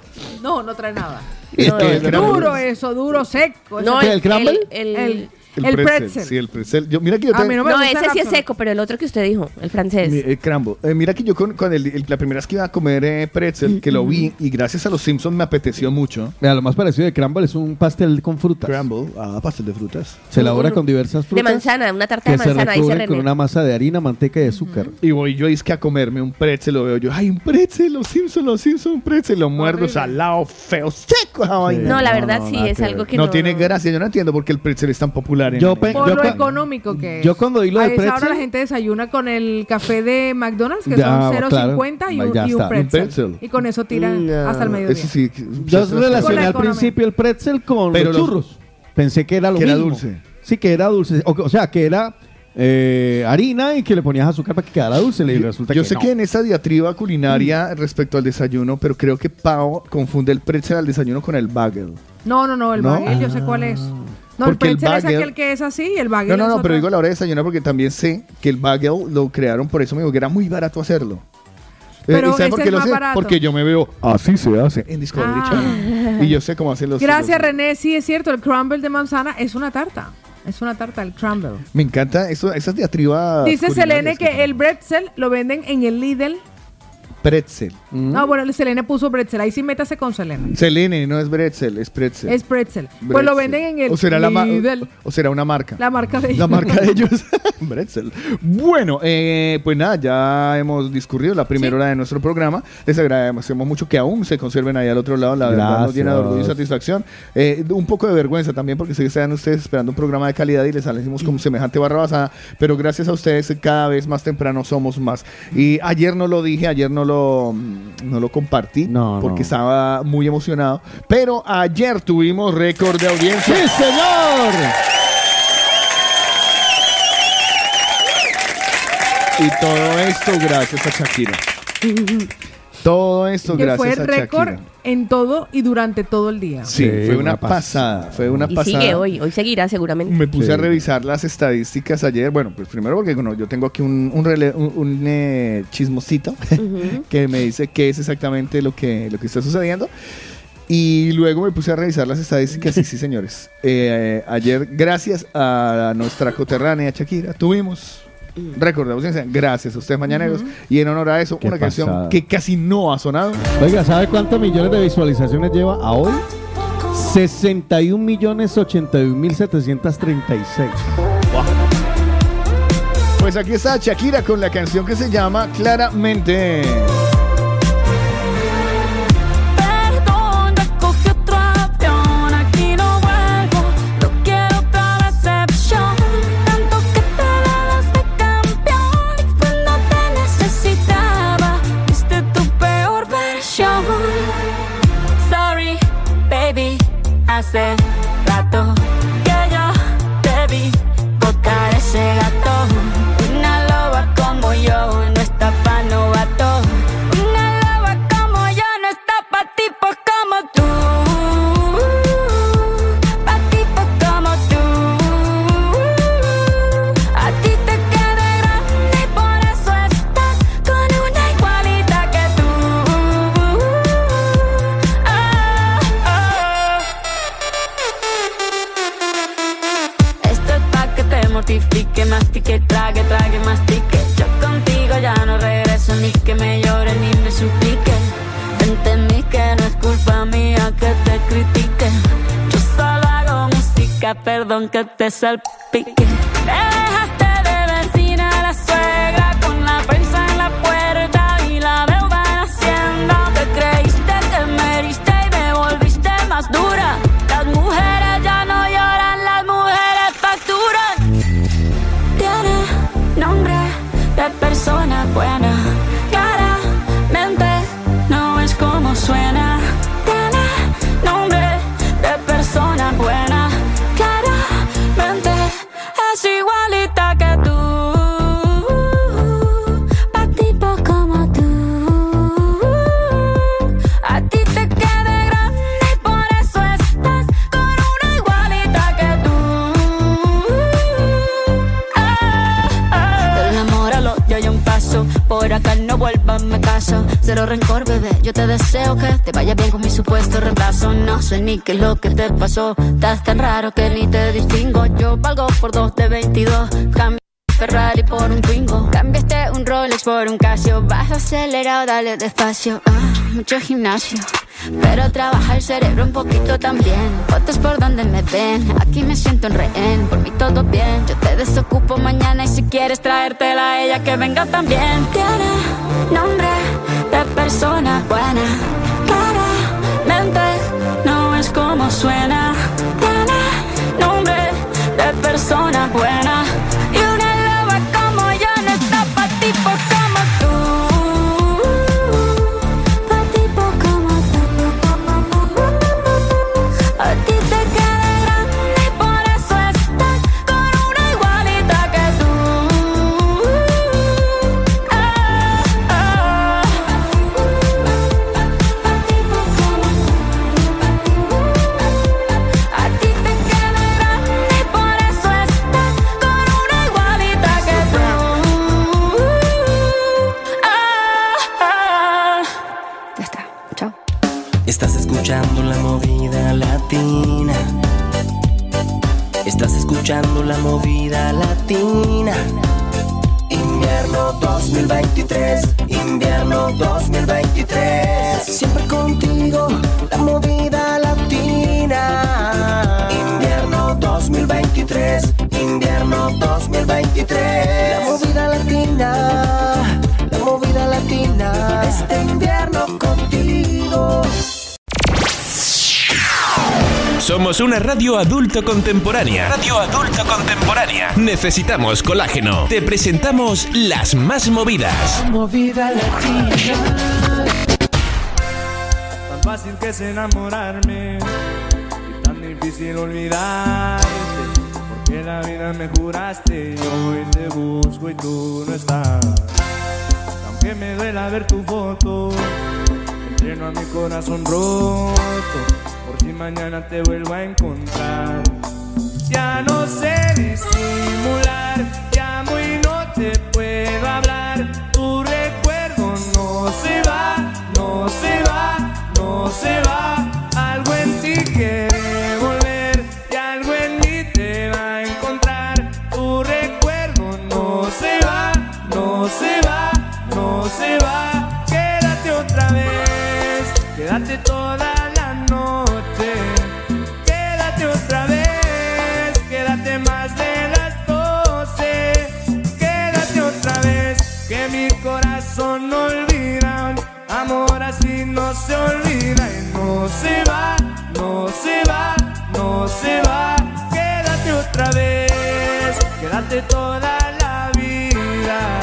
No, no trae nada. Es No, que no, el Duro eso, duro, seco. No, Ese- ¿El crumble? El, el, El, el pretzel. pretzel. Sí, el pretzel. Yo, mira que yo no me no, ese sí es seco, pero el otro que usted dijo, el francés. Mi- el crumble. Eh, mira que yo con, con el, el- la primera vez que iba a comer eh, pretzel, que lo vi, y gracias a los Simpsons me apeteció mucho. Mira, lo más parecido de Crumble es un pastel con frutas. Crumble, ah, pastel de frutas. Se elabora con diversas de frutas. manzana, una tarta de se manzana, dice recubren con una masa de harina, manteca y azúcar. Y voy yo es que a comerme un pretzel, lo veo yo, ay, un pretzel, los Simpsons, los Simpsons, un pretzel, lo muerdo salado, feo, seco. No, la verdad no, sí, es que algo que no, no... tiene gracia, yo no entiendo por qué el pretzel es tan popular Yo pe- Por yo lo económico que es. yo cuando vi lo A esa hora pretzel- la gente desayuna con el café de McDonald's, que Ya, son 0.50 claro. y, un, Ya y un está. pretzel. Un pretzel. Y con eso tiran hasta el mediodía. Ese sí. Yo relacioné Con la al economía. principio el pretzel con Pero los los- churros. Pensé que era lo Que era mismo. dulce. Sí, que era dulce. O, o sea, que era eh, harina y que le ponías azúcar para que quedara dulce. Y resulta Yo que sé no. que en esa diatriba culinaria respecto al desayuno, pero creo que Pau confunde el pretzel al desayuno con el bagel. No, no, no, el ¿No? bagel yo sé cuál es. No, el Porque el pretzel es bagel- aquel que es así y el bagel No, no, es no, pero digo a la hora de desayunar porque también sé que el bagel lo crearon por eso mismo, que era muy barato hacerlo. Eh, Pero ¿Y sabe por qué es lo sé? barato. Porque yo me veo así se hace en Discovery Ah. Channel. Y yo sé cómo hacer los Gracias, los- René. Sí, es cierto, el crumble de manzana es una tarta. Es una tarta, el crumble. Me encanta eso, esas diatribas. Dice Selene culinarias que el pretzel lo venden en el Lidl. Pretzel. No, bueno, el Selene puso pretzel. Ahí sí métase con Selene. Selene, no es pretzel, es pretzel. Es pretzel. Pues lo Pretzel. venden en el o será la ma- Lidl. o será una marca. La marca de ellos. La marca de ellos. Bretzel. Bueno, eh, pues nada, ya hemos discurrido la primera hora de nuestro programa. Les agradecemos mucho que aún se conserven ahí al otro lado. La verdad nos llena de orgullo y satisfacción. Eh, un poco de vergüenza también porque sé que están ustedes esperando un programa de calidad y les salimos como semejante barra basada. Pero gracias a ustedes cada vez más temprano somos más. Y ayer no lo dije, ayer no lo, no lo compartí porque no. estaba muy emocionado. Pero ayer tuvimos récord de audiencia. ¡Sí, señor! Y todo esto gracias a Shakira. Todo esto que fue gracias a récord Shakira. en todo y durante todo el día. Sí, Sí, fue una, una pasada. Fue una Y pasada. sigue hoy, hoy seguirá seguramente. Me puse Sí. a revisar las estadísticas ayer. Bueno, pues primero porque bueno, yo tengo aquí un, un, rele- un- un, eh, chismosito que me dice qué es exactamente lo que, lo que está sucediendo. Y luego me puse a revisar las estadísticas y sí, señores. Eh, ayer, gracias a nuestra coterránea Shakira, tuvimos récord de audiencia. Gracias a ustedes, mañaneros. Y en honor a eso, Qué una canción que casi no ha sonado. Oiga, ¿sabe cuántos millones de visualizaciones lleva a hoy? 61 millones 81 mil 736. Pues aquí está Shakira con la canción que se llama Claramente. Hace mortifique, mastique, trague, trague, mastique. Yo contigo ya no regreso, ni que me llore, ni me suplique. Entendí que no es culpa mía que te critique. Yo solo hago música, perdón que te salpique. Te dejaste me caso. Cero rencor, bebé. Yo te deseo que te vaya bien con mi supuesto reemplazo. No sé ni qué es lo que te pasó. Estás tan raro que ni te distingo. Yo valgo por dos de 22. Cambio Ferrari por un Twingo. Cambiaste un Rolex por un Casio. Vas acelerado, dale despacio. Ah, mucho gimnasio. Pero trabaja el cerebro un poquito también. Fotos por donde me ven. Aquí me siento en rehén. Por mí todo bien. Yo te desocupo mañana y si quieres traértela a ella que venga también. Tiene nombre de persona buena. Claramente no es como suena. La movida latina. Invierno 2023, invierno 2023. Siempre contigo, la movida latina. Invierno 2023, invierno 2023. La movida latina, la movida latina. Este invierno contigo. Somos una radio adulto contemporánea. Radio adulto contemporánea. Necesitamos colágeno. Te presentamos las más movidas. Movida latina. Tan fácil que es enamorarme y tan difícil olvidarte. Porque la vida me juraste y hoy te busco y tú no estás. Aunque me duela ver tu foto, entreno a mi corazón roto. Por si mañana te vuelvo a encontrar. Ya no sé disimular, llamo y no te puedo hablar. Tu recuerdo no se va, no se va, no se va. Algo en ti quiere no se va, no se va, no se va. Quédate otra vez, quédate toda la vida.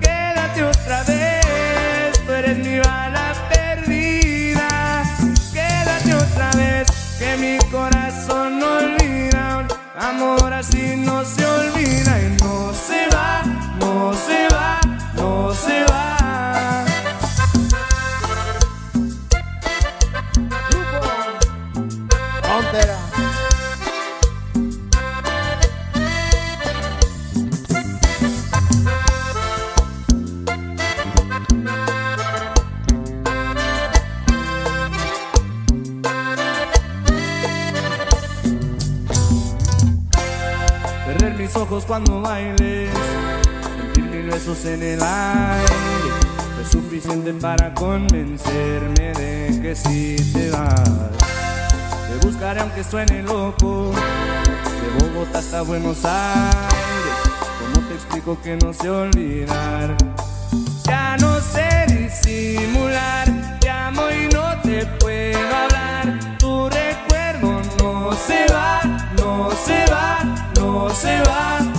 Quédate otra vez, tú eres mi bala perdida. Quédate otra vez, que mi corazón no olvida. Amor así no se cuando bailes, sentir mil besos en el aire. Es suficiente para convencerme de que si te vas. Te buscaré aunque suene loco, de Bogotá hasta Buenos Aires. ¿Cómo te explico que no sé olvidar? Ya no sé disimular, llamo y no te puedo hablar. Tu recuerdo no se va, no se va, no se va.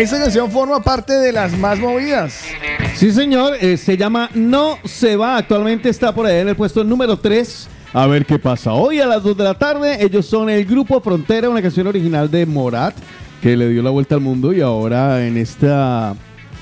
Esta canción forma parte de las más movidas. Sí, señor, eh, se llama No se va. Actualmente está por ahí en el puesto número 3. A ver qué pasa. Hoy a las 2 de la tarde, ellos son el grupo Frontera, una canción original de Morat, que le dio la vuelta al mundo y ahora en esta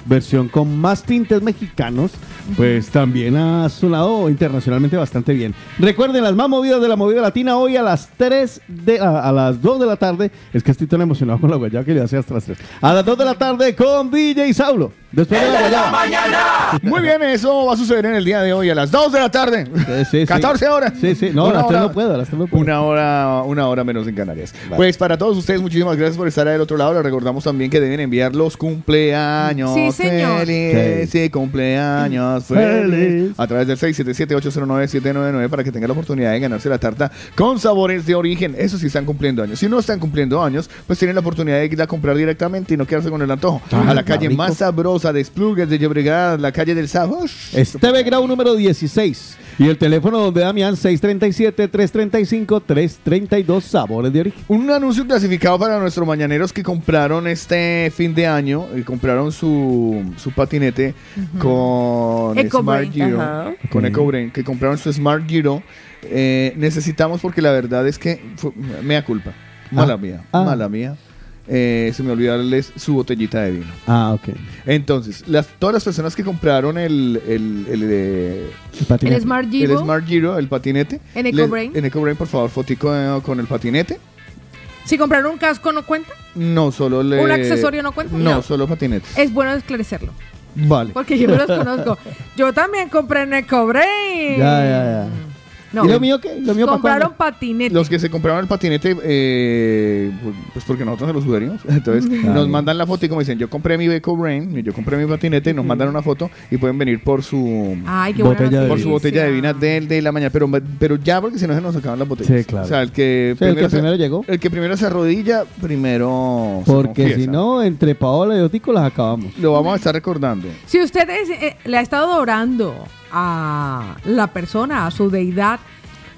versión con más tintes mexicanos, pues también ha sonado internacionalmente bastante bien. Recuerden las más movidas de la movida latina hoy a las 3 de a, a las 2 de la tarde. Es que estoy tan emocionado con la guayaba que le hace hasta las 3. A las 2 de la tarde con DJ Saulo. Después de la guayaba. Muy bien, eso va a suceder en el día de hoy a las 2 de la tarde. sí. 14 horas. Sí, sí. No, a Una las 3 hora- no puedo, a las 3 no puedo. Una hora, una hora menos en Canarias. Pues para todos ustedes, muchísimas gracias por estar del otro lado. Les recordamos también que deben enviar los cumpleaños Sí, señor. feliz. Sí, cumpleaños feliz. A través del 677-809-799 para que tengan la oportunidad de ganarse la tarta con sabores de origen. Eso sí están cumpliendo años. Si no están cumpliendo años, pues tienen la oportunidad de ir a comprar directamente y no quedarse con el antojo. A la calle rico. más sabrosa ubicados a Desplugues de Llobregat, la calle del Sajos. Esteve Grau número 16. Y el teléfono donde Damián 637-335-332 Sabores de Origen. Un anuncio clasificado para nuestros mañaneros que compraron este fin de año y compraron su, su patinete con EcoBrain. Smart Giro. Ajá. Con EcoBrain, que compraron su Smart Giro. Eh, necesitamos porque la verdad es que fue, mea culpa. Mala Ah. mía, Ah. mala mía. Eh, se me olvidó darles su botellita de vino. Ah, ok. Entonces, las, todas las personas que compraron el, el, el, eh, patinete. El Smart Giro. el Smart Giro, el patinete. En EcoBrain. En EcoBrain, por favor, fotico eh, con el patinete. Si compraron un casco no cuenta, No, solo le... ¿Un accesorio no cuenta? No, No. solo patinetes. es bueno esclarecerlo. Vale. Porque yo me los conozco. Yo también compré en EcoBrain. Ya, ya, ya. No. ¿Y lo mío qué? ¿Lo mío para Compraron cuándo? patinete. Los que se compraron el patinete, eh, pues porque nosotros se lo sugerimos. Entonces nos mandan la foto y como dicen, yo compré mi EcoBrain, yo compré mi patinete, y nos mandan una foto y pueden venir por su Ay, qué Botella de por su botella de vino del de la mañana. Pero, pero ya porque si no se nos acaban las botellas. Sí, claro. O sea, el que, Sí, el que se- primero llegó. El que primero se arrodilla, primero se Porque si no, entre Paola y Otico las acabamos. Lo vamos a estar recordando. Si usted es, eh, le ha estado orando a la persona, a su deidad,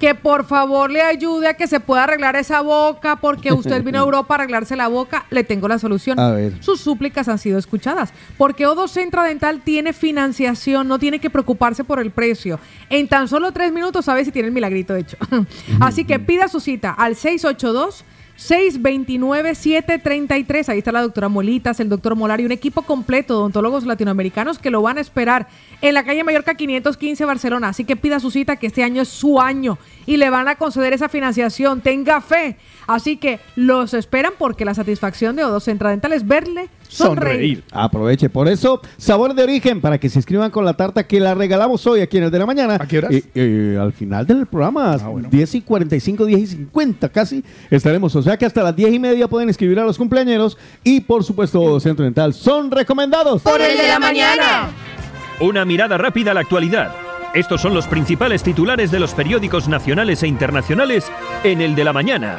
que por favor le ayude a que se pueda arreglar esa boca, porque usted vino a Europa a arreglarse la boca, le tengo la solución. A ver. Sus súplicas han sido escuchadas, porque Odo Centra Dental tiene financiación, no tiene que preocuparse por el precio. En tan solo tres minutos sabe si tiene el milagrito hecho. Así que pida su cita al 682 629-733. Ahí está la doctora Molitas, el doctor Molar y un equipo completo de odontólogos latinoamericanos que lo van a esperar en la calle Mallorca 515 Barcelona. Así que pida su cita que este año es su año y le van a conceder esa financiación. Tenga fe. Así que los esperan porque la satisfacción de Odo Centra Dental es verle sonreír. Aproveche. Por eso, sabor de origen, para que se inscriban con la tarta que la regalamos hoy aquí en el de la mañana. ¿A qué horas? Eh, eh, al final del programa, Ah, bueno. 10 y 45, 10 y 50 casi, estaremos. O sea que hasta las 10 y media pueden escribir a los cumpleañeros. Y por supuesto, Centro Dental son recomendados. Por el de la mañana. Una mirada rápida a la actualidad. Estos son los principales titulares de los periódicos nacionales e internacionales en el de la mañana.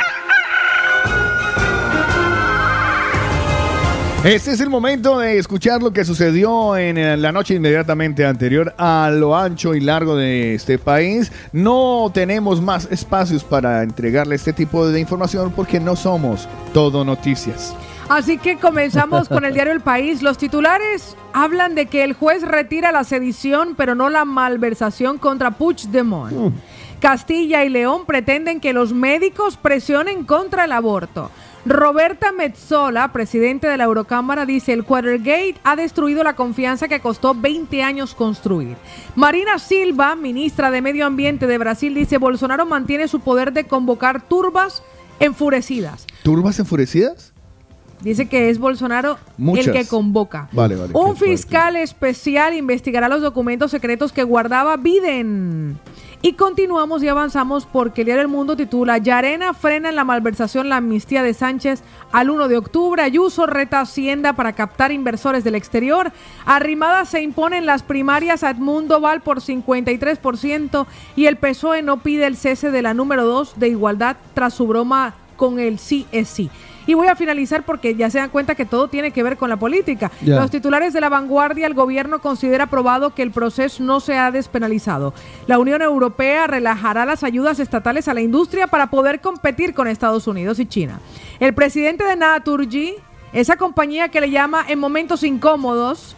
Este es el momento de escuchar lo que sucedió en la noche inmediatamente anterior a lo ancho y largo de este país. No tenemos más espacios para entregarle este tipo de información porque no somos todo noticias. Así que comenzamos con el diario El País. Los titulares hablan de que el juez retira la sedición, pero no la malversación contra Puigdemont. Castilla y León pretenden que los médicos presionen contra el aborto. Roberta Metzola, presidente de la Eurocámara, dice el Watergate ha destruido la confianza que costó 20 años construir. Marina Silva, ministra de Medio Ambiente de Brasil, dice Bolsonaro mantiene su poder de convocar turbas enfurecidas. ¿Turbas enfurecidas? Dice que es Bolsonaro Muchas. el que convoca. Vale, vale. Un fuerte. fiscal especial investigará los documentos secretos que guardaba Biden. Y continuamos y avanzamos porque el diario El Mundo titula Yarena frena en la malversación la amnistía de Sánchez al 1 de octubre. Ayuso reta Hacienda para captar inversores del exterior. Arrimada se impone en las primarias a Edmundo Val por 53% y el PSOE no pide el cese de la número 2 de igualdad tras su broma con el sí es sí. Y voy a finalizar porque ya se dan cuenta que todo tiene que ver con la política. Los titulares de la vanguardia, el gobierno considera probado que el proceso no se ha despenalizado. La Unión Europea relajará las ayudas estatales a la industria para poder competir con Estados Unidos y China. El presidente de Naturgy, esa compañía que le llama en momentos incómodos,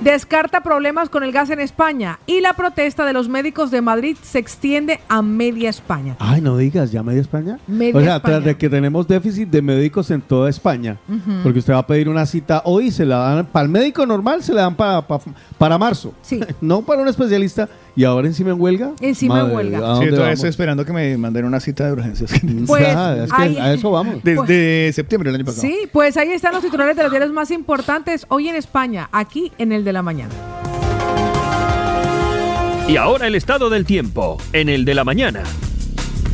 descarta problemas con el gas en España y la protesta de los médicos de Madrid se extiende a media España. Ay, no digas, ¿ya media España? Media o sea, España. tras de que tenemos déficit de médicos en toda España. Porque usted va a pedir una cita hoy se la dan para el médico normal, se la dan para, para, para marzo. Sí. no para un especialista. Y ahora encima en huelga. Encima en Madre, huelga. ¿a Sí, todavía vamos? estoy esperando que me manden una cita de urgencias. Pues, Ya, es que ahí- a eso vamos. Desde septiembre del año pasado. Sí, pues ahí están los titulares de los diarios más importantes hoy en España, aquí en el de la mañana. Y ahora el estado del tiempo en el de la mañana.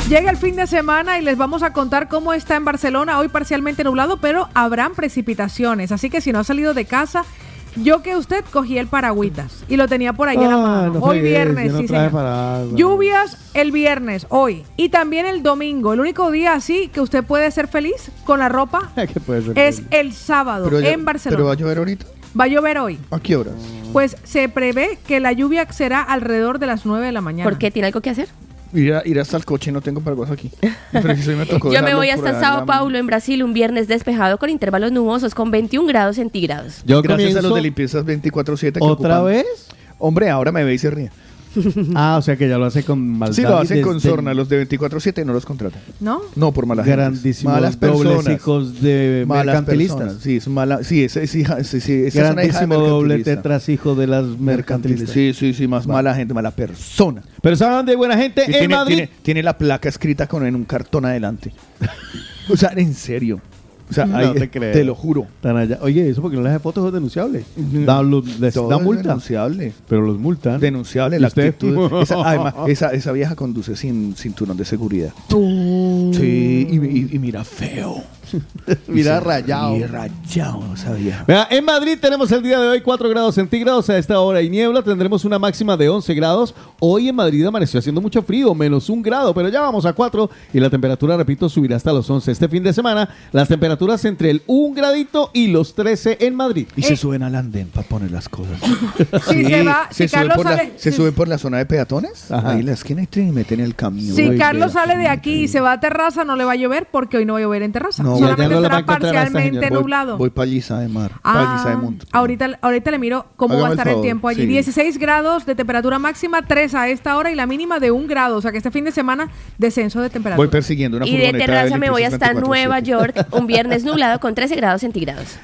Llega el fin de semana y les vamos a contar cómo está en Barcelona, hoy parcialmente nublado, pero habrán precipitaciones, así que si no ha salido de casa, yo que usted cogí el paragüitas y lo tenía por ahí en la Ah, mano. no hoy viernes, sí, señor. paraguas. Lluvias el viernes, hoy, y también el domingo. El único día así que usted puede ser feliz con la ropa ¿Qué puede ser? es el sábado Pero ya- en Barcelona. ¿Pero va a llover ahorita? Va a llover hoy. ¿A qué horas? Pues se prevé que la lluvia será alrededor de las 9 de la mañana. ¿Por qué? ¿Tiene algo que hacer? Ir, a- ir hasta el coche, no tengo paraguas aquí. Me tocó Yo me voy hasta Sao Paulo, en Brasil, un viernes despejado con intervalos nubosos con 21 grados centígrados. Yo Gracias a los de limpiezas 24-7. que ¿Otra ocupan- vez? Hombre, ahora me ve y se ríe. Ah, o sea que ya lo hace con maldad. Sí, lo y hacen con sorna. Los de 24-7 no los contratan. ¿No? No, por malas gentes. Grandísimos Malas dobles personas. hijos de Malas mercantilistas. personas. Sí, es mala. Sí, esa es hija. Sí, sí, es una hija de Grandísimo doble tetras hijo de las Mercantilistas. mercantilistas. Sí, sí, sí, más mala gente, mala persona. Pero ¿saben de buena gente? Y en tiene, Madrid. tiene- tiene la placa escrita con en un cartón adelante. o sea, en serio. O sea, No ahí- te lo juro. Tan allá. Oye, eso porque no les hace fotos es denunciable. Da, lo- les Todo da es multa. denunciable. Pero los multan. Denunciable ¿Y la usted? actitud. Esa, además, esa, esa vieja conduce sin cinturón de seguridad. Sí, y, y- y mira feo. Mira Y se rayado. ríe rayado vieja. Vea, en Madrid tenemos el día de hoy 4 grados centígrados a esta hora y niebla. Tendremos una máxima de 11 grados. Hoy en Madrid amaneció haciendo mucho frío, menos un grado, pero ya vamos a 4 y la temperatura, repito, subirá hasta los 11. Este fin de semana, las temperaturas entre el 1 gradito y los 13 en Madrid. Y se suben al andén para poner las cosas. Si se va- si suben Carlos por la, sale- se si- suben por la zona de peatones. Ajá. Ahí en la esquina y y meten el camión. Si Carlos sale de aquí y se va a terraza, no le va a llover porque hoy no va a llover en terraza. No, Solamente estará parcialmente nublado. Voy para Lliza de Mar. para Lliza de Ah, ahorita, ahorita le miro cómo Hágame va a el estar el, favor, tiempo allí. sí. 16 grados de temperatura máxima, 3 a esta hora y la mínima de 1 grado. O sea que este fin de semana, descenso de temperatura. Voy persiguiendo una Y de terraza me voy hasta 24/7. Nueva York, un viernes nublado con 13 grados centígrados.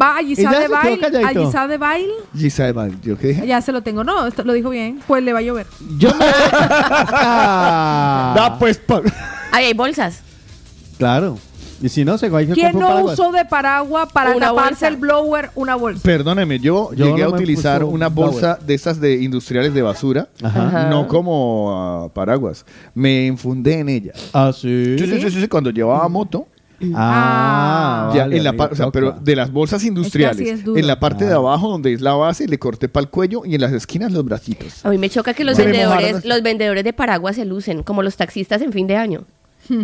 Va a ya de Bail. A. Giselle de Bail. Lliza de Mar. ¿Yo qué dije? Ya se lo tengo. No, esto lo dijo bien. Pues le va a llover. Yo me. Ah. Da pues. Ahí hay bolsas. Claro. Y si no, se va a ir ¿Quién no usó de paraguas para Una taparse bolsa. el blower? Una bolsa. Perdóneme, yo, Yo llegué no a utilizar una un bolsa de estas de industriales de basura, Ajá. Ajá. no como ah, paraguas. Me infundé en ella. Ah, sí. Sí, sí, sí, sí, cuando llevaba moto, Ah, ya vale, en la amigo, par- o sea, pero de las bolsas industriales, es duro. en la parte de Ah. abajo donde es la base, le corté para el cuello y en las esquinas los bracitos. A mí me choca que los vendedores, los vendedores de paraguas se lucen, como los taxistas en fin de año.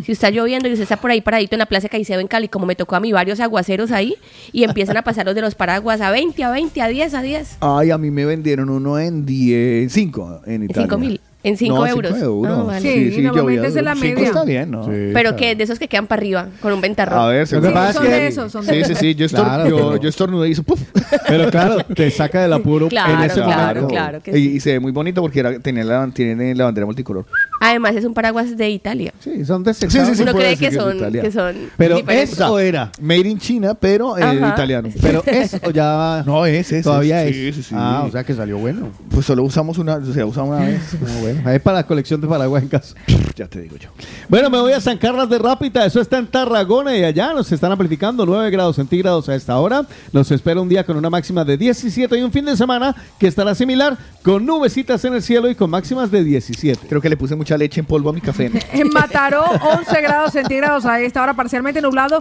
Si está lloviendo y usted está por ahí paradito en la Plaza Caicedo en Cali, como me tocó a mí varios aguaceros ahí, y empiezan a pasar los de los paraguas a 20, a 20, a 10, a 10. Ay, a mí me vendieron uno en 10, 5 en Italia. 5 mil, en 5 No, euros. cinco euros. Ah, vale. Sí, y normalmente es de la Cinco media. está bien, ¿no? Sí, Pero está que de esos que quedan para arriba, con un ventarrón. A ver, que seguro- pasa son que- de esos, son de Sí, sí, esos. sí, yo, estor- Claro, yo, pero- yo estornudé y hizo ¡puf! Pero claro, te saca del apuro Claro, en ese claro, momento. claro que y, sí. y se ve muy bonito porque era, tenía la, tiene la bandera multicolor. Además es un paraguas de Italia. Sí, son de Sí, sí, sí. Uno cree que que es son, italiano. que son Pero es o era. Made in China, pero eh, italiano. Pero es o ya. No, es, es. Todavía es. Sí, sí, sí. Ah, o sea que salió bueno. Pues solo usamos una, o sea, usamos una vez. Ah, bueno. Ahí para la colección de paraguas en casa. ya te digo yo. Bueno, me voy a San Carlos de Rápita, eso está en Tarragona y allá nos están amplificando 9 grados centígrados a esta hora. Nos espera un día con una máxima de 17 y un fin de semana que estará similar con nubecitas en el cielo y con máximas de 17. Creo que le puse mucha leche en polvo a mi café. En Mataró, 11 grados centígrados a esta hora, parcialmente nublado.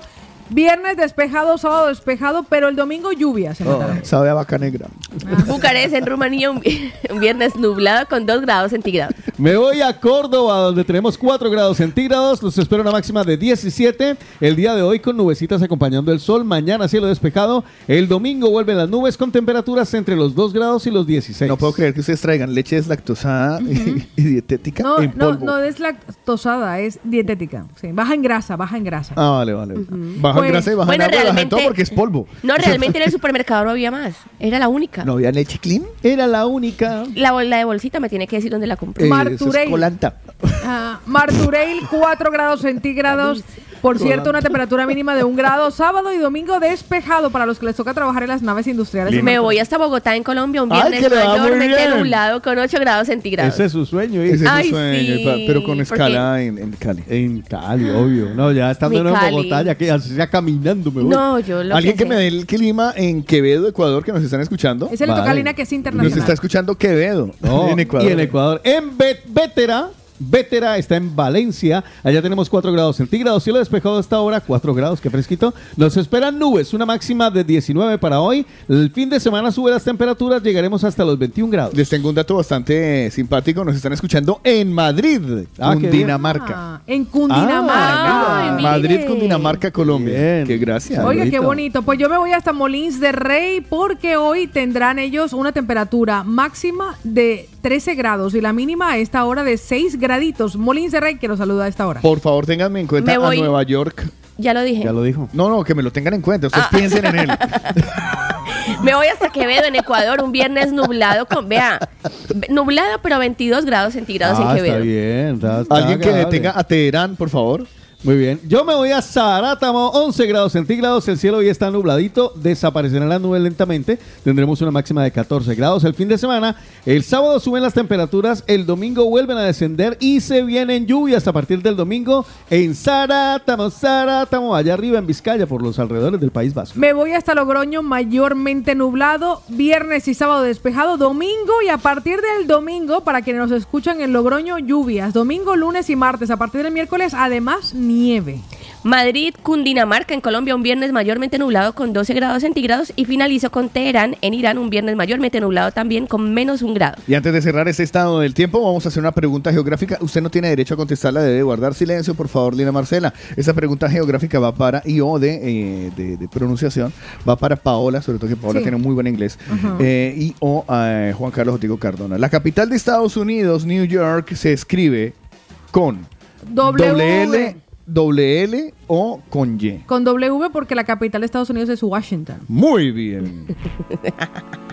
Viernes despejado, sábado despejado, pero el domingo lluvias Mataró. Sabe a vaca negra. Bucarest, en Rumanía, un viernes nublado con 2 grados centígrados. Me voy a Córdoba, donde tenemos 4 grados centígrados. Los espero una máxima de 17. El día de hoy con nubecitas acompañando el sol. Mañana cielo despejado. El domingo vuelven las nubes con temperaturas entre los 2 grados y los 16. No puedo creer que ustedes traigan leche deslactosada y, y dietética No, en no, polvo. no es lactosada, es dietética. Sí, baja en grasa, baja en grasa. Ah, vale, vale. Baja Pues, en grasa y baja bueno, en agua y baja en todo porque es polvo. No, realmente en el supermercado no había más. Era la única. ¿No había leche clean? Era la única. La, la de bolsita me tiene que decir dónde la compré. Eh, Martureil. eso es colanta. Ah, Martureil, 4 grados centígrados. Por cierto, una temperatura mínima de un grado. Sábado y domingo despejado para los que les toca trabajar en las naves industriales. Me voy hasta Bogotá, en Colombia, un viernes que muy mayormente bien. nublado con 8 grados centígrados. Ese es su sueño. ¿eh? Ese es Ay, su sueño, sí, pero con escala en, en Cali. En Cali, obvio. No, ya estando en. Bogotá, ya que así sea caminando me voy. No, yo lo Alguien que me dé el clima en Quevedo, Ecuador, que nos están escuchando. Es el Vale. Tocalina que es Nos internacional. está escuchando Quevedo, No, en Ecuador. Y en Ecuador. En Bet- Vétera, Vétera está en Valencia. Allá tenemos 4 grados centígrados. Cielo despejado a esta hora, 4 grados, qué fresquito. Nos esperan nubes, una máxima de 19 para hoy. El fin de semana sube las temperaturas, llegaremos hasta los 21 grados. Les tengo un dato bastante simpático. Nos están escuchando en Madrid, Ah. Cundinamarca. Ah, en Cundinamarca. Ah, Ay, Madrid. Cundinamarca, Colombia. Qué gracias. Oiga, qué bonito. Pues yo me voy hasta Molins de Rey porque hoy tendrán ellos una temperatura máxima de 13 grados y la mínima a esta hora de 6 graditos. Molins de Rey, que los saluda a esta hora. Por favor, ténganme en cuenta Me voy. a Nueva York. Ya lo dije. lo dijo. No, no, que me lo tengan en cuenta. Ustedes Ah. piensen en él. Me voy hasta Quevedo, en Ecuador, un viernes nublado con, vea, nublado pero 22 grados centígrados Ah, en Quevedo. está bien. está- está Alguien que agradable. detenga a Teherán, por favor. Muy bien. Yo me voy a Zarátamo, 11 grados centígrados. El cielo hoy está nubladito. Desaparecerán las nubes lentamente. Tendremos una máxima de 14 grados el fin de semana. El sábado suben las temperaturas. El domingo vuelven a descender y se vienen lluvias a partir del domingo en Zarátamo, Zarátamo, allá arriba en Vizcaya, por los alrededores del País Vasco. Me voy hasta Logroño, mayormente nublado, viernes y sábado despejado, domingo y a partir del domingo, para quienes nos escuchan en Logroño, lluvias. Domingo, lunes y martes. A partir del miércoles, además, nieve. Madrid, Cundinamarca, en Colombia, un viernes mayormente nublado con 12 grados centígrados. Y finalizo con Teherán, en Irán, un viernes mayormente nublado también con menos un grado. Y antes de cerrar este estado del tiempo, vamos a hacer una pregunta geográfica. Usted no tiene derecho a contestarla, debe guardar silencio, por favor, Lina Marcela. Esta pregunta geográfica va para, y o de, eh, de, de pronunciación, va para Paola, sobre todo que Paola Sí. tiene muy buen inglés, eh, y o a Juan Carlos Otigo Cardona. La capital de Estados Unidos, New York, se escribe con W. doble L, o con Y. Con W porque la capital de Estados Unidos es Washington. Muy bien.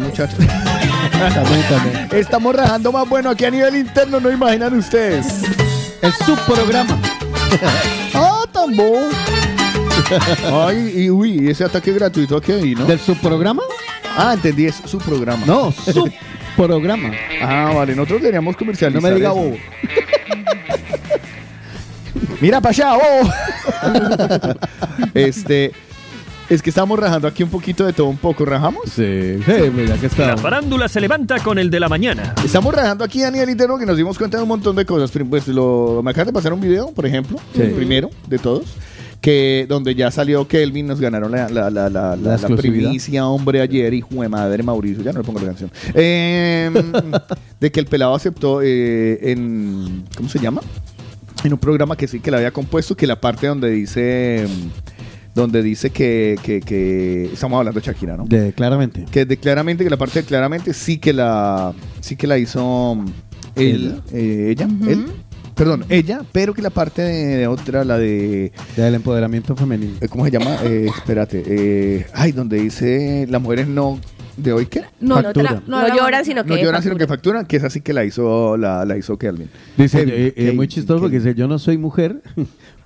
muchachos. Estamos rajando más bueno aquí a nivel interno, no imaginan ustedes. El subprograma. ah, tan bobo. Ay, y uy, ese ataque gratuito aquí ahí, ¿no? ¿Del subprograma? Ah, entendí, es su programa. No, subprograma. ah, vale, nosotros deberíamos comercializar. No me diga eso. bobo. Mira para allá, bobo. este, es que estamos rajando aquí un poquito de todo un poco, ¿rajamos? Sí, sí, mira que La farándula se levanta con el de la mañana. Estamos rajando aquí a nivel interno que nos dimos cuenta de un montón de cosas. Pues lo, me acaba de pasar un video, por ejemplo, Sí. el primero de todos, que donde ya salió Kelvin, nos ganaron la, la, la, la, la- la primicia, hombre, ayer, hijo de madre, Mauricio, ya no le pongo la canción. Em, de que el pelado aceptó eh, en, ¿cómo se llama? En un programa que sí que le había compuesto, que la parte donde dice... Donde dice que, que, que- estamos hablando de Shakira, ¿no? De claramente. Que de claramente, que la parte de claramente sí que la sí que la hizo mm, él, eh, ella, él, perdón, ella, pero que la parte de, de otra, la de Del empoderamiento femenino. eh, ¿cómo se llama? Eh, espérate, eh, ay, donde dice las mujeres no de hoy qué? No, Factura. no, lloran, sino que No lloran sino facturan. que facturan, que es así que la hizo la, la hizo Kelvin. Dice, Kevin, eh, eh, Kevin, muy chistoso porque dice, yo no soy mujer,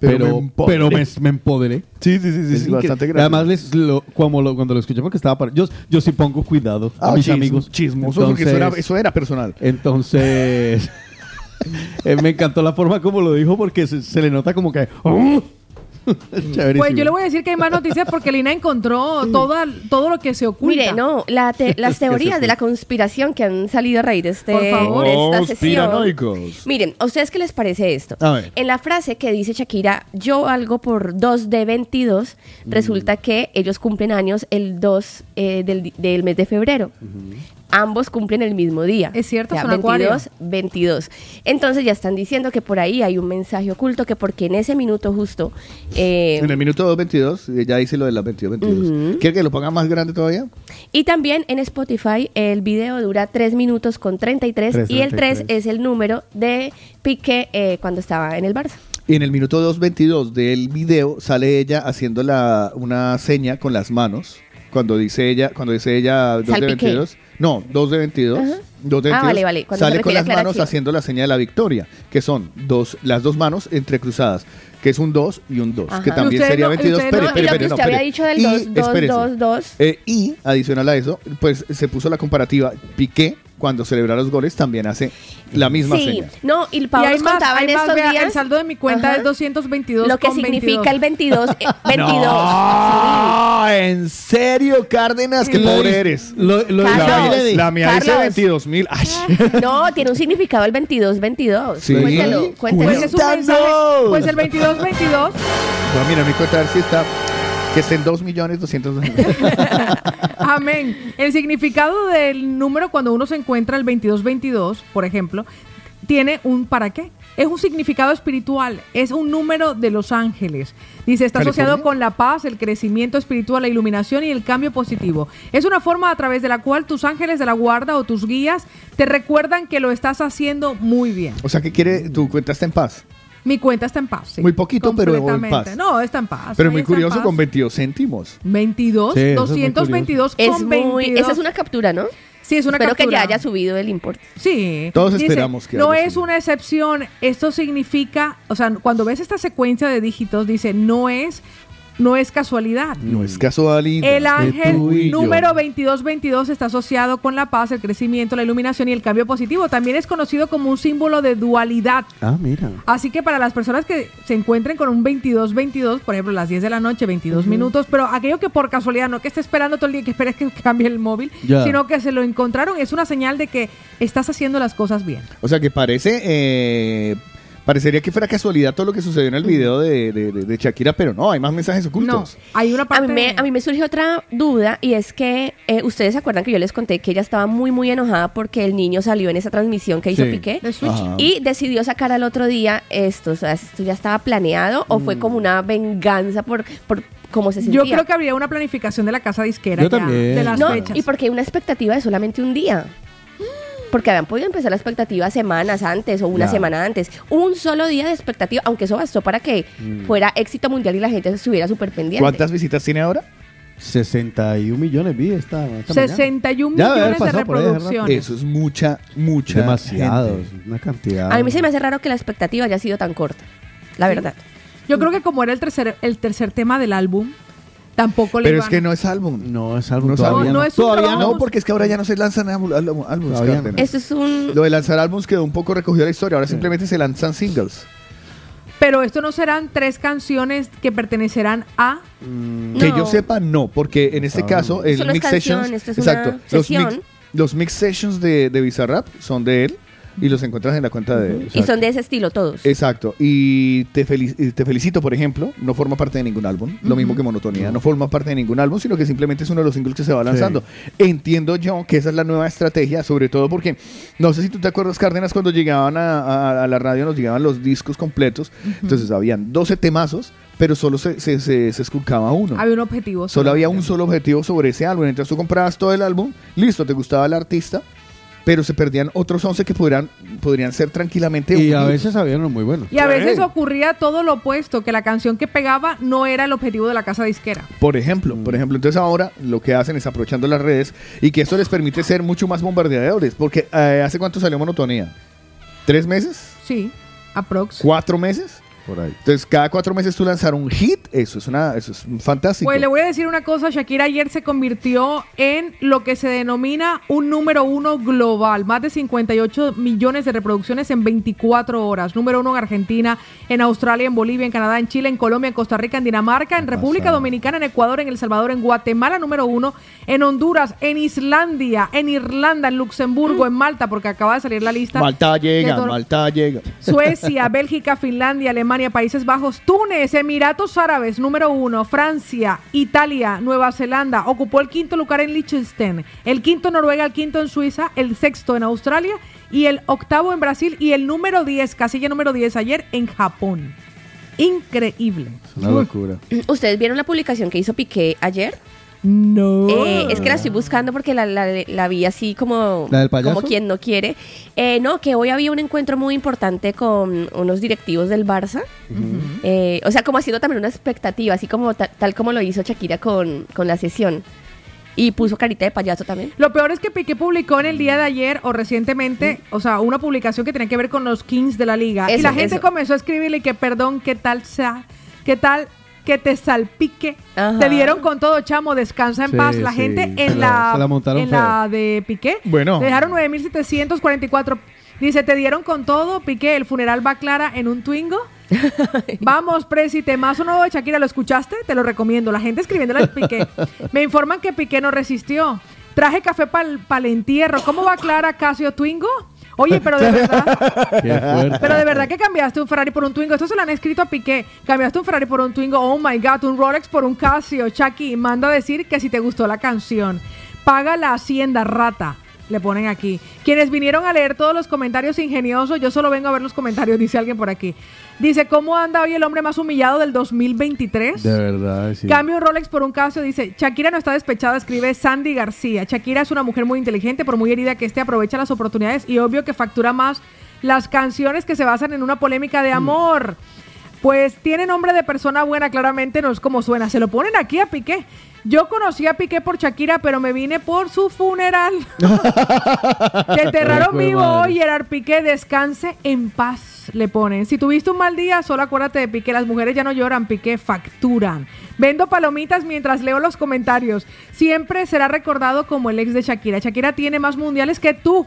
Pero pero, me empoderé". pero me, me empoderé. Sí, sí, sí, sí, Es bastante gracioso. Además, les, lo, como lo- cuando lo escuché porque estaba para... Yo, yo sí pongo cuidado a Ah, mis amigos. Chismoso, porque eso era, eso era personal. Entonces, eh, me encantó la forma como lo dijo porque se, se le nota como que... ¡Oh! Chéverísimo. Pues yo le voy a decir que hay más noticias porque Lina encontró toda, todo lo que se oculta. Mire, no, la te- las teorías de la conspiración que han salido a raíz de, este, Por favor. de esta sesión. Miren, ¿a ustedes qué les parece esto? A ver. En la frase que dice Shakira, yo algo por 2 de 22, resulta que ellos cumplen años el 2 eh, del mes de febrero. Ambos cumplen el mismo día. Es cierto, O sea, son acuario. 22, 22. Entonces ya están diciendo que por ahí hay un mensaje oculto que porque en ese minuto justo... eh, En el minuto 2.22, eh, ya dice lo de las 22.22. ¿Quiere que lo ponga más grande todavía? Y también en Spotify el video dura 3 minutos con 33 y el 3 es el número de Piqué eh, cuando estaba en el Barça. Y en el minuto 2.22 del video sale ella haciendo la, una seña con las manos. Cuando dice ella, cuando dice ella 2 de Salpiqué. 22. No, 2 de 22. Ajá. 2 de Ah, 22. vale, vale, cuando se Sale con las manos haciendo la seña de la victoria, que son dos, las dos manos entrecruzadas, que es un 2 y un 2, Ajá. que también sería no- 22. ustedes Espere, no- espere, espere, no, había dicho del Y, dos, dos, espérese. dos, dos. Eh, y adicional a eso, pues se puso la comparativa. Piqué, cuando celebra los goles, también hace la misma Sí, seña. no, y el Y Pablo nos más, contaba en más, estos vea, días el saldo de mi cuenta Ajá. es 222 lo que con significa 22. el 22. eh, 22. No, en serio, Cárdenas, qué Lo pobre eres. lo- lo la, Carlos, mía- la mía dice Carlos. 22 mil. No, tiene un significado el 22, 22. Sí. Cuéntelo, cuéntelo. Pues es un mensaje, pues el 22 22 No, mira, mi cuenta a ver si está. Que estén 2 millones 200 Amén. El significado del número cuando uno se encuentra el 2222, por ejemplo, tiene un para qué. Es un significado espiritual, es un número de los ángeles. Dice, está asociado ¿California? con la paz, el crecimiento espiritual, la iluminación y el cambio positivo. Es una forma a través de la cual tus ángeles de la guarda o tus guías te recuerdan que lo estás haciendo muy bien. O sea, que quiere, tu cuenta está en paz. Mi cuenta está en paz. sí. Muy poquito, pero en Completamente. paz. No, está en paz. Pero muy curioso con 22 céntimos. 22, Sí, eso es muy 222 Es con muy, 22. esa es una captura, ¿no? Sí, es una Espero que captura. ya haya subido el importe. Sí. Todos Dice, esperamos que No haya es una excepción. Esto significa, o sea, cuando ves esta secuencia de dígitos, dice, no es, no es casualidad. No es casualidad. El ángel número 2222 está asociado con la paz, el crecimiento, la iluminación y el cambio positivo. También es conocido como un símbolo de dualidad. Ah, mira. Así que para las personas que se encuentren con un 22-22, por ejemplo, las 10 de la noche, 22 minutos, pero aquello que por casualidad, no que esté esperando todo el día, que esperes que cambie el móvil, Ya. sino que se lo encontraron, es una señal de que estás haciendo las cosas bien. O sea que parece. eh, parecería que fuera casualidad todo lo que sucedió en el video de, de- de- de Shakira, pero no, hay más mensajes ocultos. hay una A mí, me, a mí me surge otra duda y es que eh, ustedes se acuerdan que yo les conté que ella estaba muy muy enojada porque el niño salió en esa transmisión que hizo Sí. Piqué y decidió sacar al otro día esto, o sea, esto ya estaba planeado o fue como una venganza por, por cómo se sentía. Yo creo que habría una planificación de la casa disquera Yo ya, también. de las No, fechas. y porque hay una expectativa de solamente un día. Porque habían podido empezar la expectativa semanas antes o una semana antes. Un solo día de expectativa, aunque eso bastó para que Mm. fuera éxito mundial y la gente estuviera súper pendiente. ¿Cuántas visitas tiene ahora? 61 millones vi esta, esta mañana. 61 Ya debe haber millones de reproducciones. Eso es mucha, mucha. Demasiado, gente. una cantidad. A mí se me hace raro que la expectativa haya sido tan corta. La Sí. verdad. Yo creo que como era el tercer, el tercer tema del álbum, tampoco le Pero iban- es que no es álbum. No es álbum No es todavía. álbum. No es un Todavía trabajo no, porque es que ahora ya no se lanzan álbum- álbum- álbumes. Todavía no. Cárdenas. Esto es un... Lo de lanzar álbumes quedó un poco recogido la historia. Ahora simplemente se lanzan singles. Pero esto no serán tres canciones que pertenecerán a... Que No. yo sepa, no, porque en este Ah. caso, el Solo es Mix canción, Sessions. esto es una exacto. Los sesión. mix, los mix Sessions de, de Bizarrap son de él y los encuentras en la cuenta de él. Y son de ese estilo todos. Exacto. Y te, te felicito, por ejemplo, no forma parte de ningún álbum. Lo mismo que Monotonía. No forma parte de ningún álbum, sino que simplemente es uno de los singles que se va lanzando. Entiendo yo que esa es la nueva estrategia, sobre todo porque, no sé si tú te acuerdas, Cárdenas, cuando llegaban a, a- a la radio, nos llegaban los discos completos. Entonces habían 12 temazos, pero solo se, se, se, se esculcaba uno. Había un objetivo. Solo había un solo objetivo sobre ese álbum. Entonces tú comprabas todo el álbum, listo, te gustaba el artista, pero se perdían otros 11 que podrían, podrían ser tranquilamente Y a veces habían unos muy buenos. Y a veces ocurría todo lo opuesto, que la canción que pegaba no era el objetivo de la casa disquera. Por ejemplo, Mm. por ejemplo, entonces ahora lo que hacen es aprovechando las redes y que esto les permite ser mucho más bombardeadores. Porque eh, ¿hace cuánto salió Monotonía? ¿Tres meses? Sí, aprox. ¿Cuatro meses? Por ahí. Entonces, cada cuatro meses tú lanzar un hit, eso es una, eso es fantástico. Pues le voy a decir una cosa, Shakira ayer se convirtió en lo que se denomina un número uno global, más de 58 millones de reproducciones en 24 horas, número uno en Argentina, en Australia, en Bolivia, en Canadá, en Chile, en Colombia, en Costa Rica, en Dinamarca, en República Dominicana, en Ecuador, en El Salvador, en Guatemala, número uno, en Honduras, en Islandia, en Irlanda, en Luxemburgo, en Malta, porque acaba de salir la lista. Malta llega, Malta llega. Suecia, Bélgica, Finlandia, Alemania, Países Bajos, Túnez, Emiratos Árabes, número uno, Francia, Italia, Nueva Zelanda, ocupó el quinto lugar en Liechtenstein, el quinto en Noruega, el quinto en Suiza, el sexto en Australia y el octavo en Brasil y el número 10, casilla número 10 ayer en Japón. Increíble. Es una locura. ¿Ustedes vieron la publicación que hizo Piqué ayer? No. Eh, es que la estoy buscando porque la, la- la vi así como, ¿La del payaso? como quien no quiere. Eh, no, que hoy había un encuentro muy importante con unos directivos del Barça. Eh, o sea, como haciendo también una expectativa, así como ta- tal como lo hizo Shakira con, con la sesión. Y puso carita de payaso también. Lo peor es que Piqué publicó en el día de ayer o recientemente, o sea, una publicación que tenía que ver con los Kings de la liga. y la gente eso. comenzó a escribirle que perdón, qué tal sea, qué tal que te salpique. Ajá. Te dieron con todo, chamo, descansa en Sí, paz. La sí, gente en la- la, se la montaron en feo. la de Piqué. Bueno. Le dejaron 9744. Dice, te dieron con todo, Piqué, el funeral va clara en un Twingo. Vamos, Presi, temazo nuevo de Shakira, ¿lo escuchaste? Te lo recomiendo. La gente escribiéndole al Piqué. Me informan que Piqué no resistió. Traje café para el entierro. ¿Cómo va Clara Casio Twingo? Oye, pero de verdad, Qué fuerte. pero de verdad que cambiaste un Ferrari por un Twingo. Esto se lo han escrito a Piqué. Cambiaste un Ferrari por un Twingo. Oh my God, un Rolex por un Casio. Chucky, manda a decir que si te gustó la canción. Paga la hacienda, rata. Le ponen aquí. Quienes vinieron a leer todos los comentarios ingeniosos, yo solo vengo a ver los comentarios, dice alguien por aquí. Dice, ¿cómo anda hoy el hombre más humillado del 2023? De verdad, sí. Cambio un Rolex por un Casio, dice, Shakira no está despechada, escribe Sandy García. Shakira es una mujer muy inteligente, por muy herida que esté, aprovecha las oportunidades y obvio que factura más las canciones que se basan en una polémica de amor. Pues tiene nombre de persona buena, claramente no es como suena. Se lo ponen aquí a Piqué. Yo conocí a Piqué por Shakira, pero me vine por su funeral. Te enterraron vivo hoy, Gerard Piqué. Descanse en paz, le ponen. Si tuviste un mal día, solo acuérdate de Piqué. Las mujeres ya no lloran, Piqué facturan. Vendo palomitas mientras leo los comentarios. Siempre será recordado como el ex de Shakira. Shakira tiene más mundiales que tú.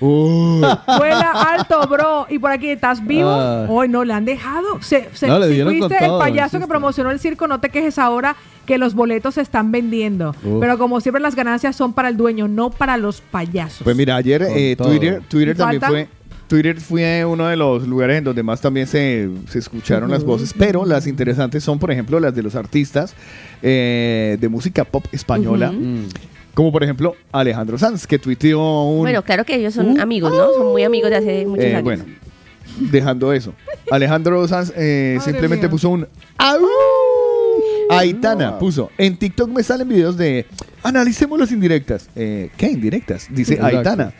Vuela alto, bro. Y por aquí, ¿estás vivo? Ah. Hoy no, le han dejado. Se, se- No, le si fuiste el todo, payaso que promocionó el circo, no te quejes ahora que los boletos se están vendiendo. Pero como siempre, las ganancias son para el dueño, no para los payasos. Pues mira, ayer eh. Twitter, Twitter ¿Y también fue. Twitter fue uno de los lugares en donde más también se, se escucharon las voces, pero las interesantes son, por ejemplo, las de los artistas eh, de música pop española. Mm. Como por ejemplo Alejandro Sanz, que tuiteó un... Bueno, claro que ellos son amigos, ¿no? Son muy amigos de hace muchos Eh, años. bueno, dejando eso. Alejandro Sanz eh, simplemente mía. puso un ¡Au! Aitana puso, en TikTok me salen videos de analicemos las indirectas. Eh, ¿Qué indirectas? Dice Exacto. Aitana.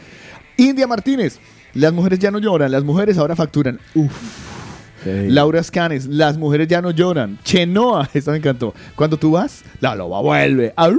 India Martínez, las mujeres ya no lloran, las mujeres ahora facturan. Uf. Laura Scanes, las mujeres ya no lloran. Chenoa, esta me encantó. Cuando tú vas, la loba vuelve. ¡Au!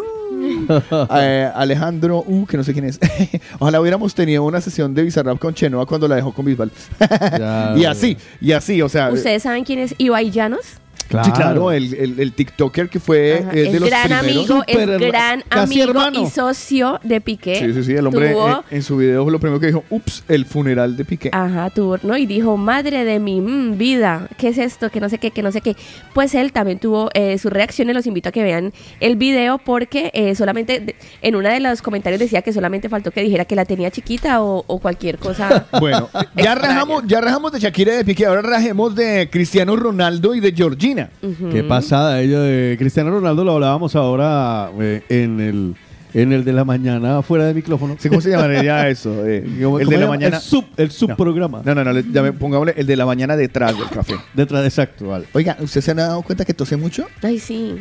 Eh, Alejandro, uh, que no sé quién es. Ojalá hubiéramos tenido una sesión de Bizarrap con Chenoa cuando la dejó con Bisbal. y así, y así, o sea. ¿Ustedes saben quién es Ibai Llanos? Sí, claro, el, el- el TikToker que fue eh, de los gran primeros. amigo, herma- gran amigo hermano. y socio de Piqué. Sí, sí, sí, el hombre Tuvo- eh, en su video lo primero que dijo, ups, el funeral de Piqué. Ajá, tuvo, ¿no? Y dijo, madre de mi mm, vida, ¿qué es esto? Que no sé qué, que no sé qué. Pues él también tuvo eh, sus reacciones, los invito a que vean el video porque eh, solamente de- en uno de los comentarios decía que solamente faltó que dijera que la tenía chiquita o, o cualquier cosa. Bueno, ya rajamos, ya rajamos de Shakira y de Piqué, ahora rajemos de Cristiano Ronaldo y de Georgina. Qué pasada ella de Cristiano Ronaldo, lo hablábamos ahora eh, en el en el de la mañana fuera de micrófono. Sí, ¿Cómo se llamaría eso? Eh, ¿Cómo- el cómo de la llama? mañana. El, sub, el subprograma. No, no, no, le- ya me- pongámosle el de la mañana detrás del café. Detrás, exacto, vale. Oiga, ¿usted se ha dado cuenta que tose mucho? Ay, sí.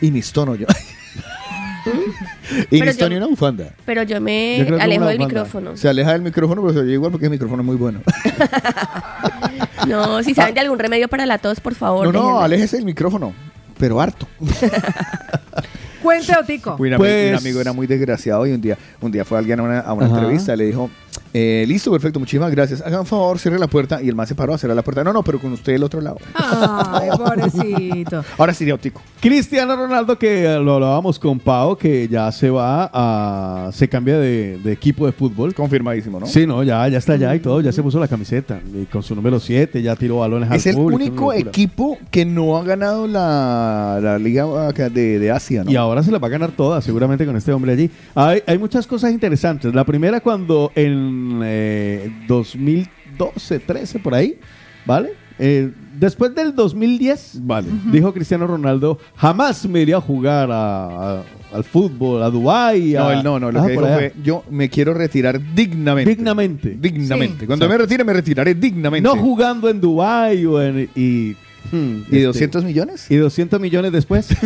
Y mis tono yo. y y una bufanda. Pero yo me Yo alejo del micrófono. Se aleja del micrófono, pero se oye igual porque el micrófono es muy bueno. No, si saben de algún remedio para la tos, por favor. No, no, déjenme. aléjese del micrófono, pero harto. Cuente, Otico. Un, Pues- un amigo era muy desgraciado y un día, un día fue alguien a una, a una entrevista, le dijo, eh, listo, perfecto, muchísimas gracias. Hagan un favor, cierre la puerta. Y el man se paró a cerrar la puerta. No, no, pero con usted del otro lado. Ay, pobrecito. Ahora sí, Otico. Cristiano Ronaldo, que lo hablábamos con Pau, que ya se va a. se cambia de, de equipo de fútbol. Confirmadísimo, ¿no? Sí, no, ya, ya está allá y todo, ya se puso la camiseta. Y con su número 7, ya tiró balones Es al el público, único una locura. equipo que no ha ganado la, la Liga de Asia, ¿no? Y ahora se la va a ganar toda, seguramente con este hombre allí. Hay, hay muchas cosas interesantes. La primera cuando en eh, 2012, 13, por ahí, ¿vale? Eh, después del 2010, vale. dijo Cristiano Ronaldo, jamás me iría a jugar a- a- al fútbol, a Dubái. No, él no, no, lo Ah, que dijo allá. fue, yo me quiero retirar dignamente. Dignamente. Dignamente. Sí. Cuando me retire, me retiraré dignamente. No jugando en Dubái o en... Y, hmm, ¿Y 200 millones? Y 200 millones después.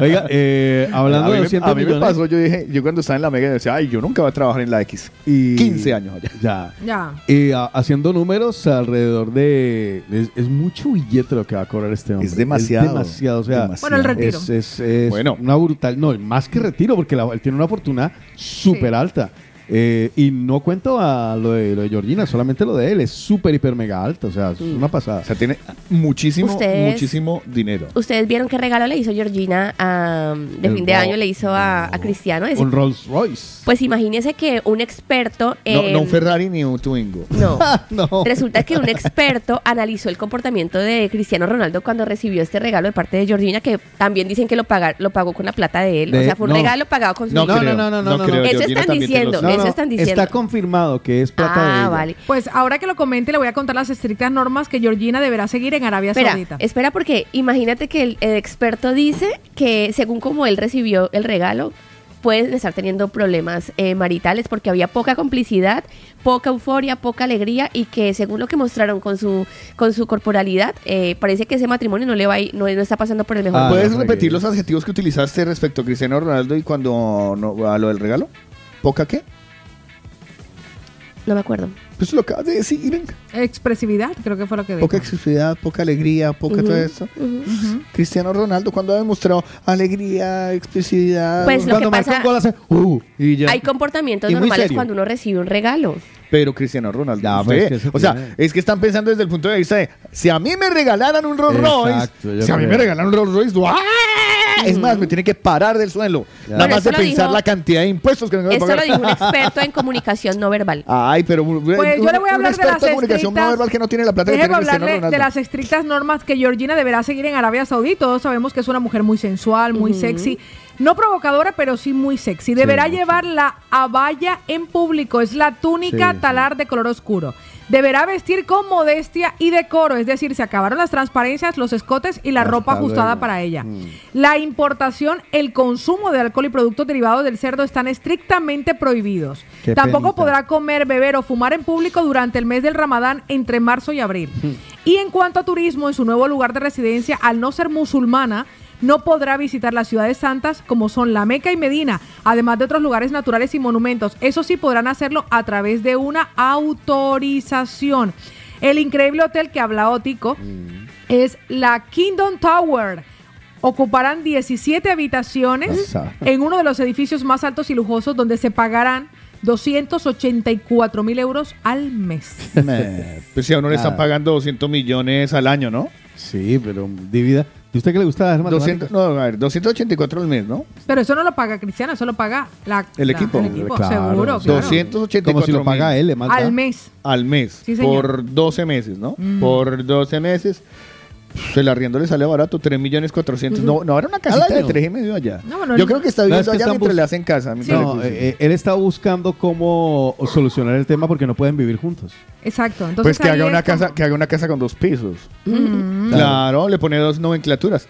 Oiga, eh, hablando a mí de me- 200 a mí me millones. pasó, yo dije, yo cuando estaba en la Mega decía, ay, yo nunca voy a trabajar en la X. Y 15 años allá. Ya. Ya. Y a- haciendo números alrededor de. Es, es mucho billete lo que va a cobrar este hombre. Es demasiado. demasiado. O sea, Demasiado. Bueno, el retiro. Es, es- es Bueno. una brutal. No, más que retiro, porque la- él tiene una fortuna súper alta. Eh, y no cuento a lo de, lo de Georgina, solamente lo de él. Es súper, hiper, mega alta. O sea, es una pasada. O sea, tiene muchísimo, Ustedes- muchísimo dinero. ¿Ustedes vieron qué regalo le hizo Georgina a- de El fin de ro- año? Le hizo a, a Cristiano. Es- Un Rolls Royce. Pues imagínese que un experto No, en... no un Ferrari ni un Twingo. No. no. Resulta que un experto analizó el comportamiento de Cristiano Ronaldo cuando recibió este regalo de parte de Georgina, que también dicen que lo, paga- lo pagó con la plata de él. o De- sea, fue un no. regalo pagado con su No, no, dinero. no, no, no, no, creo, no. Eso Georgina están también diciendo, No, eso no, están diciendo. Está confirmado que es plata de Ah, ella. vale. Pues ahora que lo comente, le voy a contar las estrictas normas que Georgina deberá seguir en Arabia Espera, Saudita. espera porque imagínate que el, el experto dice que según como él recibió el regalo, pueden estar teniendo problemas eh, maritales porque había poca complicidad, poca euforia, poca alegría y que según lo que mostraron con su con su corporalidad, eh, parece que ese matrimonio no le va a ir- no, no está pasando por el mejor. Ah, ¿Puedes no, repetir los adjetivos que utilizaste respecto a Cristiano Ronaldo y cuando no, a lo del regalo? ¿Poca qué? No me acuerdo. Pues lo acabas de decir. Expresividad, creo que fue lo que dijo. Poca expresividad, poca alegría, poca todo eso. Cristiano Ronaldo, cuando ha demostrado alegría, expresividad. Pues lo cuando que marca pasa- un gol hace, uh, y ya. Hay comportamientos normales cuando uno recibe un regalo. Pero Cristiano Ronaldo. pues, usted, que eso o sea, tiene- es que están pensando desde el punto de vista de si a mí me regalaran un Rolls Royce, si a mí creo. me regalaran un Rolls Royce, ¡ah! es más, me tiene que parar del suelo. Nada más de pensar dijo- la cantidad de impuestos que me voy a Esto pagar. lo dijo un experto en comunicación no verbal. Ay, pero un- Pues yo le voy a hablar de las en comunicación no estrictas- verbal que no tiene la plata que Déjeme tiene Cristiano hablarle Ronaldo. de las estrictas normas que Georgina deberá seguir en Arabia Saudí. Todos sabemos que es una mujer muy sensual, muy sexy. No provocadora, pero sí muy sexy. Deberá llevar la abaya en público. Es la túnica Sí, talar de color oscuro. Deberá vestir con modestia y decoro. Es decir, se acabaron las transparencias, los escotes y la Hasta ropa ajustada luego. para ella. La importación, el consumo de alcohol y productos derivados del cerdo están estrictamente prohibidos. Qué Tampoco penita. podrá comer, beber o fumar en público durante el mes del Ramadán entre marzo y abril. Y en cuanto a turismo, en su nuevo lugar de residencia, al no ser musulmana, no podrá visitar las ciudades santas como son la Meca y Medina, además de otros lugares naturales y monumentos. Eso sí podrán hacerlo a través de una autorización. El increíble hotel que habla Ótico es la Kingdom Tower. Ocuparán 17 habitaciones en uno de los edificios más altos y lujosos donde se pagarán 284 mil euros al mes. Pues si a uno le están pagando 200 millones al año, ¿no? Sí, pero divida. ¿Y usted qué le gusta las 200, no, a ver, 284 al mes, ¿no? Pero eso no lo paga Cristiano, eso lo paga la, El la- equipo. el equipo, Claro, seguro, claro. 284 Como si lo paga él, manda. Al mes. Al mes. Sí, señor. por 12 meses, ¿no? Mm. Por 12 meses. Pues, El arriendo le sale barato, 3 millones 400. Ujú. No, no, era una casita de año. 3 y medio allá. No, bueno, Yo creo que está No, es viviendo que allá mientras le hacen casa. No, eh, eh, él está buscando cómo solucionar el tema porque no pueden vivir juntos. Exacto. Entonces pues que ahí haga es una como- casa, que haga una casa con dos pisos. Claro, le pone dos nomenclaturas.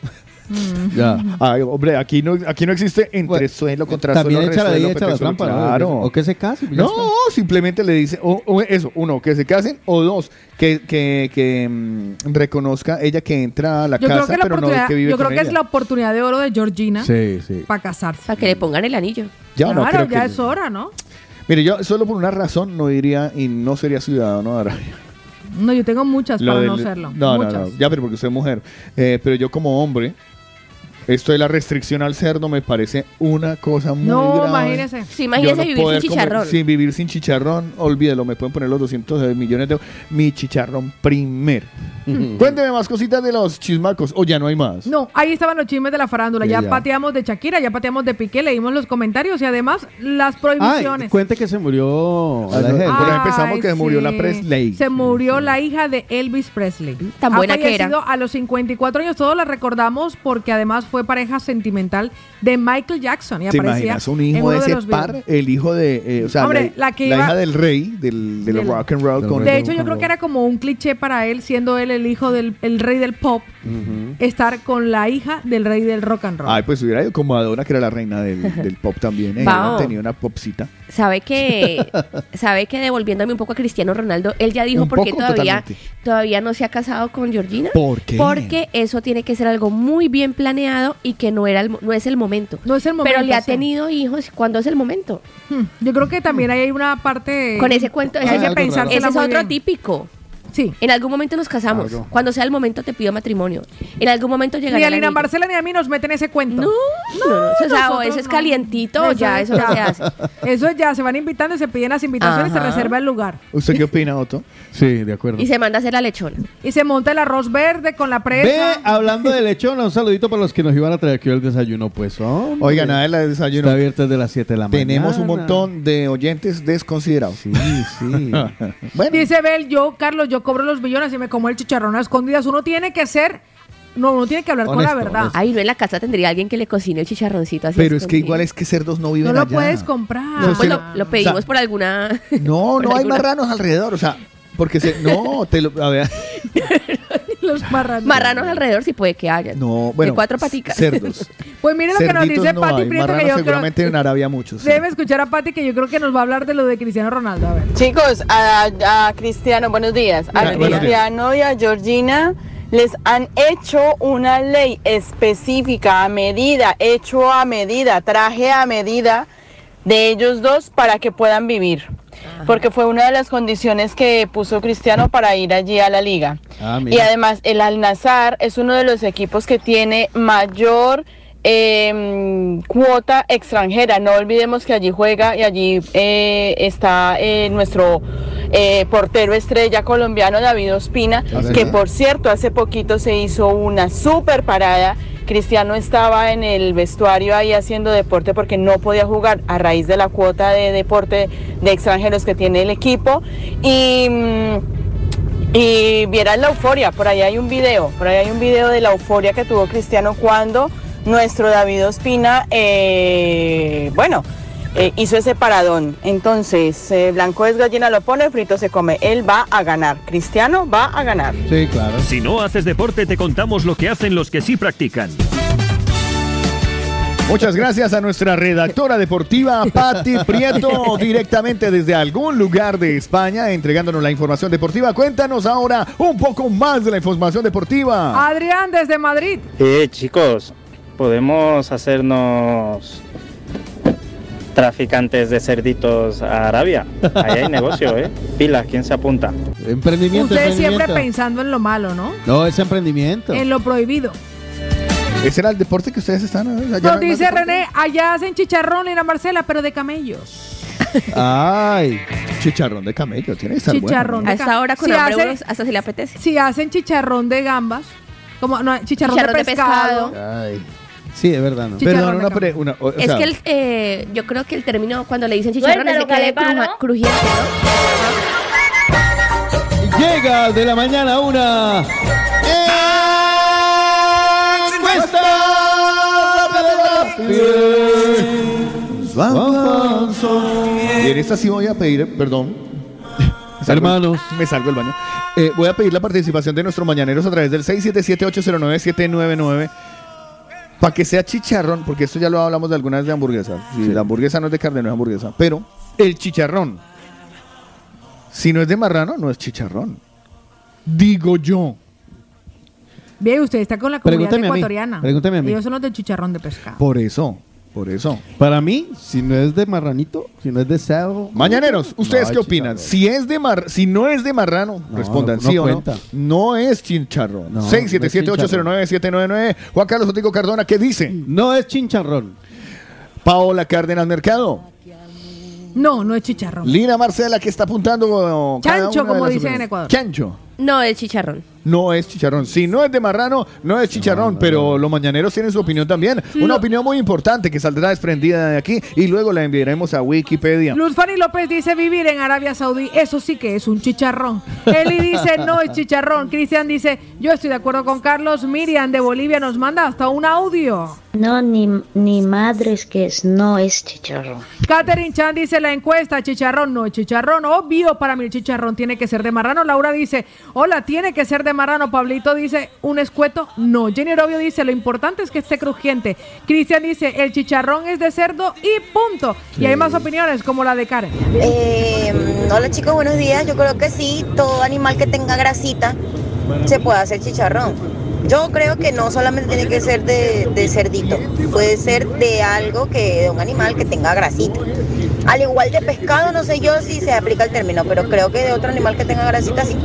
Ya. Ay, hombre, aquí no, aquí no existe entre suelo contra También suelo, echa la resuelo, ley, echa la trampa. Claro. O que se case. pues No, está. simplemente le dice, o, o eso, uno, que se casen, o dos, que, que, que mm, reconozca ella que entra a la Yo creo casa, que, la pero no que vive yo creo con que es la oportunidad de oro de Georgina Sí, sí. para casarse. Para que le pongan el anillo. Ya no, claro, creo ya que- es hora, ¿no? Mire, yo solo por una razón no iría y no sería ciudadano de Arabia. No, yo tengo muchas Lo para del- no serlo. No, muchas. no, no, ya, pero porque soy mujer. Eh, pero yo como hombre, esto de la restricción al cerdo me parece una cosa muy No, grave. imagínese. Sí, imagínese Yo no vivir poder sin comer- chicharrón. sin vivir sin chicharrón, olvídelo, me pueden poner los 200 millones de mi chicharrón primero. Cuénteme más cositas de los chismacos, o ya no hay más. No, ahí estaban los chismes de la farándula. Sí, Ya, ya. pateamos de Shakira, ya pateamos de Piqué, leímos los comentarios y además las Ay, prohibiciones. cuente que se murió. Ah, la no, por ahí empezamos que se murió la. Presley. Se murió la hija de Elvis Presley. Tan Ha buena que era. fallecido A los 54 años todos la recordamos porque además fue pareja sentimental de Michael Jackson. Y ¿Te aparecía imaginas un en hijo uno de ese los par? videos. El hijo de, eh, o sea, Hombre, la, la que la iba- hija del rey, del, del Del- rock and roll. con De hecho, yo creo que era como un cliché para él, siendo él el hijo del el rey del pop, estar con la hija del rey del rock and roll. Ay, pues hubiera ido como Madonna, que era la reina del, del pop también. ¿eh? Tenía una popcita. Sabe que, sabe que devolviéndome un poco a Cristiano Ronaldo, él ya dijo por qué todavía, totalmente. todavía no se ha casado con Georgina. ¿Por qué? Porque eso tiene que ser algo muy bien planeado y que no era el mo- no es el momento. No es el momento. Pero le ha tenido hijos cuando es el momento. Hmm, Yo creo que también hay una parte. Con ese cuento, hay ese, que ese pensársela es otro bien. típico. Sí. En algún momento nos casamos. Claro. Cuando sea el momento te pido matrimonio. En algún momento llegará Ni a el Lina. Marcela ni a mí nos meten ese cuento. No, no, no, o sea, o eso es no. calientito, ya, eso no se hace. Eso es ya, se van invitando y se piden las invitaciones y se Ajá. reserva el lugar. ¿Usted qué opina, Otto? Sí, de acuerdo. Y se manda a hacer la lechona. Y se monta el arroz verde con la Ve, presa. hablando de lechona, un saludito para los que nos iban a traer aquí el desayuno, pues. hombre. Oiga, nada de la desayuno. Está abierto desde las 7 de la mañana. Tenemos un montón de oyentes desconsiderados. Sí, sí. bueno, Dice Bel, yo, Carlos, yo cobro los billones y me como el chicharrón a escondidas. Uno tiene que ser. No, uno tiene que hablar con la verdad. honesto. Ay, no en la casa tendría alguien que le cocine el chicharroncito así. pero es que igual es que cerdos no No viven lo allá. puedes comprar. No, Pues lo, lo- lo pedimos o sea, por alguna. No, por no hay alguna- marranos alrededor, o sea, porque se, no, te lo, a ver, Los marranos. Marranos alrededor sí puede que haya. no, bueno, de cuatro paticas. cerdos. Pues mire lo que nos dice no Pati hay, Prieto, que yo creo. seguramente en Arabia muchos. sí. Debe escuchar a Pati, que yo creo que nos va a hablar de lo de Cristiano Ronaldo. A ver. Chicos, a, a Cristiano, buenos días. A días. Cristiano y a Georgina les han hecho una ley específica, a medida, hecho a medida, traje a medida de ellos dos para que puedan vivir. Porque fue una de las condiciones que puso Cristiano para ir allí a la liga. Ah, Y además el Al Nazar es uno de los equipos que tiene mayor eh, cuota extranjera. No olvidemos que allí juega y allí eh, está eh, nuestro eh, portero estrella colombiano David Ospina, Ah, que por cierto hace poquito se hizo una super parada. Cristiano estaba en el vestuario ahí haciendo deporte porque no podía jugar a raíz de la cuota de deporte de extranjeros que tiene el equipo. Y. mm, y vieran la euforia, por ahí hay un video, por ahí hay un video de la euforia que tuvo Cristiano cuando nuestro David Ospina, eh, bueno, eh, hizo ese paradón. Entonces, eh, blanco es gallina, lo pone, frito se come. Él va a ganar, Cristiano va a ganar. Sí, claro. Si no haces deporte, te contamos lo que hacen los que sí practican. Muchas gracias a nuestra redactora deportiva, Patti Prieto, directamente desde algún lugar de España, entregándonos la información deportiva. Cuéntanos ahora un poco más de la información deportiva. Adrián desde Madrid. Eh, chicos, podemos hacernos traficantes de cerditos a Arabia. Ahí hay negocio, ¿eh? Pilas, ¿quién se apunta? Emprendimiento, Ustedes siempre pensando en lo malo, ¿no? No, es emprendimiento. En lo prohibido. Ese era el deporte que ustedes están. Allá Nos dice. René, allá hacen chicharrón, Lina Marcela, pero de camellos. Ay, chicharrón de camello, tiene que estar bueno, chicharrón ¿no? de A esta hora con Si hambre hacen- uno hasta se le apetece. Si hacen chicharrón de gambas, como no, chicharrón, Chicharrón de de pescado. Ay. Sí, es verdad, ¿no? Perdón, de una, pre- una- o- o Es sea, que el, eh, yo creo que el término cuando le dicen chicharrón es de que cruja- crujiente, ¿no? Llega de la mañana una Y en esta sí voy a pedir, perdón. Hermanos. Me salgo del baño. Eh, voy a pedir la participación de nuestros mañaneros a través del 677-809-799. Para que sea chicharrón, porque esto ya lo hablamos de algunas de hamburguesas. Si La hamburguesa no es de carne, no es hamburguesa. Pero el chicharrón, si no es de marrano, no es chicharrón. Digo yo. Bien, usted está con la comunidad Pregúntame a mí, ecuatoriana. pregúntame a mí. Ellos son los del chicharrón de pescado. Por eso, por eso. Para mí, si no es de marranito, si no es de cerdo. Mañaneros, ¿ustedes no, qué opinan? Si es de mar, si no es de marrano, No, respondan no sí o cuenta. no. No es chicharrón. No, 677-809-799. Juan Carlos Otico Cardona, ¿qué dice? No es chincharrón. Paola Cárdenas Mercado. No, no es chicharrón. Lina Marcela, que está apuntando. cada Chancho, como dicen en. Ecuador. Chancho. No, el chicharrón. No es chicharrón. Si no es de marrano, no es chicharrón. pero los mañaneros tienen su opinión también. Una opinión muy importante que saldrá desprendida de aquí y luego la enviaremos a Wikipedia. Luz Fanny López dice vivir en Arabia Saudí, eso sí que es un chicharrón. Eli dice no es chicharrón. Cristian dice yo estoy de acuerdo con Carlos. Miriam de Bolivia nos manda hasta un audio. No, ni, ni madres que es, no es chicharrón. Catherine Chan dice la encuesta, chicharrón no es chicharrón, obvio para mí el chicharrón tiene que ser de marrano. Laura dice, hola, tiene que ser de marrano. Pablito dice, un escueto, no. Jenny Robio dice, lo importante es que esté crujiente. Cristian dice, el chicharrón es de cerdo y punto. Y hay más opiniones como la de Karen. Eh, hola chicos, buenos días. Yo creo que sí, todo animal que tenga grasita se puede hacer chicharrón. Yo creo que no solamente tiene que ser de, de cerdito, puede ser de algo que, de un animal que tenga grasita. Al igual de pescado, no sé yo si se aplica el término, pero creo que de otro animal que tenga grasita sí.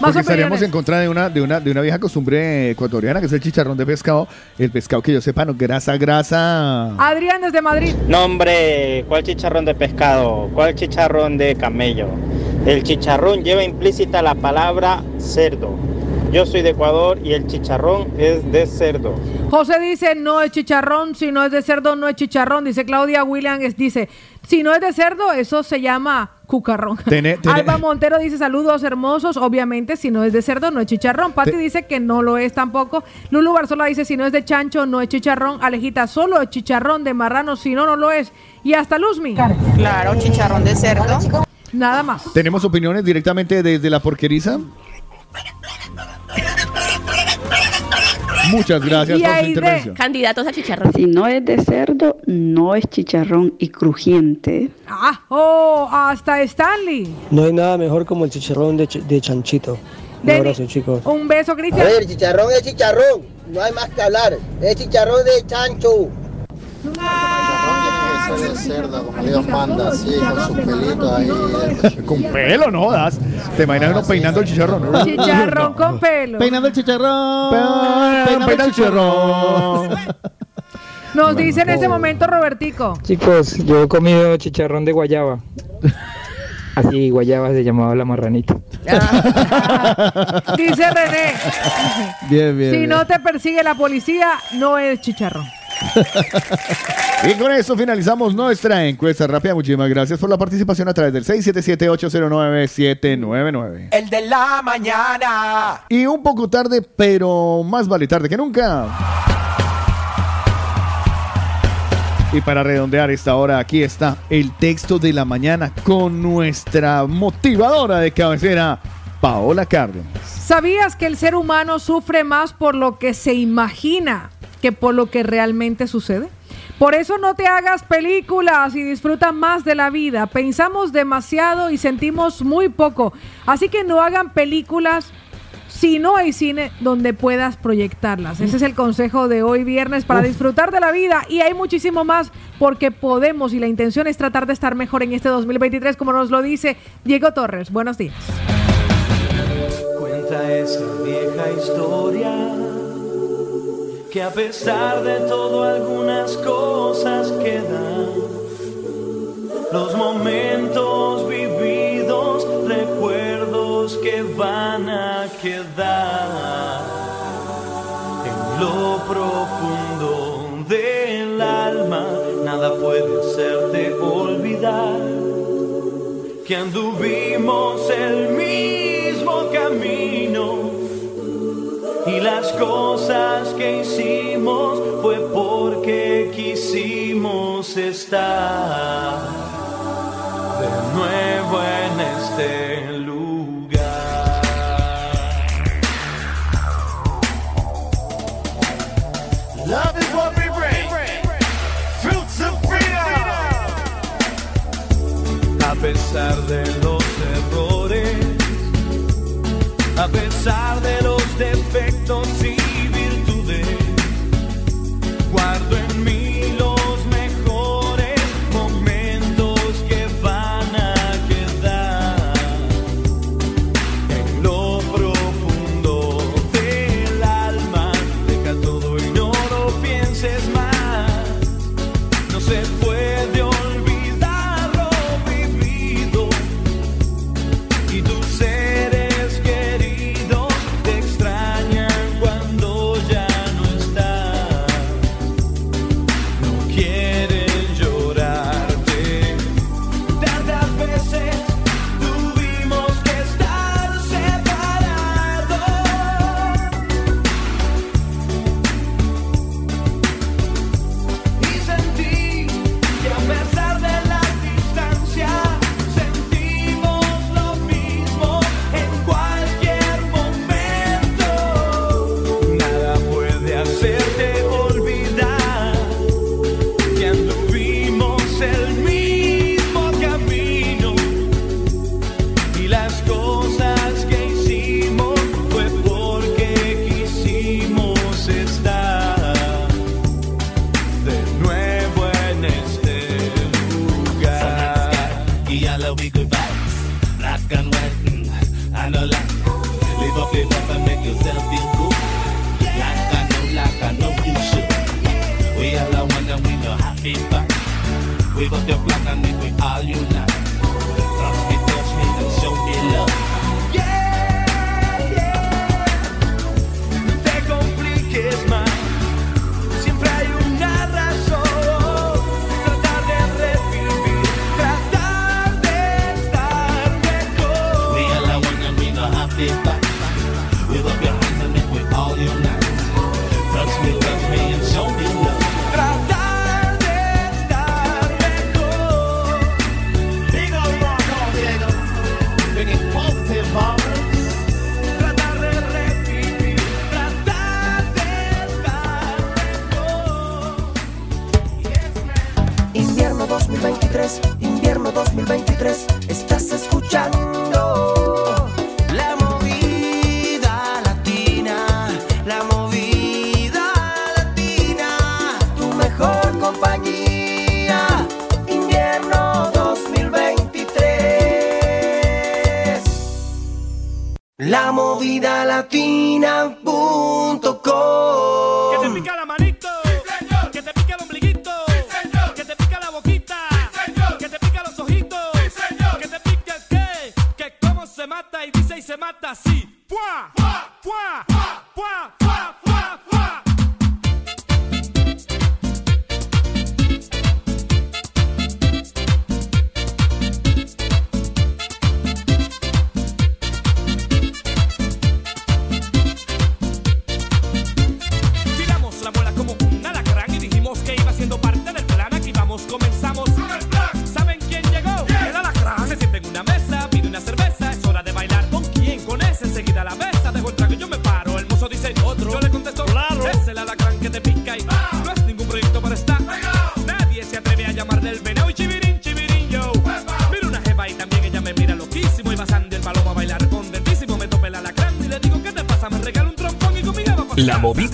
Porque estaríamos en contra de una, de una, de una vieja costumbre ecuatoriana que es el chicharrón de pescado. El pescado que yo sepa, no, grasa, grasa. Adrián desde Madrid. No, hombre, ¿cuál chicharrón de pescado? ¿Cuál chicharrón de camello? El chicharrón lleva implícita la palabra cerdo. Yo soy de Ecuador y el chicharrón es de cerdo. José dice, no es chicharrón, si no es de cerdo, no es chicharrón. Dice Claudia Williams, dice, si no es de cerdo, eso se llama cucarrón. Tené- tené- Alba Montero dice, saludos hermosos. Obviamente, si no es de cerdo, no es chicharrón. Pati dice que no lo es tampoco. Lulu Barzola dice, si no es de chancho, no es chicharrón. Alejita, solo es chicharrón de marrano, si no, no lo es. Y hasta Luzmi. Claro, chicharrón de cerdo. Nada más. Tenemos opiniones directamente desde la porqueriza. Muchas gracias por su intervención. Candidatos a chicharrón. Si no es de cerdo, no es chicharrón y crujiente. Ah, oh, hasta Stanley. No hay nada mejor como el chicharrón de, ch- de chanchito. Un abrazo, chicos. Un beso, A Cristian. ver, chicharrón es chicharrón. No hay más que hablar. Es chicharrón de chancho. De cerdo, como Dios manda, así, con sus pelitos ahí. Con pelo, no das. Te imaginas uno peinando el chicharrón. ¿no? Chicharrón con pelo. Peinando el chicharrón. Peinando el chicharrón. Nos dice en este momento Robertico. Chicos, yo he comido chicharrón de guayaba. Así, guayaba se llamaba la marranita. Dice René. Bien, bien. Si bien. no te persigue la policía, no es chicharrón. Y con eso finalizamos nuestra encuesta rápida. Muchísimas gracias por la participación a través del 677-809-799. El de la mañana. Y un poco tarde, pero más vale tarde que nunca. Y para redondear esta hora, aquí está el texto de la mañana con nuestra motivadora de cabecera, Paola Cárdenas. ¿Sabías que el ser humano sufre más por lo que se imagina que por lo que realmente sucede? Por eso no te hagas películas y disfruta más de la vida. Pensamos demasiado y sentimos muy poco. Así que no hagan películas si no hay cine donde puedas proyectarlas. Ese es el consejo de hoy viernes para disfrutar de la vida y hay muchísimo más porque podemos y la intención es tratar de estar mejor en este 2023 como nos lo dice Diego Torres. Buenos días. Cuenta esa vieja historia que a pesar de todo algunas cosas quedan. Los momentos vividos, recuerdos que van a quedar en lo profundo del alma. Nada puede hacerte olvidar que anduvimos el mismo camino y las cosas que hicimos fue porque quisimos estar de nuevo en este lugar. Love is what we bring. Fruits of freedom. A pesar de los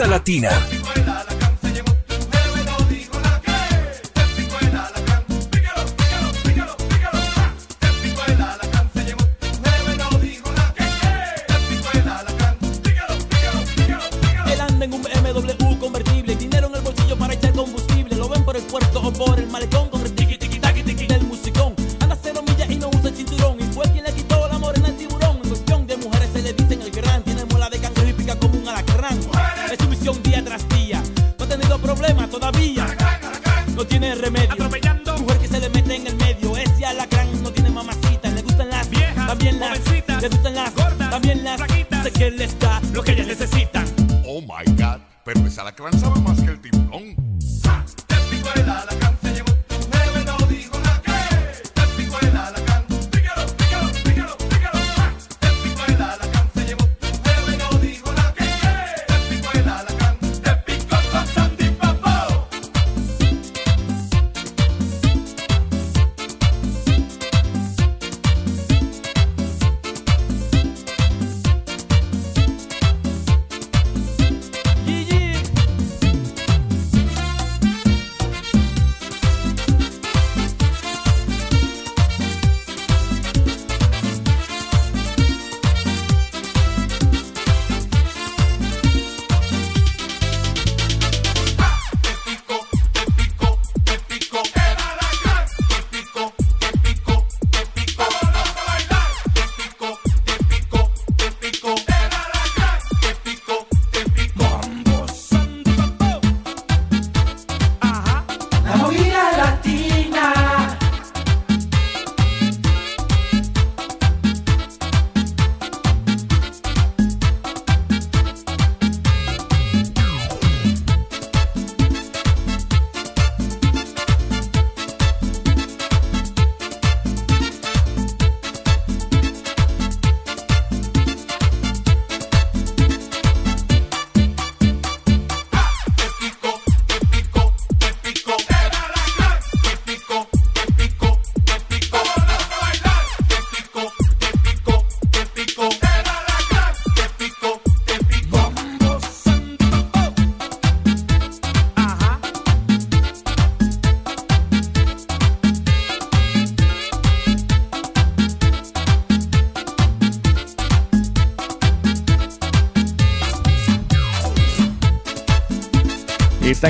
latina.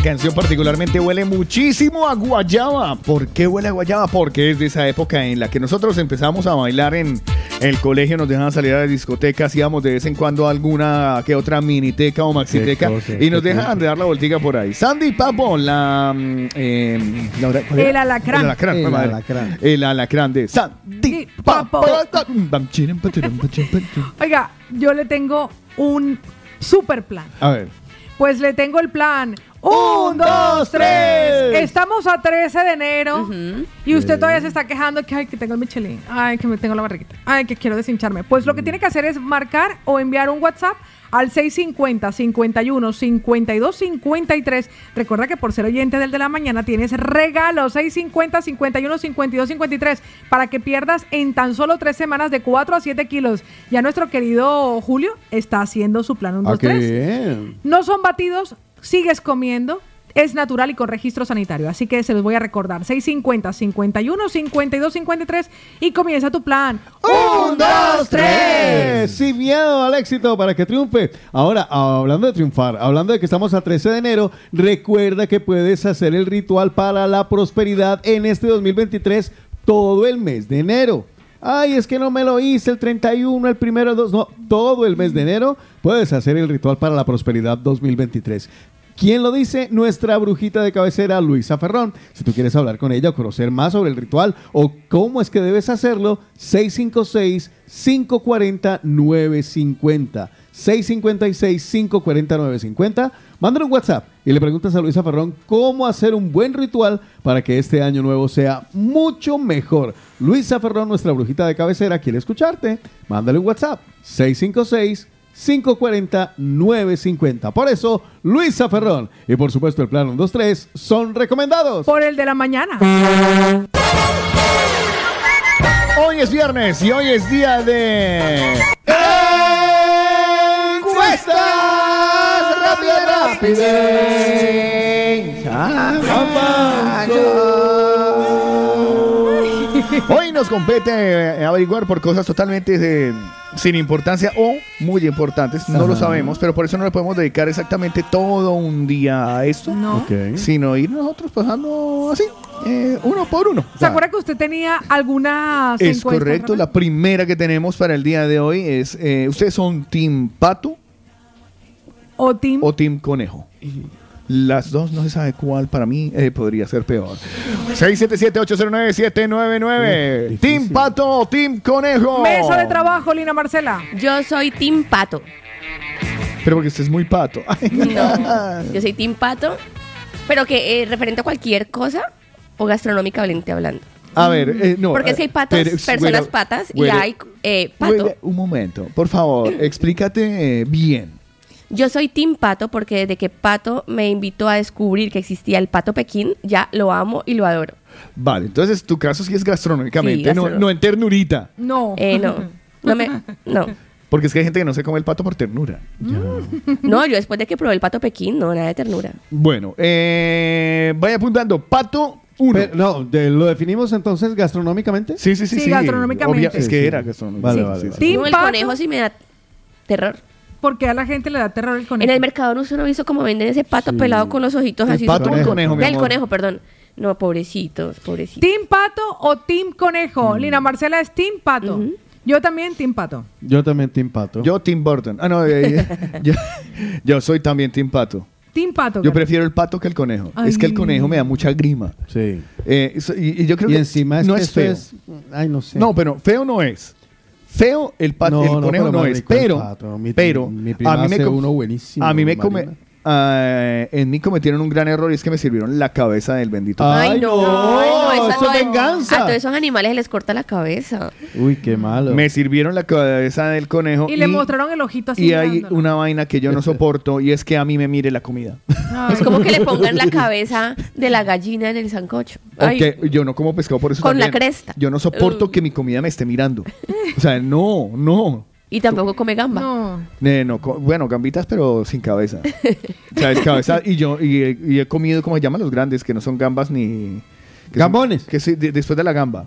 Canción particularmente huele muchísimo a guayaba. ¿Por qué huele a guayaba? Porque es de esa época en la que nosotros empezamos a bailar en el colegio, nos dejaban salir a la discoteca, hacíamos de vez en cuando alguna que otra miniteca o maxiteca cosa, y nos dejaban de dar la voltiga por ahí. Sandy Papo, la... eh, Laura- ¿cuál era? El alacrán. El alacrán, El alacrán. El alacrán de Sandy Papo. Oiga, yo le tengo un super plan. A ver. Pues le tengo el plan. Un, dos, tres. Estamos a 13 de enero y usted todavía se está quejando que, ay, que tengo el Michelin, ay, que me tengo la barriguita, ay, que quiero deshincharme. Pues lo que tiene que hacer es marcar o enviar un WhatsApp al 650 51 52 53. Recuerda que por ser oyente del de la mañana tienes regalo 650 51 52 53 para que pierdas en tan solo tres semanas de 4 a 7 kilos. Ya nuestro querido Julio está haciendo su plan 1, Ah, 2, qué 3. bien. No son batidos, sigues comiendo. Es natural y con registro sanitario, así que se los voy a recordar. 650 51 52 53 y comienza tu plan. ¡Un, dos, tres! Sin miedo al éxito para que triunfe. Ahora, hablando de triunfar, hablando de que estamos a 13 de enero, recuerda que puedes hacer el ritual para la prosperidad en este 2023 todo el mes de enero. Ay, es que no me lo hice el 31, el primero, dos, no, todo el mes de enero puedes hacer el ritual para la prosperidad 2023. ¿Quién lo dice? Nuestra brujita de cabecera, Luisa Ferrón. Si tú quieres hablar con ella o conocer más sobre el ritual o cómo es que debes hacerlo, 656-540-950. 656-540-950. Mándale un WhatsApp y le preguntas a Luisa Ferrón cómo hacer un buen ritual para que este año nuevo sea mucho mejor. Luisa Ferrón, nuestra brujita de cabecera, quiere escucharte. Mándale un WhatsApp. 656 540-950. Por eso, Luisa Ferrón y por supuesto el plan 123 son recomendados. Por el de la mañana. Hoy es viernes y hoy es día de. ¡Encuestas! ¡Rápida, rapidez! Hoy nos compete eh, averiguar por cosas totalmente sin importancia o muy importantes, no lo sabemos, pero por eso no le podemos dedicar exactamente todo un día a esto, No. Sino ir nosotros pasando así, eh, uno por uno. ¿Se acuerda que usted tenía algunas Es correcto, verdad? la primera que tenemos para el día de hoy es, eh, ¿ustedes son Team Pato O Team. o Team Conejo? Las dos no se sabe cuál para mí eh, podría ser peor. 677-809-799. Team Pato o Team Conejo. Mesa de trabajo, Lina Marcela. Yo soy Team Pato. Pero porque usted es muy pato. No, yo soy Team Pato. Pero que eh, referente a cualquier cosa o gastronómicamente hablando. A ver, eh, no. Porque es que hay patos, pero, personas patas y hay eh, pato. un momento, por favor, explícate eh, bien. Yo soy Team Pato porque desde que Pato me invitó a descubrir que existía el pato Pekín, ya lo amo y lo adoro. Vale, entonces tu caso sí es gastronómicamente, Sí, no, no en ternurita. No. Eh, no, no me, no. Porque es que hay gente que no se come el pato por ternura. No, yo después de que probé el pato Pekín, no, nada de ternura. Bueno, eh, vaya apuntando. Pato 1. Pero, no, de- ¿lo definimos entonces gastronómicamente? Sí, sí, sí. Sí, gastronómicamente. Obvia- es que era gastronómico. Vale, Sí, vale, vale. sí. Team No, el Pato. conejo sí me da terror. Porque a la gente le da terror el conejo. En el mercado no usted no ha visto cómo venden ese pato Sí. pelado con los ojitos El así. pato como- o el conejo, mi Del amor? conejo, perdón. No, pobrecitos, pobrecitos. ¿Team Pato o Team Conejo? Lina Marcela es Team Pato. Yo también Team Pato. Yo también Team Pato. Yo Tim Burton. Ah, no, eh, eh, yo, yo soy también Team Pato. Team Pato. Yo prefiero el pato que el conejo. Es que el conejo me da mucha grima. Sí. Eh, eso- y, y yo creo Y que encima es no que es feo. es- Ay, no sé. No, pero feo no es. Feo el, pato, No, el no, conejo no más es. rico Pero, pato. Mi- pero mi a mí me uno buenísimo, A mí me come, ah, en mí cometieron un gran error y es que me sirvieron la cabeza del bendito. Ay, Ay, no, no, ay, no, esa eso no venganza. A todos esos animales les corta la cabeza. Uy, qué malo. Me sirvieron la cabeza del conejo Y le mostraron el ojito así. y hay mirándolo. una vaina que yo no soporto y es que a mí me mire la comida. Ay. Es como que le pongan la cabeza de la gallina en el sancocho. Ok, yo no como pescado por eso Con la también. cresta. Yo no soporto Uh. que mi comida me esté mirando. O sea, no, no. Y tampoco come gamba. No. Eh, no, co- bueno, gambitas, pero sin cabeza. O sea, es cabeza. Y yo y, he- y he comido, ¿cómo se llaman los grandes? Que no son gambas ni. que son- Gambones. que sí, de- después de la gamba.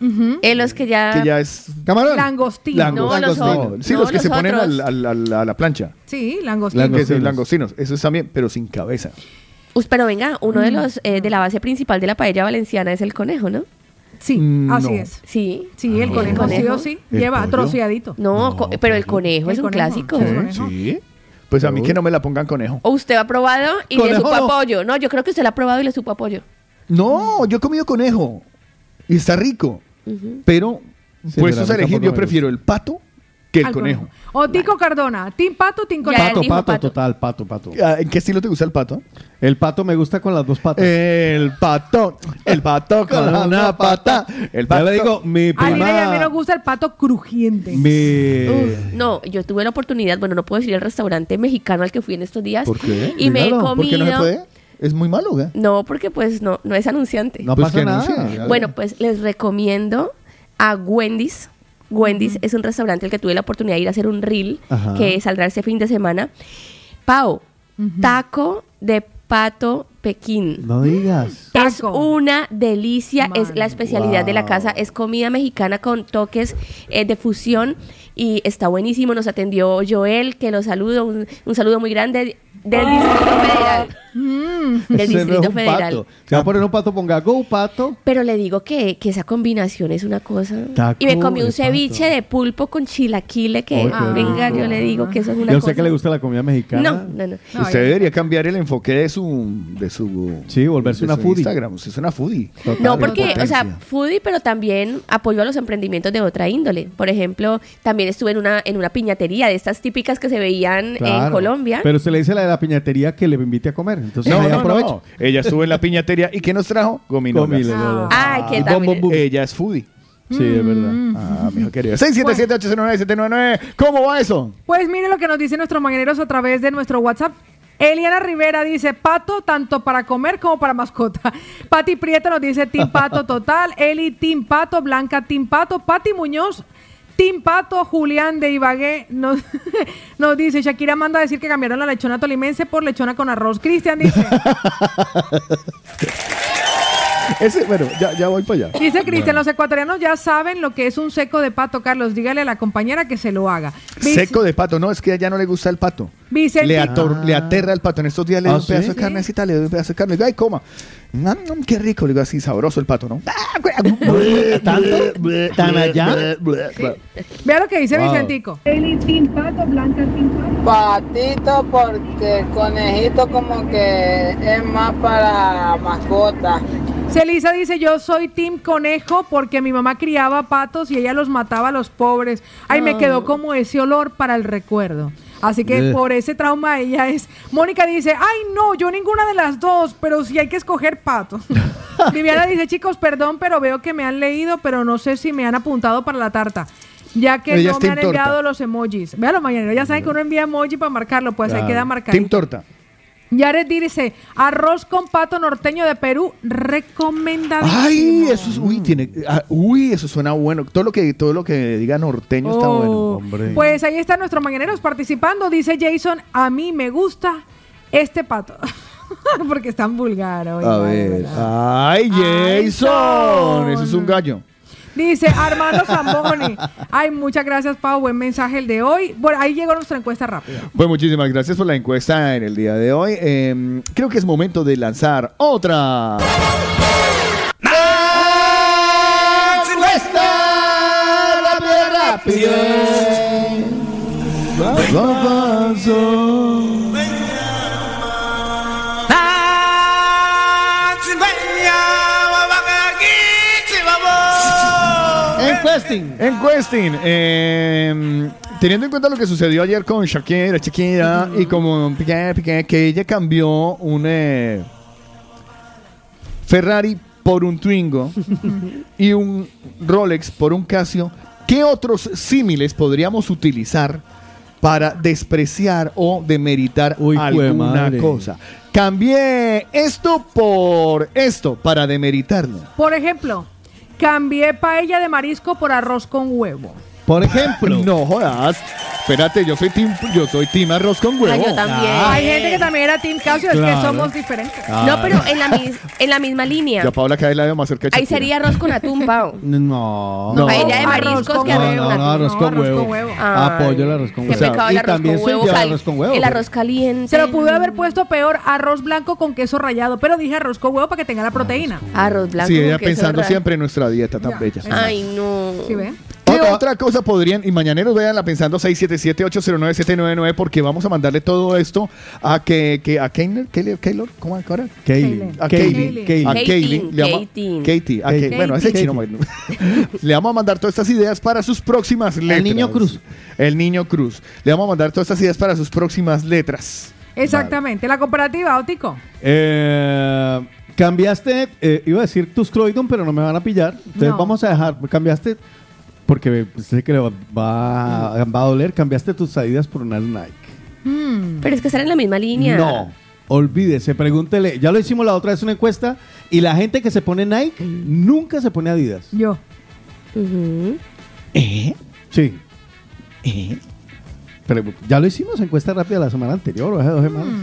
Ujú. Eh, los que ya... Que ya es. Camarón. Langostino. Lango- No, los langostino. otros. Sí, No, los que los se ponen otros. al- al- al- a la plancha. Sí, langostino. Que son Langostinos. langostinos. Eso es también, pero sin cabeza. Us- pero venga, uno de los eh, de la base principal de la paella valenciana es el conejo, ¿no? Sí, Mm, así es. Sí. Sí, el Ah, conejo, ¿el sí o conejo? sí. ¿El Lleva pollo? troceadito. No, No, co- pero el pollo. conejo es un conejo, clásico. sí. Sí. Pues a mí que no me la pongan conejo. O usted ha probado y le supo no. apoyo. No, yo creo que usted la ha probado y le supo apoyo. No, yo he comido conejo. Y está rico. Pero, Sí, puestos pero a a elegir, yo prefiero el pato que el conejo. O Tico Cardona. Team Pato, Ya, Conejo. él Pato, dijo pato, pato. total, pato, pato. Ah, ¿En qué estilo te gusta el pato? El pato me gusta con las dos patas. El pato, el pato con una pata. El pato. le digo, mi A Lina y a mí nos prima... gusta el pato crujiente. Mi... Uf, no, yo tuve la oportunidad, bueno, no puedo decir el restaurante mexicano al que fui en estos días. ¿Por qué? Y me he Dígalo, comido. ¿Por qué no se puede? Es muy malo, ¿eh? No, porque pues no, no es anunciante. No Pues pasa que nada. anuncie. Bueno, pues les recomiendo a Wendy's. Wendy's es un restaurante al que tuve la oportunidad de ir a hacer un reel Ajá. que saldrá este fin de semana. Pau, taco de pato Pekín. No digas. Es una delicia, es la especialidad de la casa, es comida mexicana con toques eh, de fusión y está buenísimo. Nos atendió Joel, que lo saludo, un, un saludo muy grande del Distrito Federal. Del Ese no es Distrito un Federal. pato. Se va a poner un pato, ponga go pato. Pero le digo que, que esa combinación es una cosa. Taco y me comí un ceviche de pulpo con chilaquile que, Ay, qué venga, rico. yo le digo que eso es una Yo cosa. sé que le gusta la comida mexicana. No, no, no. Usted debería cambiar el enfoque de su, de su, sí, volverse de una su foodie. Instagram. Usted es una foodie. No, porque, o sea, foodie, pero también apoyo a los emprendimientos de otra índole. Por ejemplo, también estuve en una, en una piñatería de estas típicas que se veían en. Colombia. Pero se le dice a la de la piñatería que le invite a comer. Entonces no, ahí no, aprovecha. no. Ella estuvo en la piñatería. ¿Y qué nos trajo? Gominolas. Gominolas. Ay, qué bom. Ella es foodie. Sí, es verdad. Ah, mijo querido. 677-809-799. ¿Cómo va eso? Pues mire lo que nos dicen nuestros mañaneros a través de nuestro WhatsApp. Eliana Rivera dice pato tanto para comer como para mascota. Pati Prieto nos dice Team Pato total. Eli Team Pato. Blanca Team Pato. Pati Muñoz. Team Pato. Julián de Ibagué nos, nos dice Shakira manda a decir que cambiaron la lechona tolimense por lechona con arroz. Cristian dice Ese, bueno, ya, ya voy para allá. Dice Cristian, los ecuatorianos ya saben lo que es un seco de pato, Carlos. Dígale a la compañera que se lo haga. Vic- Seco de pato. No, es que a ella no le gusta el pato. Vicente- Le, ator- le aterra el pato. En estos días le ¿Ah, doy un pedazo sí? de carnecita, le doy un pedazo de carne. Ay, coma. Mm, mm, qué rico. Le digo así, sabroso el pato, ¿no? ¿Tanto? ¿Tan allá? Vea lo que dice Wow. Vicentico. Patito porque el conejito como que es más para mascota. Celisa dice, yo soy Team Conejo porque mi mamá criaba patos y ella los mataba a los pobres. Ay, me Ah. quedó como ese olor para el recuerdo. Así que Eh. por ese trauma ella es... Mónica dice, ay no, yo ninguna de las dos, pero sí hay que escoger pato. Viviana dice, chicos, perdón, pero veo que me han leído, pero no sé si me han apuntado para la tarta. Ya que Ella no me han enviado los emojis. Vean los mañaneros, ya saben que uno envía emoji para marcarlo, pues ahí queda marcado. Team Torta. Yaret dice, arroz con pato norteño de Perú, recomendadísimo. Ay, eso es, uy, tiene, ah, uy, eso suena bueno. Todo lo que, todo lo que diga norteño está Oh, bueno, hombre. Pues ahí están nuestros mañaneros participando. Dice Jason, a mí me gusta este pato. Porque es tan vulgar hoy. a ver, ay, Jason. Jason, eso es un gallo. Dice Armando Zamboni. Ay, muchas gracias, Pau. Buen mensaje el de hoy. Bueno, ahí llegó nuestra encuesta rápida. Pues muchísimas gracias por la encuesta en el día de hoy. Eh, creo que es momento de lanzar otra. Rápido, Encuesting. Encuesting. Eh, teniendo en cuenta lo que sucedió ayer con Shakira, Shakira y como Piqué, Piqué, que ella cambió un eh, Ferrari por un Twingo y un Rolex por un Casio, ¿qué otros símiles podríamos utilizar para despreciar o demeritar alguna madre. cosa? Cambié esto por esto para demeritarlo. Por ejemplo, cambié paella de marisco por arroz con huevo. Por ejemplo. No jodas. Espérate, yo soy team, yo soy team arroz con huevo. Ah, yo también. Hay gente que también era Team Casio, es Claro. que somos diferentes. No, pero en la, mis- en la misma línea. Ya Paula cada vez la veo más cerca de Ahí Shakira. sería arroz con atún, Pau. No. No, paella de Arroz mariscos con que No, arroz no, con no, atún. arroz con huevo. huevo. Ay, Apoyo el arroz con Qué huevo. pecado el y arroz también con huevo. cal- arroz con huevo. El arroz caliente. Se lo pude haber puesto peor, arroz blanco con queso rallado, pero dije arroz con huevo para que tenga la proteína. Arroz blanco. Sí, con ella queso pensando siempre en nuestra dieta tan bella. Ay, no. ¿Sí ve? ¿Qué otra cosa podrían? Y mañaneros véanla pensando 677-809-799 porque vamos a mandarle todo esto a que, que a Keylor, Keylor, Keylor, ¿cómo era? Kaylin. A Kaylin. A Kaylin. Katie. a Katie. Bueno, ese chino. bueno. Le vamos a mandar todas estas ideas para sus próximas letras. niño Cruz. El niño Cruz. Le vamos a mandar todas estas ideas para sus próximas letras. Exactamente. La cooperativa, Ótico. Eh, cambiaste, eh, iba a decir tus Croydon, pero no me van a pillar. Entonces No. vamos a dejar, cambiaste, porque sé que le va, va, va a doler, cambiaste tus salidas por unas Nike. Mm. Pero es que están en la misma línea. No, olvídese, pregúntele. Ya lo hicimos la otra vez una encuesta y la gente que se pone Nike nunca se pone Adidas. Yo. ¿Eh? Sí. ¿Eh? Pero ya lo hicimos encuesta rápida la semana anterior o hace dos semanas.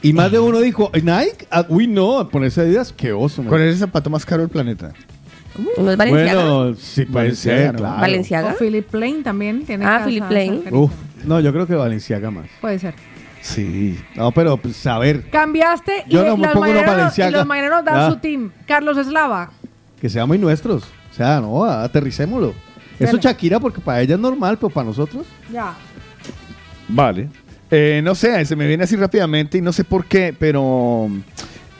Y más de uno dijo, Nike, Ah, uy no, ponerse Adidas, qué oso. man. ¿Cuál es el zapato más caro del planeta? ¿No es Valenciaga? Bueno, sí puede Valenciaga, ser, claro. ¿Valenciaga? O Philip Plain también tiene Ah, casa Philip Plain. Uf, no, yo creo que Valenciaga más. Puede ser. Sí. No, pero pues a ver, Cambiaste y Yo no me los, pongo unos mañaneros, y Balenciaga. los mañaneros dan Ah. su team. Carlos Eslava. que sean muy nuestros. O sea, no, aterricémoslo. Eso. Shakira porque para ella es normal, pero para nosotros. Ya. Vale. Eh, no sé, se me viene así rápidamente y no sé por qué, pero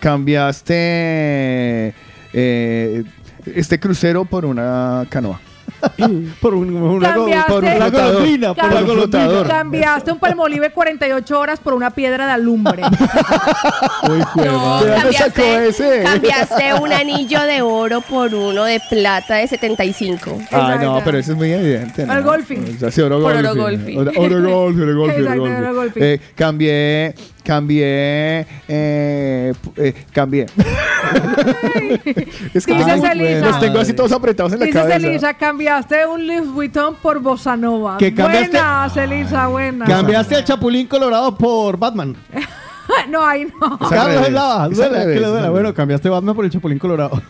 cambiaste eh, este crucero por una canoa. por un, una, Cambiaste- por Flotador. golondrina, golondrina. flotador. Cambiaste un palmolive 48 horas por una piedra de alumbre. Uy, No, ¿De dónde sacó cambiaste, ese? cambiaste un anillo de oro por uno de plata de 75. Ay, no, Exacto. pero eso es muy evidente. ¿no? Al golfing. O sea, sí, oro Por golfing. oro golfing. Oro, oro golfing, oro golfing, oro Exacto, golfing. oro golfing. Eh, cambié, cambié, eh, eh, cambié. es que Dice los- Celisa. los tengo así todos apretados en la Dice cabeza. Celisa, cambiaste un Louis Vuitton por Bossa Nova. Que cambiaste- Buena, Celisa, buena. Cambiaste el Chapulín Colorado por Batman. no, ahí no. Es al Carlos revés. Eslava, Es al duele, revés, que le es al duela. Bueno, cambiaste Batman por el Chapulín Colorado.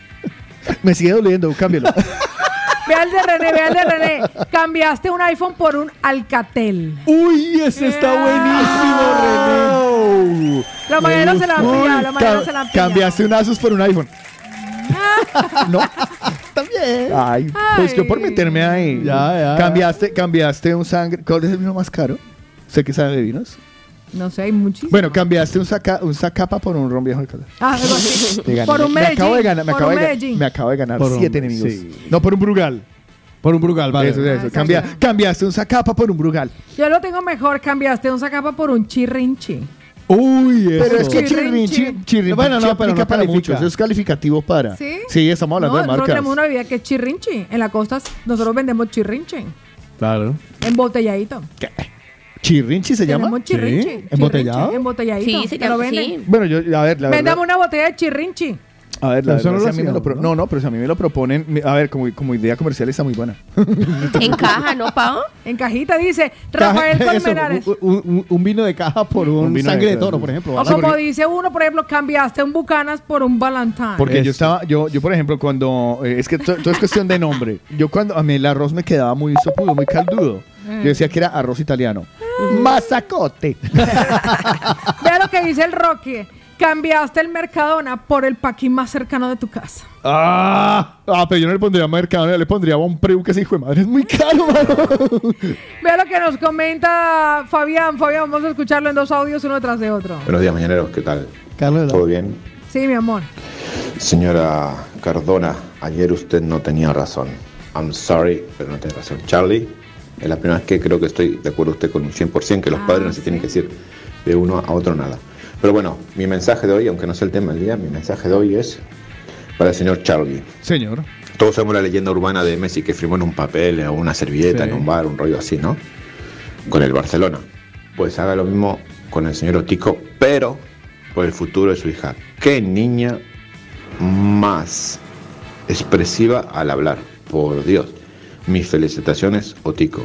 Me sigue doliendo, cámbialo. Ve al de René, ve al de René. Cambiaste un iPhone por un Alcatel. Uy, ese está buenísimo, René. La mañana se la han pillado, la mañana se la han pillado. Cambiaste un Asus por un iPhone. no. También. Ay, pues yo por meterme ahí. Ya, ya. Cambiaste, cambiaste un sangre. ¿Cuál es el vino más caro? Sé que sabe de vinos. No sé, hay muchísimos. Bueno, cambiaste un, saca, un sacapa por un ron viejo de calor. Ah, algo así. Te gané. por un me Medellín. acabo de ganar, me por acabo un de, ga- Medellín. me acabo de ganar Por un- siete enemigos. sí. No por un Brugal. Por un Brugal, vale. Eso es eso. Ah, Cambia- cambiaste un sacapa por un Brugal. Yo lo tengo mejor. Cambiaste un sacapa por un chirrinchi. Uy, eso. Pero es que Chirrinchi. chirrinchi, chirrinchi Bueno, no, pero aplica no para muchos. Eso es calificativo para. ¿Sí? Sí, estamos hablando no, de nosotros marcas. tenemos una bebida que es chirrinchi. En la costa nosotros vendemos chirrinchi. Claro. Embotelladito. ¿Chirrinchi se llama? Tenemos chirrinchi. Sí, chirrinchi, ¿embotellado? Embotelladito. Sí, se Te lo llama venden. sí. Bueno, yo, a ver, la verdad. Vendamos una botella de chirrinchi. A ver, la verdad, no si a mí me lo pro- ¿no? ¿no? no, pero si a mí me lo proponen, me- a ver, como, como idea comercial está muy buena. En caja, ¿no, Pau? En cajita dice Rafael Eso, Colmenares. un, un- un vino de caja por un, Un vino de sangre de, caja, toro, por ejemplo. O ¿vale? como porque- dice uno, por ejemplo, cambiaste un Bucanas por un Valentine. Porque yo Eso. estaba, yo, yo por ejemplo, cuando, eh, es que to- todo es cuestión de nombre. Yo cuando, a mí el arroz me quedaba muy sopudo, muy caldudo. Mm. Yo decía que era arroz italiano. Mazacote. Vea lo que dice el Rocky. Cambiaste el Mercadona por el paquín más cercano de tu casa. ah, ah, pero yo no le pondría mercado, yo le pondría un preu que ese hijo de madre es muy caro, mano. Vea lo que nos comenta Fabián. Fabián, vamos a escucharlo en dos audios, uno tras de otro. Buenos días, mañaneros, ¿qué tal? Carlos, ¿Todo bien? Sí, mi amor. Señora Cardona, ayer usted no tenía razón. I'm sorry, pero no tiene razón. Charlie, es la primera vez que creo que estoy de acuerdo usted con un 100% que los Ah, padres no se tienen que decir de uno a otro nada. Pero bueno, mi mensaje de hoy, aunque no sea el tema del día, mi mensaje de hoy es para el señor Charlie. Señor. Todos sabemos la leyenda urbana de Messi que firmó en un papel o una servilleta Sí. en un bar, un rollo así, ¿no? Con el Barcelona. Pues haga lo mismo con el señor Otico, pero por el futuro de su hija. ¿Qué niña más expresiva al hablar? Por Dios. Mis felicitaciones, Otico.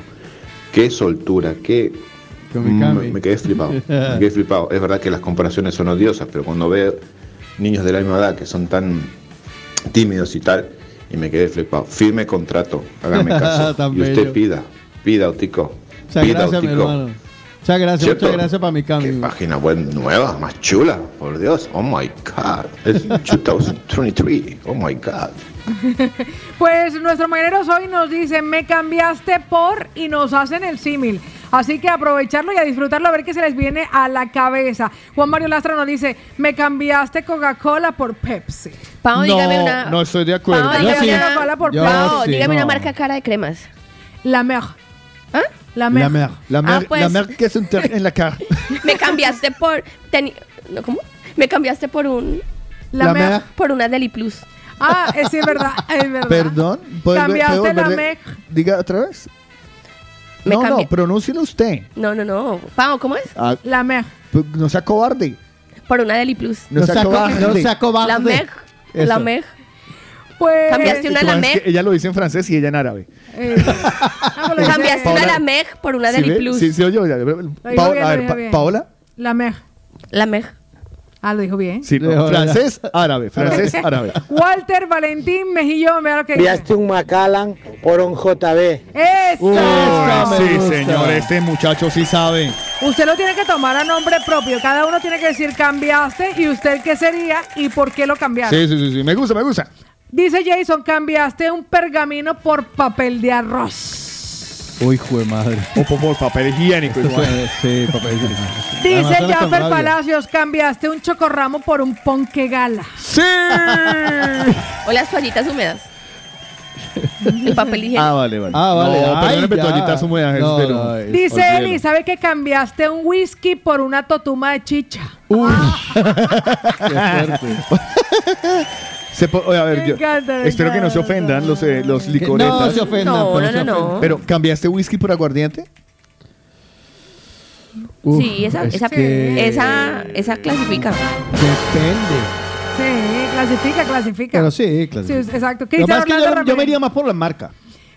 Qué soltura, qué... Con mi Mm, me quedé flipado. me quedé flipado. Es verdad que las comparaciones son odiosas, pero cuando veo niños de la misma edad que son tan tímidos y tal, y me quedé flipado. Firme contrato, hágame caso. Y usted pida, pida, Otico. Muchas Pida, gracias, mi Otico. hermano. Muchas gracias, ¿Cierto? muchas gracias para mi Qué cambio. página web nueva, más chula, por Dios. Oh my God. Es 2023. Oh my God. Pues nuestro mañanero hoy nos dice, me cambiaste por y nos hacen el símil. Así que aprovecharlo y a disfrutarlo a ver qué se les viene a la cabeza. Juan Mario Lastra nos dice, me cambiaste Coca-Cola por Pepsi. Pau, no, dígame una. no estoy de acuerdo. Pau, dígame sí. Coca-Cola por Yo Pau, sí, dígame no. una marca cara de cremas. La mer. ¿Ah? La mer. La mer. La mer, Ah, pues. la mer que es un ter en la cara. Me cambiaste por. no, ¿Cómo? Me cambiaste por un. La, La mer. mer. Por una Deli Plus. Ah, es, sí, es verdad, es verdad. Perdón. ¿puede- Cambiaste la mer. Diga otra vez. Me no, cambié. no, pronúncielo usted. No, no, no. Pau, ¿cómo es? Ah, La mer. pues, no sea cobarde. Por una Deli Plus. No, sea saco- cobarde. no sea cobarde. La Meg. La Eso. Meg. Pues. Cambiaste una que ella lo dice en francés y ella en árabe. Eh, Cambiaste una Paola- Lamec por una ¿Sí Deli? Plus. Sí, sí, oye. Paola. La Meg. Lamec. Ah, lo dijo bien. Sí, no, francés, árabe, francés, árabe. Walter Valentín Mejillón, mira lo que dice. Enviaste un Macallan por un JB. ¡Eso! Uy, sí, señor, este muchacho sí sabe. Usted lo tiene que tomar a nombre propio. Cada uno tiene que decir cambiaste y usted qué sería y por qué lo cambiaron. Sí, sí, sí, sí, me gusta, me gusta. Dice Jason, cambiaste un pergamino por papel de arroz. Uy, jue madre. O por, por papel higiénico. igual. Sí, papel higiénico. Dice Jaffer. Palacios, cambiaste un chocorramo por un ponque gala. ¡Sí! O las toallitas húmedas. El papel higiénico. Ah, vale, vale. Ah, vale. No, Ay, perdóneme, ya. toallitas húmedas, No, de no, Dice. Eli, ¿sabe que cambiaste un whisky por una totuma de chicha? Uy. Qué fuerte. Se po- oye, a ver, Me yo encanta, me espero que no se ofendan los, eh, los licoretas. No se ofendan. No, pero no, se no, no. ofendan. Pero, ¿cambiaste whisky por aguardiente? Uf, sí, esa, es esa, que esa, esa clasifica. Depende. Sí, clasifica, clasifica. Pero sí, claro. Sí, exacto. Lo Cristian más que Orlando, yo, yo me iría más por la marca.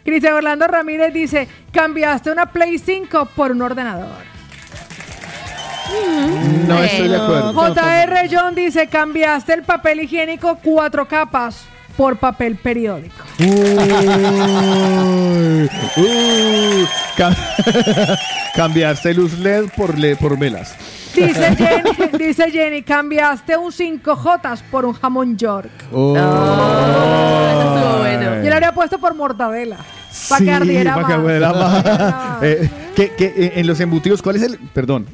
Cristian Orlando Ramírez dice, cambiaste una Play 5 por un ordenador. No estoy de acuerdo. JR John dice, cambiaste el papel higiénico cuatro capas por papel periódico. Uy, uy, cam- cambiaste luz LED por, le- por velas. Dice Jenny, dice Jenny, cambiaste un 5J por un jamón York. Oh. Eso estuvo bueno. Yo lo habría puesto por mortadela. Para Sí, que ardiera para que más. ardiera más. Ah. Eh, que- que, en los embutidos, ¿cuál es el. Perdón.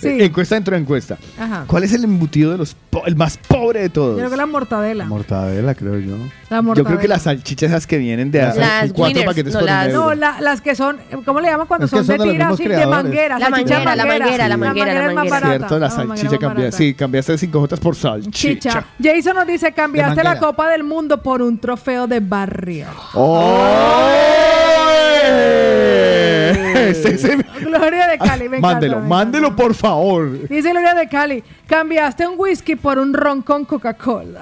Sí. Encuesta dentro de encuesta. Ajá. ¿Cuál es el embutido de los po- el más pobre de Yo todos? creo que la mortadela. Mortadela, creo yo. La Yo mortadela. creo que las salchichas esas que vienen de a- Las cuatro winners, paquetes no por un las- euro. No, la- las que son, ¿cómo le llaman cuando Es que son, son de de los tiras mismos de creadores. manguera? La salchicha manguera, la manguera, la manguera, la es más manguera. barata. Cierto, la manguera salchicha más cambia. barata. Sí, cambiaste de 5 jotas por salchicha. Chicha. Jason nos dice, cambiaste De la manguera. Copa del Mundo por un trofeo de barrio. ¡Oh! Ese- Gloria de Cali, me encanta, Mándelo, me mándelo por favor. Dice Gloria de Cali, cambiaste un whisky por un ron con Coca-Cola.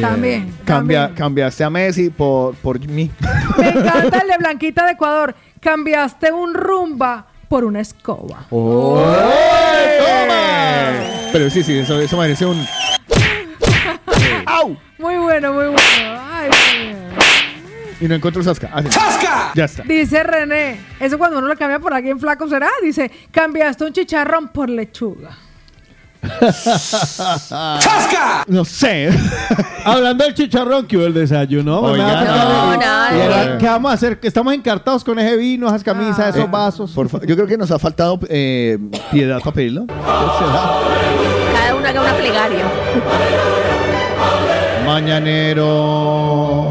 También. Cambia, también. cambiaste a Messi por, por mí. Me encanta el de Blanquita de Ecuador. Cambiaste un rumba por una escoba. ¡Oh! ¡Toma! Pero sí, sí, eso, eso merece un. ¡Au! Muy bueno, muy bueno. Y no encuentro Sasca. Ah, sí. Ya está. Dice René, eso cuando uno lo cambia por alguien flaco será. Dice, cambiaste un chicharrón por lechuga. No sé. Hablando del chicharrón que hubo el desayuno. Oiga. No, Y nada. era, ¿Qué vamos a hacer? Estamos encartados con ese vino, esas camisas, esos Eh, vasos. por yo creo que nos ha faltado eh, piedad para pedirlo. Cada uno haga una plegaria. Mañanero,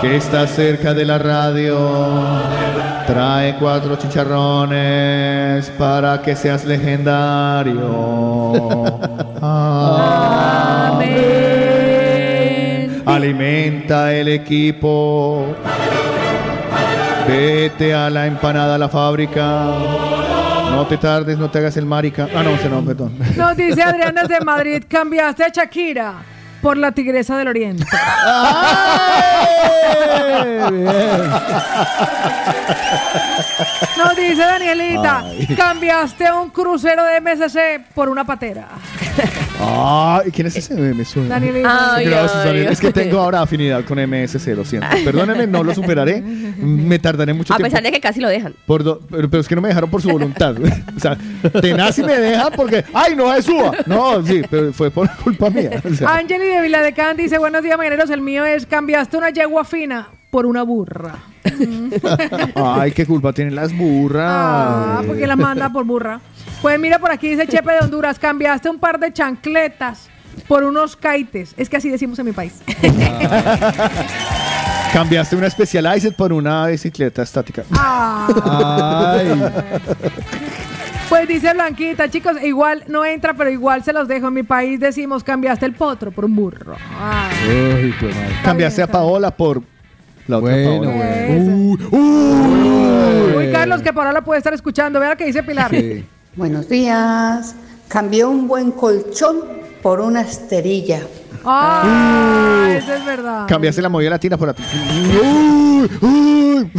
que está cerca de la radio, trae cuatro chicharrones para que seas legendario. Amén. Alimenta el equipo. Vete a la empanada a la fábrica. No te tardes, no te hagas el marica. Ah, no, ese no, perdón. Nos dice Adrián desde Madrid, cambiaste a Shakira por la tigresa del oriente. Nos dice Danielita, Ay. cambiaste un crucero de MSC por una patera. Ah, ¿quién es ese? Me suena. Danielita. Ay, Gracias, ay, Daniel. ay. Es que tengo ahora afinidad con MSC, lo siento. Perdónenme, no lo superaré. Me tardaré mucho A tiempo. pesar de que casi lo dejan. Por do- pero, pero es que no me dejaron por su voluntad. o sea, tenaz y me deja porque, ¡ay, no es suba! No, sí, pero fue por culpa mía. O sea, Angeli de Viladecán dice, buenos días, mañaneros. El mío es, cambiaste una yegua fina por una burra. ay, qué culpa tienen las burras. Ah, porque la manda por burra. Pues mira, por aquí dice Chepe de Honduras, cambiaste un par de chancletas por unos kaites. Es que así decimos en mi país. Cambiaste una Specialized por una bicicleta estática. Ah. Ay. Pues dice Blanquita, chicos, igual no entra, pero igual se los dejo. En mi país decimos, cambiaste el potro por un burro. Uy, qué mal. Cambiaste a Paola por la otra Bueno, Paola. bueno. Uy, Uy, Carlos, que por ahora lo puede estar escuchando. Vea lo que dice Pilar. Sí. Buenos días. Cambió un buen colchón por una esterilla. Ah, Uh. eso es verdad. Cambiaste la movida latina por la. Uy, uy.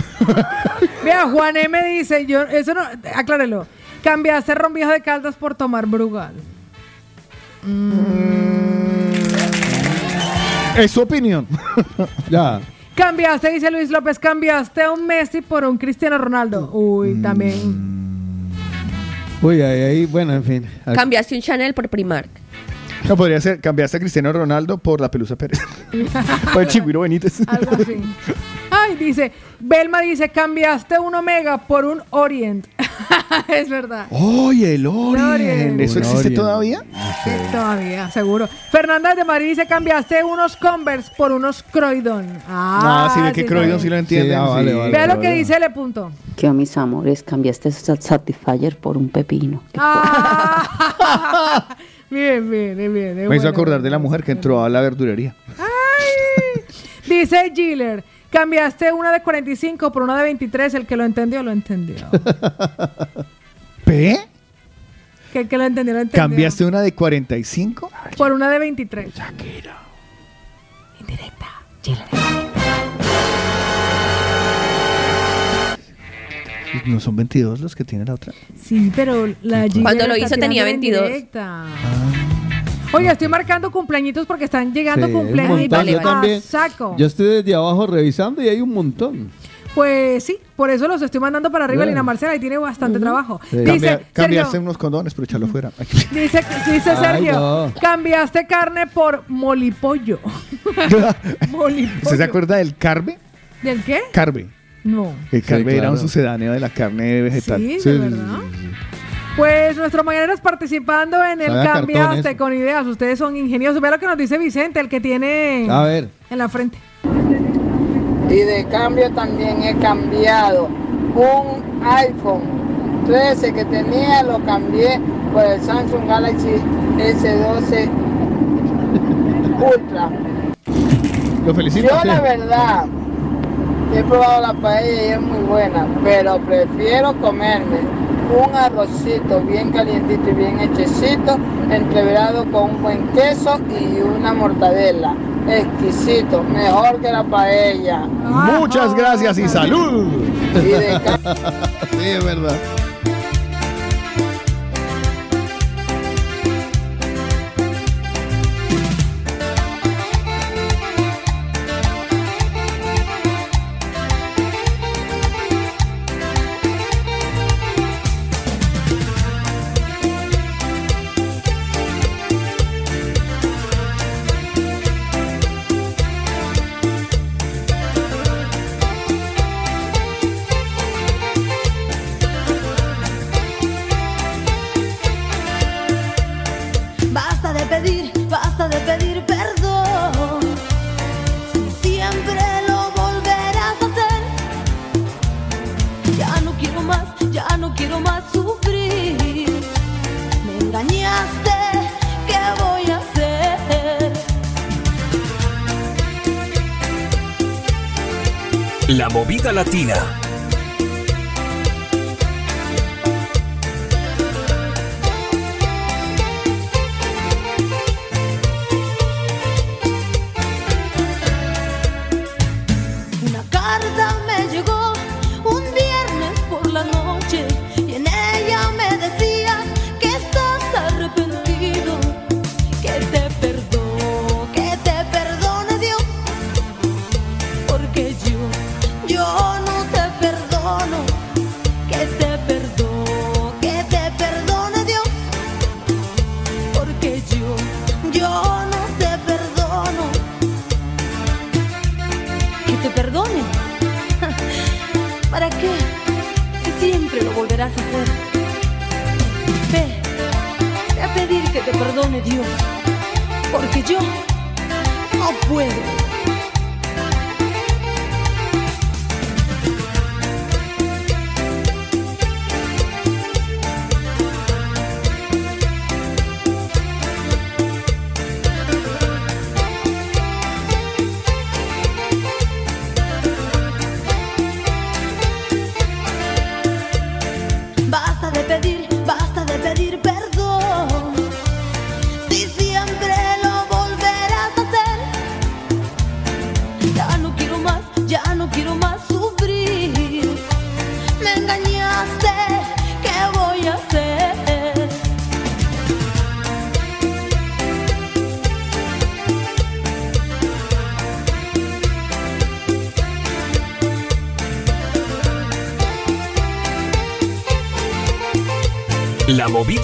Mira, Juan M dice, yo, eso no, aclárelo. Cambiaste ron viejo de Caldas por tomar Brugal. Es su opinión. ya. Cambiaste, dice Luis López, cambiaste a un Messi por un Cristiano Ronaldo. Uy, también. Uy, ahí, ahí, bueno, en fin. Cambiaste un Chanel por Primark. No podría ser, cambiaste a Cristiano Ronaldo por la Pelusa Pérez. por el Chigüiro Benítez. Algo así. Ay, dice, Belma dice, cambiaste un Omega por un Orient. es verdad. ¡Oye, el Orient! ¿Eso Un existe Orient. todavía? Sí, todavía, seguro. Fernanda de María dice, cambiaste unos Converse por unos Croydon. Ah, Ah, sí, ve que Croydon sí lo entienden. Sí, ah, vale, sí. vale. Vea lo que dice L. Punto. Que mis amores, cambiaste ese Satisfyer por un pepino. Ah, bien, bien, bien, bien. Me hizo acordar de la mujer que entró a la verdulería. Dice Giller, cambiaste una de 45 por una de 23. El que lo entendió, lo entendió. ¿P? Que el que lo entendió, lo entendió. ¿Cambiaste una de 45? Por una de 23. ¿No son 22 los que tiene la otra? Sí, pero la Cuando lo hizo tenía tirando en 22. Oiga, estoy marcando cumpleañitos porque están llegando Sí, un cumpleañitos montón. Yo a también. saco. Yo estoy desde abajo revisando y hay un montón. Pues sí, por eso los estoy mandando para arriba, Bueno. Lina Marcela, y tiene bastante trabajo. Sí. Dice, Cambia- cambiaste Sergio, unos condones, pero echarlo fuera. dice, dice Ay, Sergio, no. cambiaste carne por molipollo. molipollo. ¿Usted se acuerda del carbe? ¿Del qué? Carbe. No. El carbe era un sucedáneo de la carne vegetal. Sí, de verdad. Pues nuestros mañaneros participando en el Cambiaste con ideas. Ustedes son ingeniosos. Vea lo que nos dice Vicente, el que tiene A ver. en la frente. Y de cambio también he cambiado un iPhone 13 que tenía, lo cambié por el Samsung Galaxy S12 Ultra. Lo felicito. Yo sí. la verdad he probado la paella y es muy buena, pero prefiero comerme un arrocito bien calientito y bien hechecito, entreverado con un buen queso y una mortadela. Exquisito, mejor que la paella. Muchas gracias y salud. Y de sí, es verdad.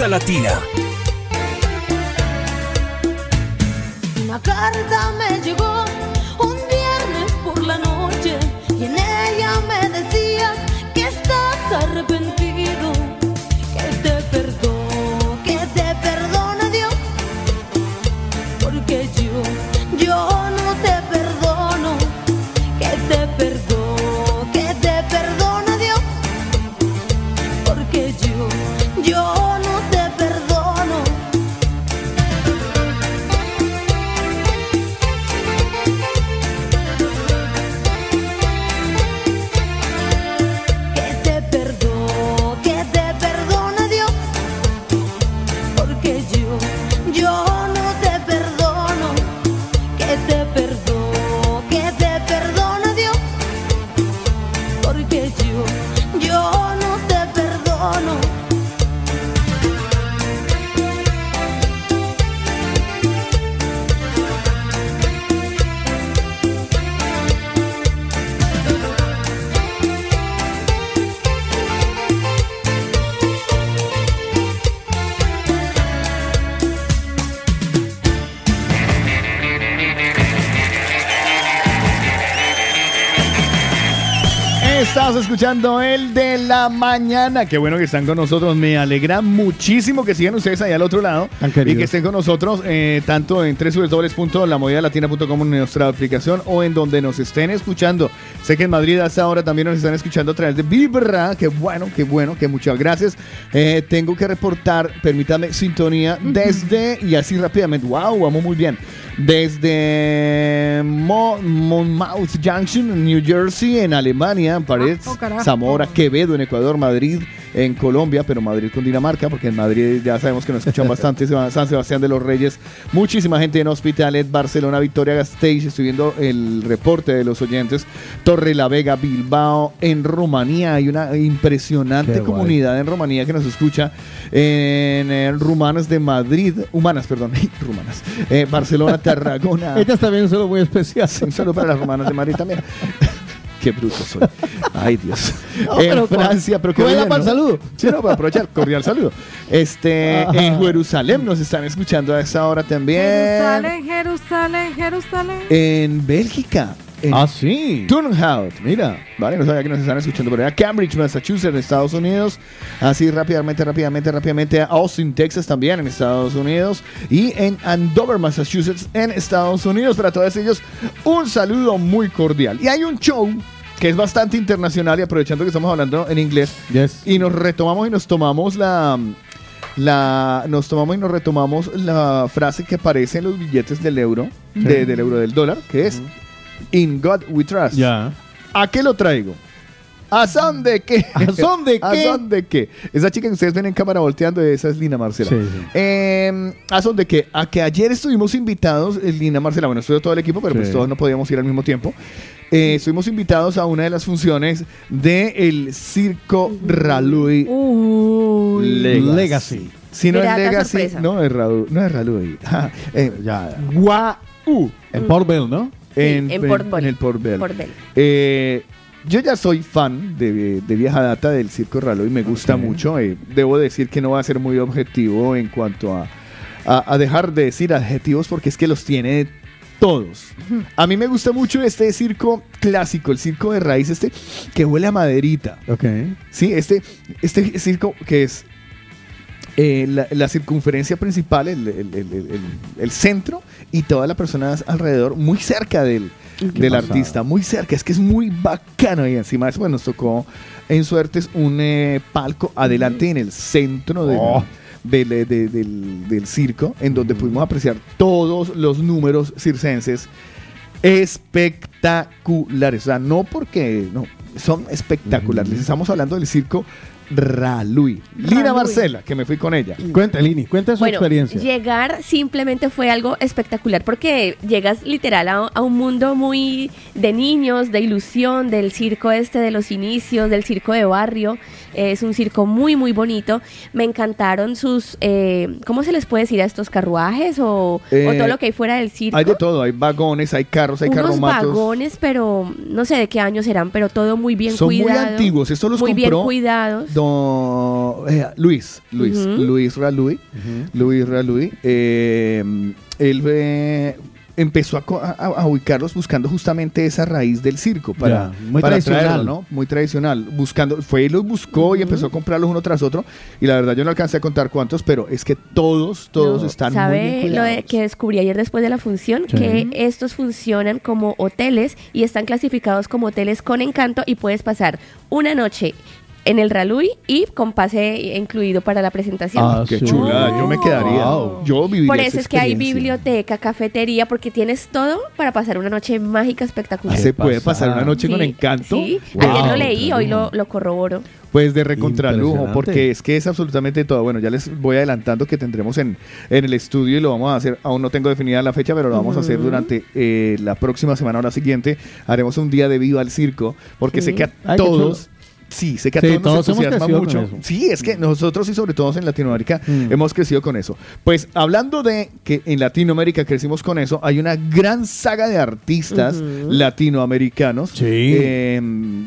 Latina. Escuchando el de la mañana. Qué bueno que están con nosotros. Me alegra muchísimo que sigan ustedes allá al otro lado. y que estén con nosotros eh, tanto en www.lamovidalatina.com en nuestra aplicación o en donde nos estén escuchando. Sé que en Madrid hasta ahora también nos están escuchando a través de Vibra. Qué bueno, qué bueno, que muchas gracias. Eh, tengo que reportar, permítame, sintonía desde, y así rápidamente, wow, vamos muy bien. Desde Mo- Monmouth Junction, New Jersey, en Alemania, París, oh, carajo. Zamora, Quevedo, en Ecuador, Madrid, en Colombia, pero Madrid con Dinamarca, porque en Madrid ya sabemos que nos escuchan bastante, San Sebastián de los Reyes, muchísima gente en Hospitalet, Barcelona, Victoria Gasteiz, estoy viendo el reporte de los oyentes, Torre la Vega, Bilbao, en Rumanía, hay una impresionante Qué guay. comunidad en Rumanía que nos escucha, en, Rumanas de Madrid, Humanas, perdón, Rumanas, eh, Barcelona, Tarragona. Esta está bien, un saludo muy especial. Un saludo para las Rumanas de Madrid también. Qué bruto soy. Ay, Dios. No, en pero Francia, pero qué ¿cuál era bien, para el ¿no? saludo? Sí, no, para aprovechar, cordial saludo. Este, Ajá. en Jerusalén nos están escuchando a esa hora también. Jerusalén, Jerusalén, Jerusalén. En Bélgica. En Ah, sí. Turnhout. Mira. Vale, no sabía que nos están escuchando por allá. Cambridge, Massachusetts, en Estados Unidos. Así rápidamente, rápidamente, rápidamente. Austin, Texas también en Estados Unidos. Y en Andover, Massachusetts en Estados Unidos. Para todos ellos, un saludo muy cordial. Y hay un show que es bastante internacional y aprovechando que estamos hablando en inglés. Yes. Y nos retomamos y nos tomamos la... La, nos tomamos y nos retomamos la frase que aparece en los billetes del euro, Sí. de- del euro del dólar, que es In God We Trust. Ya. ¿A qué lo traigo? ¿A son de qué? ¿A son de ¿A qué? son de qué? Esa chica que ustedes ven en cámara volteando, esa es Lina Marcela. Sí, sí. Eh, ¿A son de qué? A que ayer estuvimos invitados, eh, Lina Marcela, bueno, estuvo todo el equipo, pero Sí. pues todos no podíamos ir al mismo tiempo. Eh, estuvimos invitados a una de las funciones del Circo Ralui Legacy. Si no es Legacy, sorpresa. no es Ralui. No es Ralui. Ah, eh, Ya. Guau. En Port Bell, ¿no? En, en Port en el Port Bell. Port Bell. Eh, yo ya soy fan de, de vieja data del Circo Ralo y me gusta mucho. eh, debo decir que no va a ser muy objetivo en cuanto a, a- a dejar de decir adjetivos porque es que los tiene todos. A mí me gusta mucho este circo clásico, el circo de raíz, este que huele a maderita. Ok. Sí, este, este circo que es eh, la, la circunferencia principal, el- el- el centro y todas las personas alrededor, muy cerca del, del pasada. artista, muy cerca. Es que es muy bacano y encima de eso pues, nos tocó en suertes un eh, palco adelante en el centro del, Oh. del, eh, de- del- del circo, en donde pudimos apreciar todos los números circenses espectaculares. O sea, no porque no, son espectaculares. Estamos hablando del circo Ralui. Lina Marcela, que me fui con ella. Cuenta, Lini, cuenta su Bueno, experiencia. llegar simplemente fue algo espectacular porque llegas literal a, a un mundo muy de niños, de ilusión, del circo este de los inicios, del circo de barrio. Es un circo muy, muy bonito. Me encantaron sus, eh, ¿cómo se les puede decir a estos carruajes o, o Eh, todo lo que hay fuera del circo? Hay de todo, hay vagones, hay carros, hay Unos carromatos. vagones, pero no sé de qué año serán, pero todo muy bien Son muy cuidado. antiguos, estos los muy bien cuidados. Don eh, Luis, Luis, Ujú. Luis Ralui, Luis Ralui, eh, él eh, empezó a, co- a- a ubicarlos buscando justamente esa raíz del circo para, Ya, muy para tradicional. traerlo, ¿no? Muy tradicional, buscando, fue y los buscó y empezó a comprarlos uno tras otro y la verdad yo no alcancé a contar cuántos, pero es que todos, todos No, están muy bien ¿Sabe lo cuidados. de- que descubrí ayer después de la función? Sí. Que estos funcionan como hoteles y están clasificados como hoteles con encanto y puedes pasar una noche en el Ralui y con pase incluido para la presentación. Ah, qué chula, yo me quedaría. Yo viviría Por esa eso es que hay biblioteca, cafetería, porque tienes todo para pasar una noche mágica espectacular. Ah, ¿Se puede pasar una noche con Sí, encanto? Sí, Wow. ayer lo leí, hoy lo, lo corroboro. Pues de recontralujo, porque es que es absolutamente todo. Bueno, ya les voy adelantando que tendremos en, en el estudio y lo vamos a hacer, aún no tengo definida la fecha, pero lo vamos a hacer durante eh, la próxima semana o la siguiente. Haremos un día de viva al circo, porque Sí. sé que a Ay, todos... Sí, sé que a Sí, todos, todos nos entusiasma mucho. Sí, es que nosotros y sobre todo en Latinoamérica hemos crecido con eso. Pues hablando de que en Latinoamérica crecimos con eso, hay una gran saga de artistas latinoamericanos eh,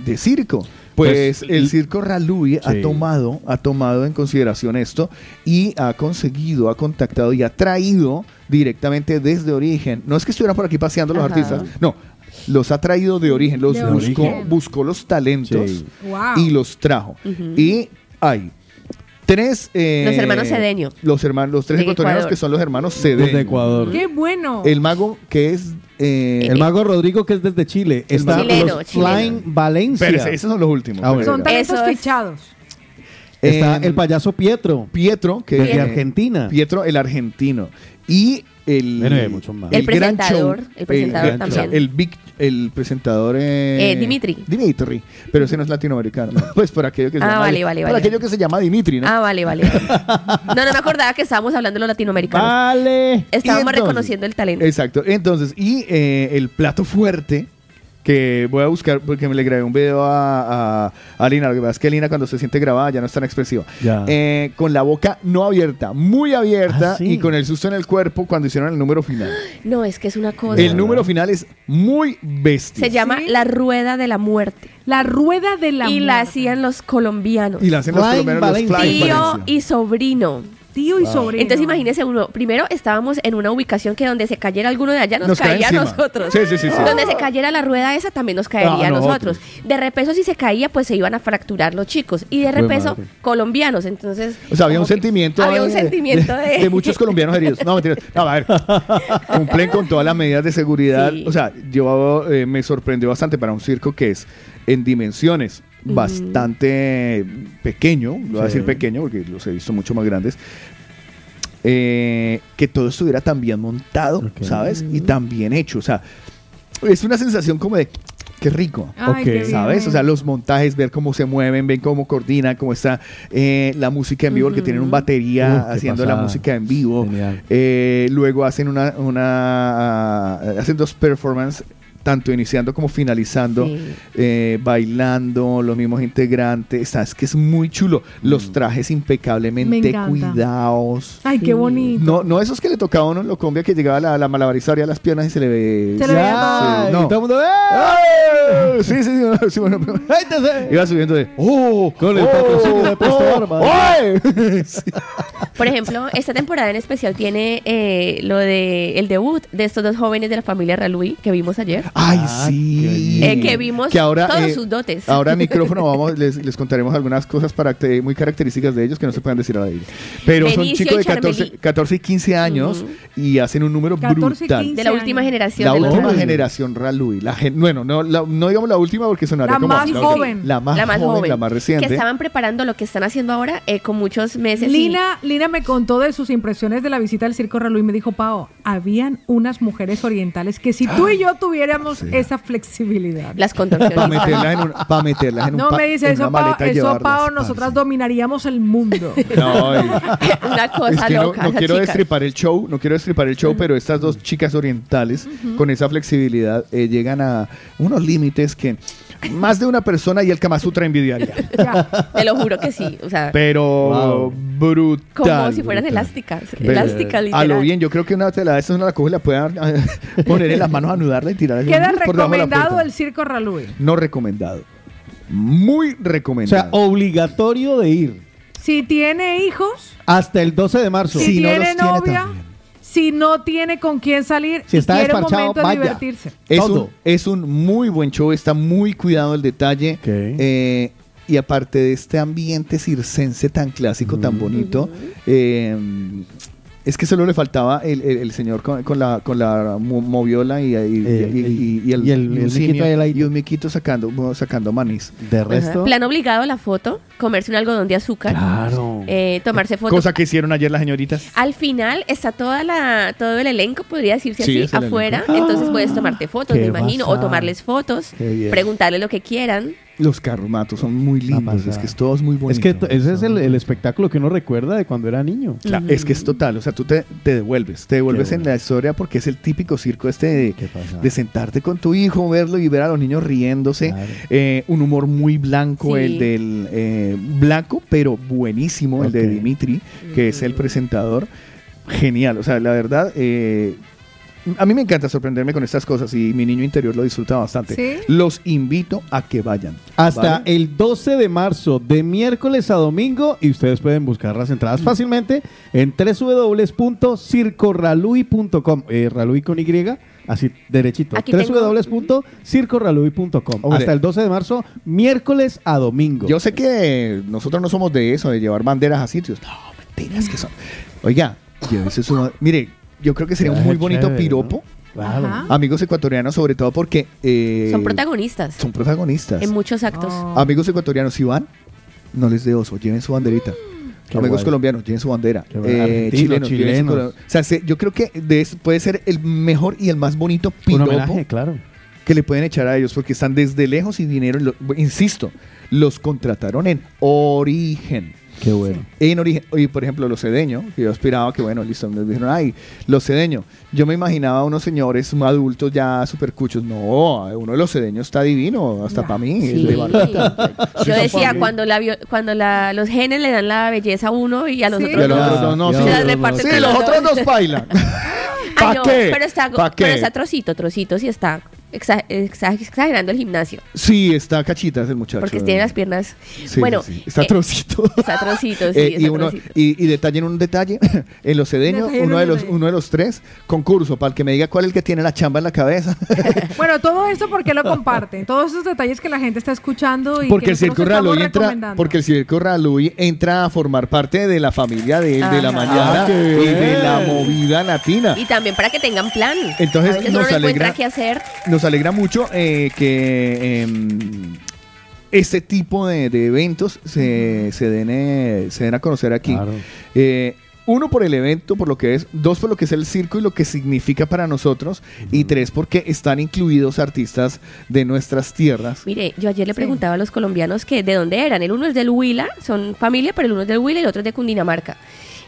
de circo. Pues, Pues, el circo Ralui ha Sí. tomado, ha tomado en consideración esto y ha conseguido, ha contactado y ha traído directamente desde origen. No es que estuvieran por aquí paseando los artistas, no. Los ha traído de origen, los De buscó, origen. buscó los talentos Sí. Wow. y los trajo. Y hay tres eh, Los hermanos Cedeño. Los hermanos, los tres De ecuatorianos que son los hermanos Cedeño. Desde Ecuador. ¡Qué bueno! El mago que es eh, El mago Rodrigo, que es desde Chile. Está Chileno, los chileno. Flying Valencia. Pero esos son los últimos. Ah, bueno. Son talentos es. fichados. Está Eh, el payaso Pietro. Pietro, que Desde eh, Argentina. Pietro, el argentino. Y el, Bueno, hay muchos más. El gran presentador, show, el presentador también. El, big, el presentador. eh, Eh, Dimitri. Dimitri. Pero ese no es latinoamericano. Pues por aquello que se Ah, llama. vale, vale, por vale. aquello que se llama Dimitri, ¿no? Ah, vale, vale. No, no me acordaba que estábamos hablando de los latinoamericanos. Vale. Estábamos entonces- reconociendo el talento. Exacto. Entonces, y eh, el plato fuerte que voy a buscar porque me le grabé un video a, a, a Lina. Lo que pasa es que Lina cuando se siente grabada ya no es tan expresiva. Eh, con la boca no abierta, muy abierta Ah, sí. y con el susto en el cuerpo cuando hicieron el número final. No, es que es una cosa. El número final es muy bestia. Se llama La Rueda de la Muerte. La rueda de la y la muerte. hacían los colombianos. Y la hacen los Flying colombianos, los Tío Valencia. y sobrino. Tío y sobrino. Entonces imagínese uno, primero estábamos en una ubicación que donde se cayera alguno de allá nos, Nos caía a nosotros. Sí, sí, sí, sí. Donde se cayera la rueda esa también nos caería Ah, a nosotros. nosotros. De repeso si se caía pues se iban a fracturar los chicos. Y de repeso madre. colombianos. Entonces... O sea, había un sentimiento. Había un de- sentimiento de... de muchos colombianos heridos. No, mentira. No, a ver. Cumplen con todas las medidas de seguridad. Sí. O sea, yo eh, me sorprendió bastante para un circo que es en dimensiones bastante pequeño. Lo voy a decir pequeño porque los he visto mucho más grandes. eh, que todo estuviera tan bien montado. ¿sabes? Y tan bien hecho. O sea, es una sensación como de. Qué rico. Ay, qué. ¿Sabes? O sea, los montajes, ver cómo se mueven, ven cómo coordinan, cómo está eh, la música en vivo, porque tienen un batería haciendo la música en vivo. Eh, luego hacen una, una hacen dos performances tanto iniciando como finalizando, Sí. eh, bailando, los mismos integrantes, está, es que es muy chulo, los trajes Me impecablemente cuidados. Ay, qué bonito. No, no esos que le tocaba a uno en Locombia que llegaba la, la malabarista a las piernas y se le ve. Se le veía Ya, Sí, no. todo el mundo, ¡eh! ¡Ay! Sí, sí, sí, no, sí, bueno, pero- Iba subiendo de. ¡Oh! Con el oh, patrocinio de Presto oh. Por ejemplo, esta temporada en especial tiene eh, lo de el debut de estos dos jóvenes de la familia Ralui que vimos ayer. Ay, Ah, sí. Eh, que vimos todos sus dotes. Ahora micrófono vamos, les, les contaremos algunas cosas para que- muy características de ellos que no se pueden decir a la aire. Pero son chicos de y Charmelí. 14, 14 y 15 años y hacen un número 14 y brutal. 15. de la última años. generación. La de los última Ralui. generación Ralui. La gen- bueno, no, la- no digamos la última porque sonaría La como más la- joven. La más, joven, la más reciente. Que estaban preparando lo que están haciendo ahora eh, con muchos meses. y- Lina, Lina me contó de sus impresiones de la visita al Circo Ralú y me dijo, Pao, habían unas mujeres orientales que si tú y yo tuviéramos esa flexibilidad. Las Para contorsionistas. meterlas en, un- pa' meterlas en un No pa- me dice en eso, Pao, eso, Pao, nosotras dominaríamos el mundo. No, y- Una cosa es que no, loca. no quiero chicas. destripar el show, no quiero destripar el show, pero estas dos chicas orientales con esa flexibilidad eh, llegan a unos límites que más de una persona y el Kama Sutra envidiaría. Te lo juro que sí. O sea, Pero brutal. como si fueran brutal. elásticas. Pero, Elásticas, A lo bien, yo creo que una tela de estas uno la coge y la puede eh, poner en las manos, anudarla y tirarla Queda por debajo de la recomendado el Circo Ralú. No recomendado. Muy O recomendado. sea, obligatorio de ir Si tiene hijos, hasta el 12 de marzo. si, tiene novia, si no tiene con quién salir Si y está quiere un momento de vaya. divertirse. Es Todo. un, es un muy buen show, está muy cuidado el detalle. eh, y aparte de este ambiente circense tan clásico, tan bonito, eh, es que solo le faltaba el, el- el señor con, con la, con la mo- moviola y, y- y- y- y el, y el- y un el simio miquito ahí y un miquito sacando, sacando manís. De Ajá. Plan obligado la foto, comerse un algodón de azúcar, Claro. eh, tomarse fotos. Cosa que hicieron ayer las señoritas. Al final está toda la, todo el elenco, podría decirse Sí, así, afuera. elenco. Entonces puedes tomarte fotos, me imagino, o tomarles fotos, preguntarles lo que quieran. Los carromatos son muy lindos, es que es todo es muy bonito. Es que ese es el, el espectáculo que uno recuerda de cuando era niño. Claro, Es que es total, o sea, tú te, te devuelves, te devuelves en la historia porque es el típico circo este de, de sentarte con tu hijo, verlo y ver a los niños riéndose. Eh, un humor muy blanco, Sí. el del eh, blanco, pero buenísimo, el de Dimitri, que es el presentador. Genial, o sea, la verdad, eh, a mí me encanta sorprenderme con estas cosas y mi niño interior lo disfruta bastante. ¿Sí? Los invito a que vayan. Hasta ¿vale? el 12 de marzo, de miércoles a domingo, y ustedes pueden buscar las entradas fácilmente en www.circorralui.com. Eh, Ralui con Y, así derechito. Www.circorralui.com. Hasta el 12 de marzo, miércoles a domingo. Yo sé que nosotros no somos de eso, de llevar banderas a sitios. No, mentiras que son. Oiga, llévese su. Mire, yo creo que sería un Qué muy bonito chévere, piropo. Claro. Amigos ecuatorianos, sobre todo porque. eh, Son protagonistas Son protagonistas. en muchos actos. Amigos ecuatorianos, si van, no les dé oso, lleven su banderita. Qué Amigos guay. colombianos, lleven su bandera. Eh, chilenos, lleven su chilenos. colo- O sea, se- yo creo que de eso puede ser el mejor y el más bonito Un piropo homenaje, claro. que le pueden echar a ellos porque están desde lejos y vinieron, lo- insisto, los contrataron en origen. Qué bueno. En origen, y por ejemplo, los cedeños, que yo aspiraba que, bueno, listo, me dijeron, ay, los cedeños. Yo me imaginaba a unos señores adultos ya super cuchos. No, uno de los cedeños está divino, hasta para mí. Sí. de. Yo Sí, decía, cuando, la cuando la, los genes le dan la belleza a uno y a los Y otros a los no. otros no, no, sí, no, sí, los otros dos. bailan. Ay, ¿Pa' no, qué? Pero está, ¿Pa' pero qué? está trocito, trocito, sí está exa- exa- exagerando el gimnasio. Sí, está cachitas el muchacho. Porque tiene las piernas. Sí, bueno, sí, sí. está eh, trocito. Está trocito, sí, Eh, y, está uno, trocito. y, y detalle en un detalle, en los en uno un de, los, uno de los tres, concurso, para el que me diga cuál es el que tiene la chamba en la cabeza. Bueno, todo esto porque lo comparten. Todos esos detalles que la gente está escuchando y Porque que el Circo Raluy entra, recomendando. porque el Circo Raluy entra a formar parte de la familia de, de la mañana Ah, qué y de la movida latina. Y también para que tengan plan. Entonces, a veces nos uno no encuentra alegra- qué hacer. Nos alegra mucho eh, que este tipo de, de eventos se, se den, eh, se den a conocer aquí. Eh, uno por el evento, por lo que es, dos por lo que es el circo y lo que significa para nosotros, y tres porque están incluidos artistas de nuestras tierras. Mire, yo ayer le preguntaba a los colombianos que de dónde eran. El uno es del Huila, son familia, pero el uno es del Huila y el otro es de Cundinamarca.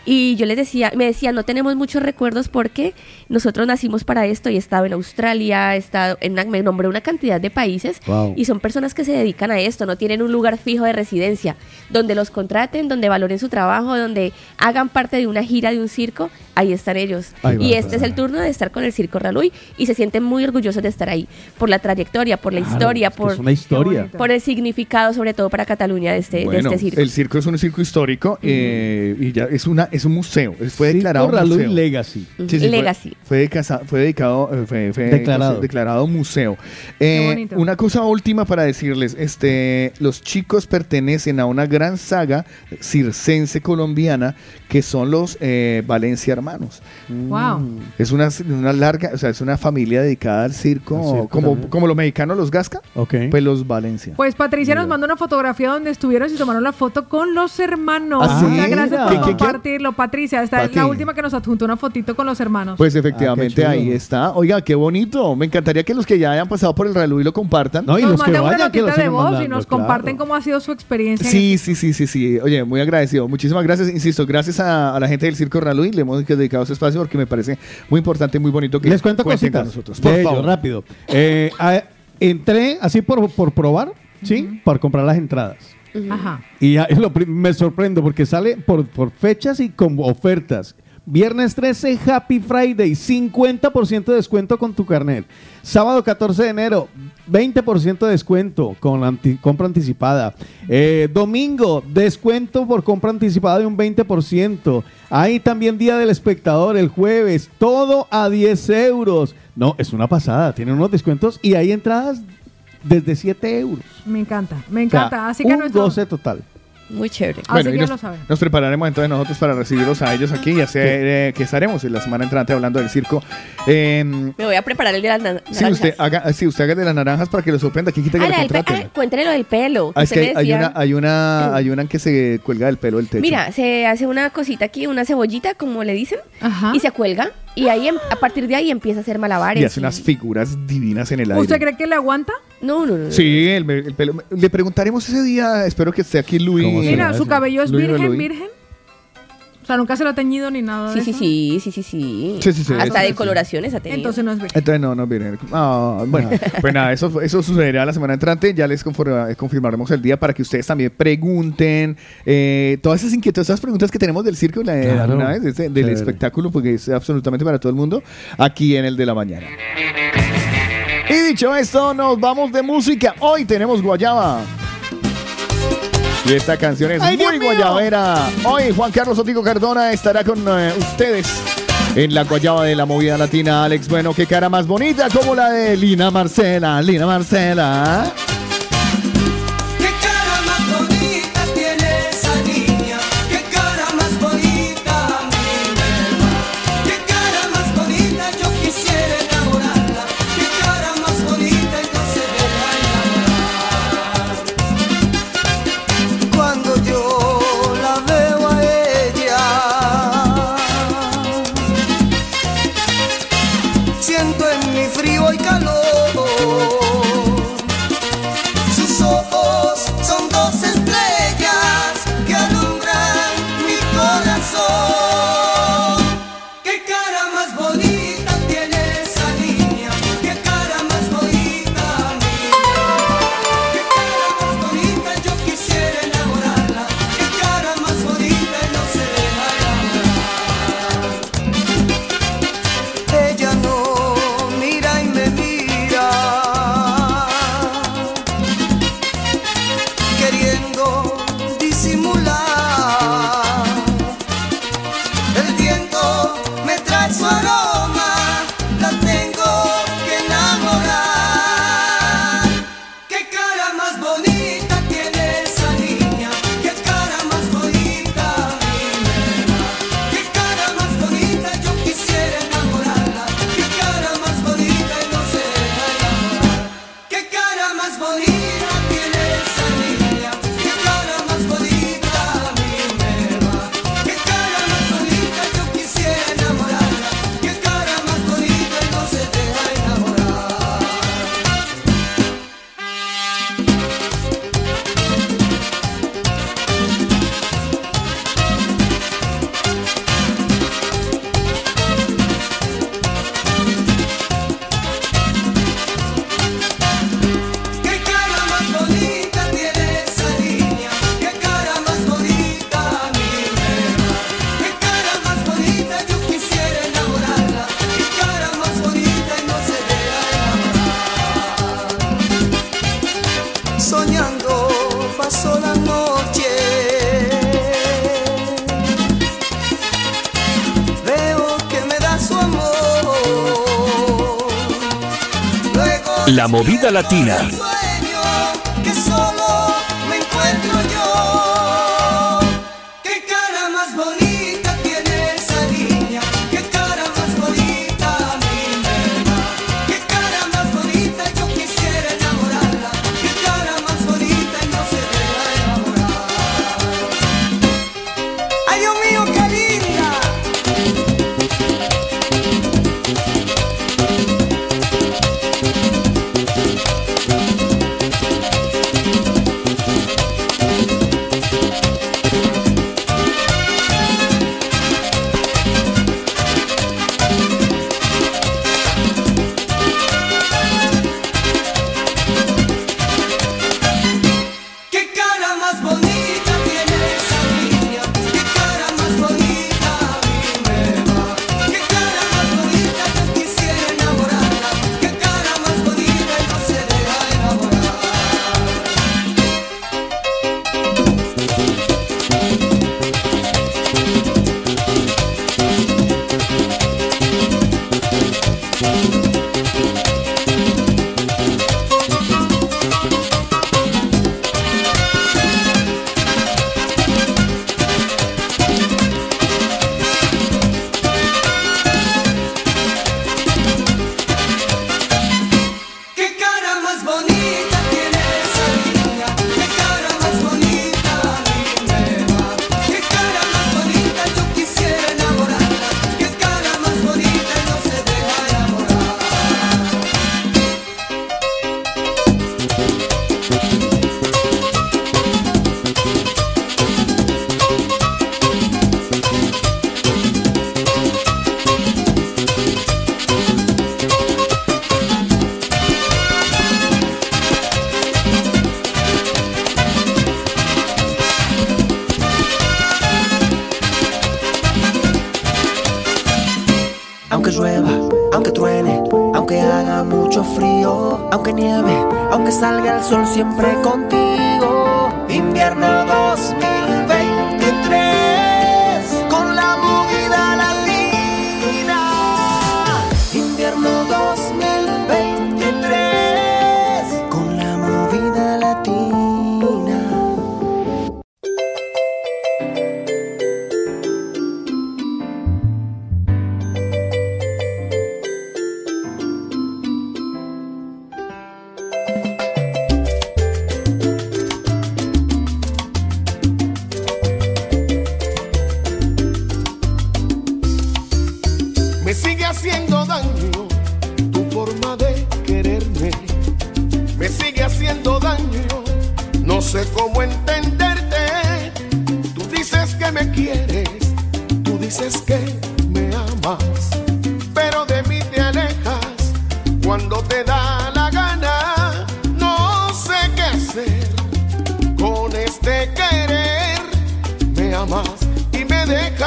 Y yo les decía, me decía, no tenemos muchos recuerdos porque nosotros nacimos para esto y he estado en Australia, he estado en una, me nombré una cantidad de países Wow. y son personas que se dedican a esto, no tienen un lugar fijo de residencia, donde los contraten, donde valoren su trabajo, donde hagan parte de una gira de un circo, ahí están ellos. Ahí va. y este es el turno de estar con el Circo Raluy y se sienten muy orgullosos de estar ahí, por la trayectoria, por la Claro, historia, es que por, una historia. por el significado, sobre todo para Cataluña, de este, de Bueno, este circo. el circo es un circo histórico eh, y ya es una es un museo. Fue declarado museo. Legacy. Ujú. Sí, sí, fue- Legacy. Fue, decasa- fue dedicado, eh, fue, fue Declarado. declarado museo. Eh, una cosa última para decirles, este, los chicos pertenecen a una gran saga circense colombiana que son los eh, Valencia Hermanos. Wow. Es una, una larga, o sea, es una familia dedicada al circo, como, como los mexicanos los Gasca, Ok. pues los Valencia. Pues Patricia nos mandó una fotografía donde estuvieron y tomaron la foto con los hermanos. ¿Ah, sí? Muchas gracias por decirlo. Patricia, esta es la última que nos adjuntó una fotito con los hermanos. Pues efectivamente Ah, ahí está. Oiga, qué bonito. Me encantaría que los que ya hayan pasado por el Ralui lo compartan. No, y nos los que vayan, que lo notita de voz y mandando, nos claro. comparten cómo ha sido su experiencia. en Sí, sí, sí, sí, sí. Oye, muy agradecido. Muchísimas gracias. Insisto, gracias a, a la gente del Circo Ralui. Le hemos dedicado ese espacio porque me parece muy importante y muy bonito que Les cuento cuenten cositas. con nosotros. Por de ello, favor. rápido. Eh, a- entré así por, por probar, ¿sí? Para comprar las entradas. Ajá. Y ya- lo prim- me sorprendo porque sale por, por fechas y con ofertas. Viernes 13, Happy Friday, 50% de descuento con tu carnet. Sábado 14 de enero, 20% de descuento con anti- compra anticipada. Eh, domingo, descuento por compra anticipada de un 20%. Hay también Día del Espectador el jueves, todo a 10 euros. No, es una pasada, tienen unos descuentos y hay entradas desde 7 euros. Me encanta, me O sea, encanta. Así que un nuestro- goce total. Muy chévere. Así Bueno, que y ya nos, lo saben. nos prepararemos entonces nosotros para recibirlos a ellos aquí y hacer eh, que estaremos en la semana entrante hablando del circo. Eh, Me voy a preparar el de las na- sí, naranjas. usted haga, sí, usted haga de las naranjas para que lo sorprenda. Aquí quita que Ah, lo contraten. cuéntale lo del pelo. que Ah, es que hay una, hay una, hay una que se cuelga del pelo del techo. Mira, se hace una cosita aquí, una cebollita, como le dicen, y se cuelga. Y ahí em- a partir de ahí empieza a hacer malabares. y hace unas figuras divinas en el aire. ¿Usted cree que le aguanta? No, no, no. Sí, el, el pelo. Le preguntaremos ese día, espero que esté aquí Luis. Mira, su cabello es Luis virgen, virgen. O sea, nunca se lo ha teñido ni nada. Sí, de sí, eso. sí, sí, sí, sí. Sí, sí, sí, Hasta de coloraciones ha tenido. Entonces no es virgen. Entonces no, no viene. Ah, bueno, pues nada, eso, eso sucederá la semana entrante. Ya les confirmaremos el día para que ustedes también pregunten eh, todas esas inquietudes, esas preguntas que tenemos del circo, la, Claro. una vez, de ese- del espectáculo, porque es absolutamente para todo el mundo, aquí en el de la mañana. Y dicho esto, nos vamos de música. Hoy tenemos Guayaba. Y esta canción es ¡Ay, Dios muy guayabera. Hoy Juan Carlos Otico Cardona estará con eh, ustedes en la guayaba de la movida latina. Alex, bueno, qué cara más bonita como la de Lina Marcela. Lina Marcela. Latina.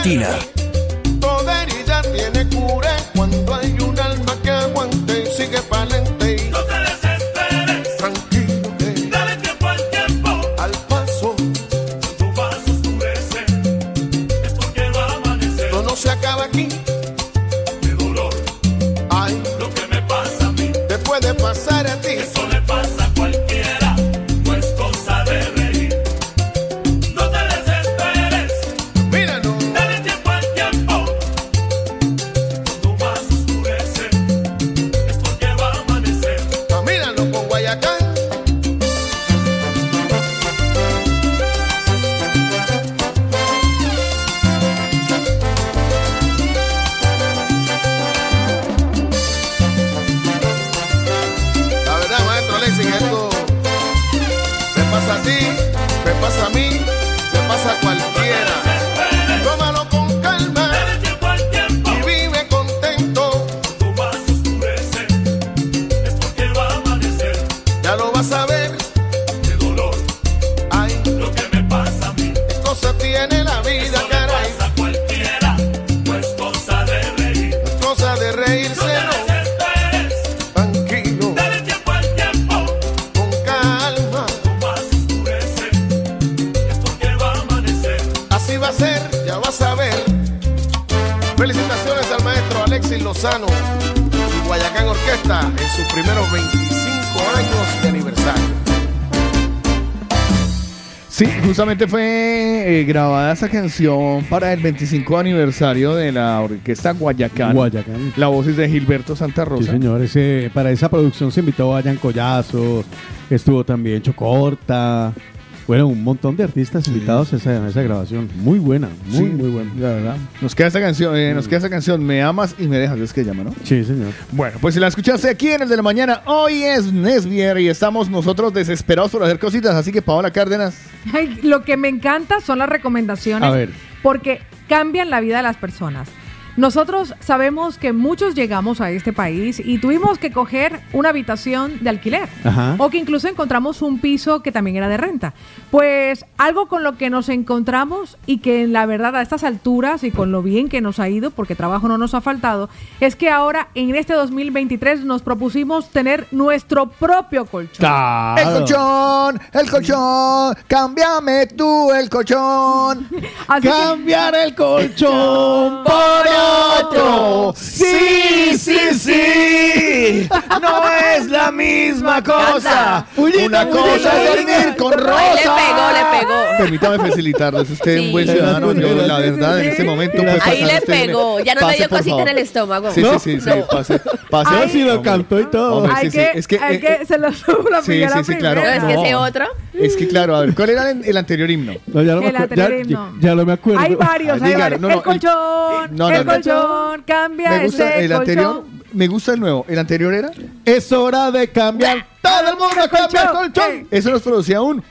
latina. Justamente fue eh, grabada esa canción para el 25 aniversario de la orquesta Guayacán. Guayacán. La voz es de Gilberto Santa Sí, Rosa. señor. ese- para esa producción se invitó a Jan Collazo, estuvo también Chocorta. Bueno, un montón de artistas invitados a esa, a esa grabación. Muy buena, muy, Sí, muy buena. La verdad. Nos queda esta canción, eh, nos queda esta canción, Me amas y me dejas, es que llama, ¿no? Sí, señor. Bueno, pues si la escuchaste aquí en el de la mañana, hoy es Nesbier y estamos nosotros desesperados por hacer cositas, así que Paola Cárdenas. Lo que me encanta son las recomendaciones A ver. porque cambian la vida de las personas. Nosotros sabemos que muchos llegamos a este país y tuvimos que coger una habitación de alquiler. Ajá. O que incluso encontramos un piso que también era de renta. Pues algo con lo que nos encontramos y que la verdad a estas alturas y con lo bien que nos ha ido, porque trabajo no nos ha faltado, es que ahora en este 2023 nos propusimos tener nuestro propio colchón. El colchón, el colchón, cámbiame tú el colchón. Cambiar el colchón por otro. Sí, sí, sí. No es la misma cosa. Una cosa es dormir con Rosa. Le pegó, le pegó. Permítame facilitarlo. Es usted un buen Sí. ciudadano. Yo, la verdad, en este momento. pues, Ahí pasar le usted, pegó. Ya no pase, le dio por cosita favor. en el estómago. Sí, ¿No? sí, sí, sí. No. Pase, pase. Ay, sí, lo cantó y todo. Hombre, hay sí, que, sí, es que, hay eh, que se lo subo la Sí, primera sí, sí, claro. primera. Es que ese otro. Es que claro, a ver, ¿cuál era el, el anterior himno? No, ya no me El anterior ya- himno. ya- ya no me acuerdo. Hay varios, Ah, hay dígalo. varios. No, no, el el- colchón, No, no, el no. colchón, cambia Me gusta ese el anterior. colchón. Me gusta el nuevo. ¿El anterior era? Es hora de cambiar. Todo el mundo cambia el colchón. Eso nos producía un.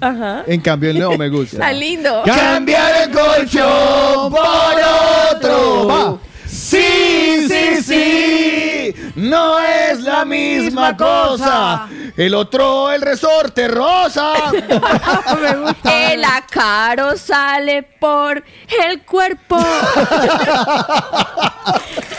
Ajá. En cambio, el nuevo me gusta. Está lindo. Cambiar el colchón por otro. Va. Sí, sí, sí. No es la misma cosa. El otro, el resorte rosa. El acaro sale por el cuerpo.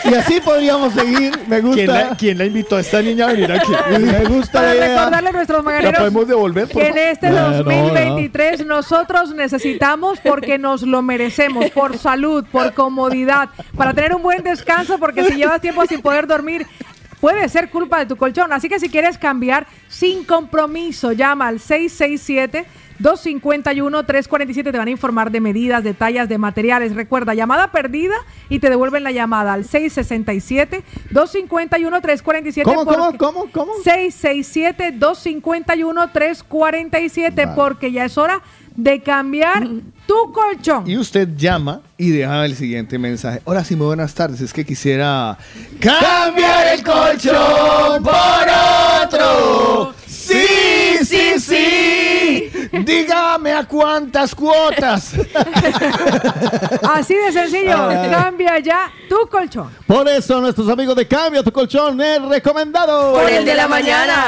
Y así podríamos seguir. Me gusta. ¿Quién la, quién la invitó a esta niña a venir aquí? Me gusta Para la idea. recordarle a nuestros ¿La maganeros podemos devolver? por que en favor? este No, no, 2023 nosotros necesitamos porque nos lo merecemos, por salud, por comodidad, para tener un buen descanso, porque si llevas tiempo sin poder dormir, puede ser culpa de tu colchón. Así que si quieres cambiar sin compromiso, llama al 667. 251-347 te van a informar de medidas, de tallas, de materiales. Recuerda, llamada perdida y te devuelven la llamada al 667-251-347. ¿Cómo, cómo, cómo, cómo? 667-251-347 porque ya es hora de cambiar tu colchón. Y usted llama y deja el siguiente mensaje. Hola, sí, muy buenas tardes. Es que quisiera cambiar el colchón por otro. Sí, sí, sí. Dígame a cuántas cuotas. Así de sencillo, Ah. cambia ya tu colchón. Por eso nuestros amigos de Cambia tu colchón es recomendado. Por el de la mañana.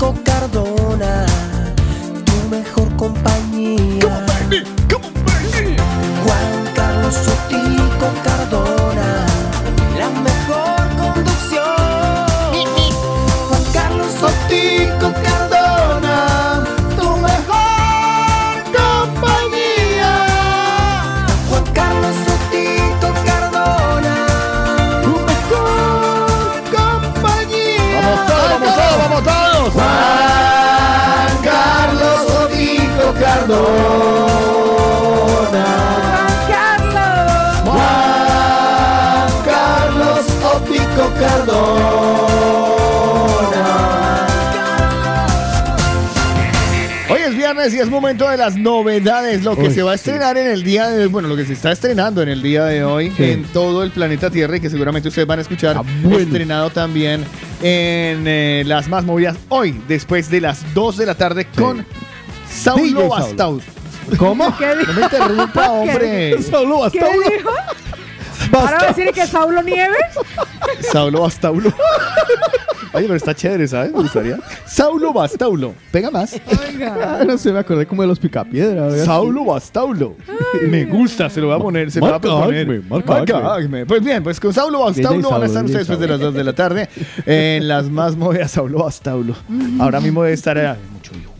Sotico Cardona, tu mejor compañía. Es momento de las novedades, lo que Uy, se va a sí. estrenar en el día de bueno, lo que se está estrenando en el día de hoy Sí. en todo el planeta Tierra y que seguramente ustedes van a escuchar Ah, bueno. estrenado también en eh, las más movidas hoy, después de las 2 de la tarde con Saulo Saulo. Bastaus. ¿Cómo? ¿Qué dijo? No me interrumpa, hombre. Hasta ¿Qué dijo? ¿Ahora va a decir que Saulo Nieves? Saulo Bastaulo. Oye, pero está chévere, ¿sabes? Me gustaría. Saulo Bastaulo. Pega más. Ah, no sé, me acordé como de los picapiedra. ¿verdad? Saulo Bastaulo. Me gusta, se lo va a poner, se me va a Marca proponer. Acme, marca Marca. Pues bien, pues con Saulo Bastaulo van a estar ustedes después de las 2 de la tarde en las más movidas Saulo Bastaulo. Ahora mismo debe estar eh, mucho hijo.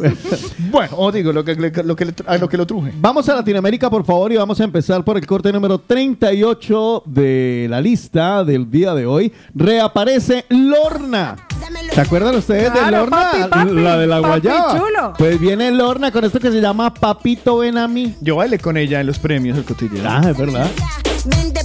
Bueno, os digo lo que, lo que, le- a lo que lo truje. Vamos a Latinoamérica, por favor, y vamos a empezar por el corte número 38 de la lista del día de hoy. Reaparece Lorna. ¿Se acuerdan ustedes de Lorna? papi, papi, la de la papi guayaba. chulo. Pues viene Lorna con esto que se llama Papito Ven a mí. Yo bailé con ella en los premios del cotidiano. Ah, es verdad. Vente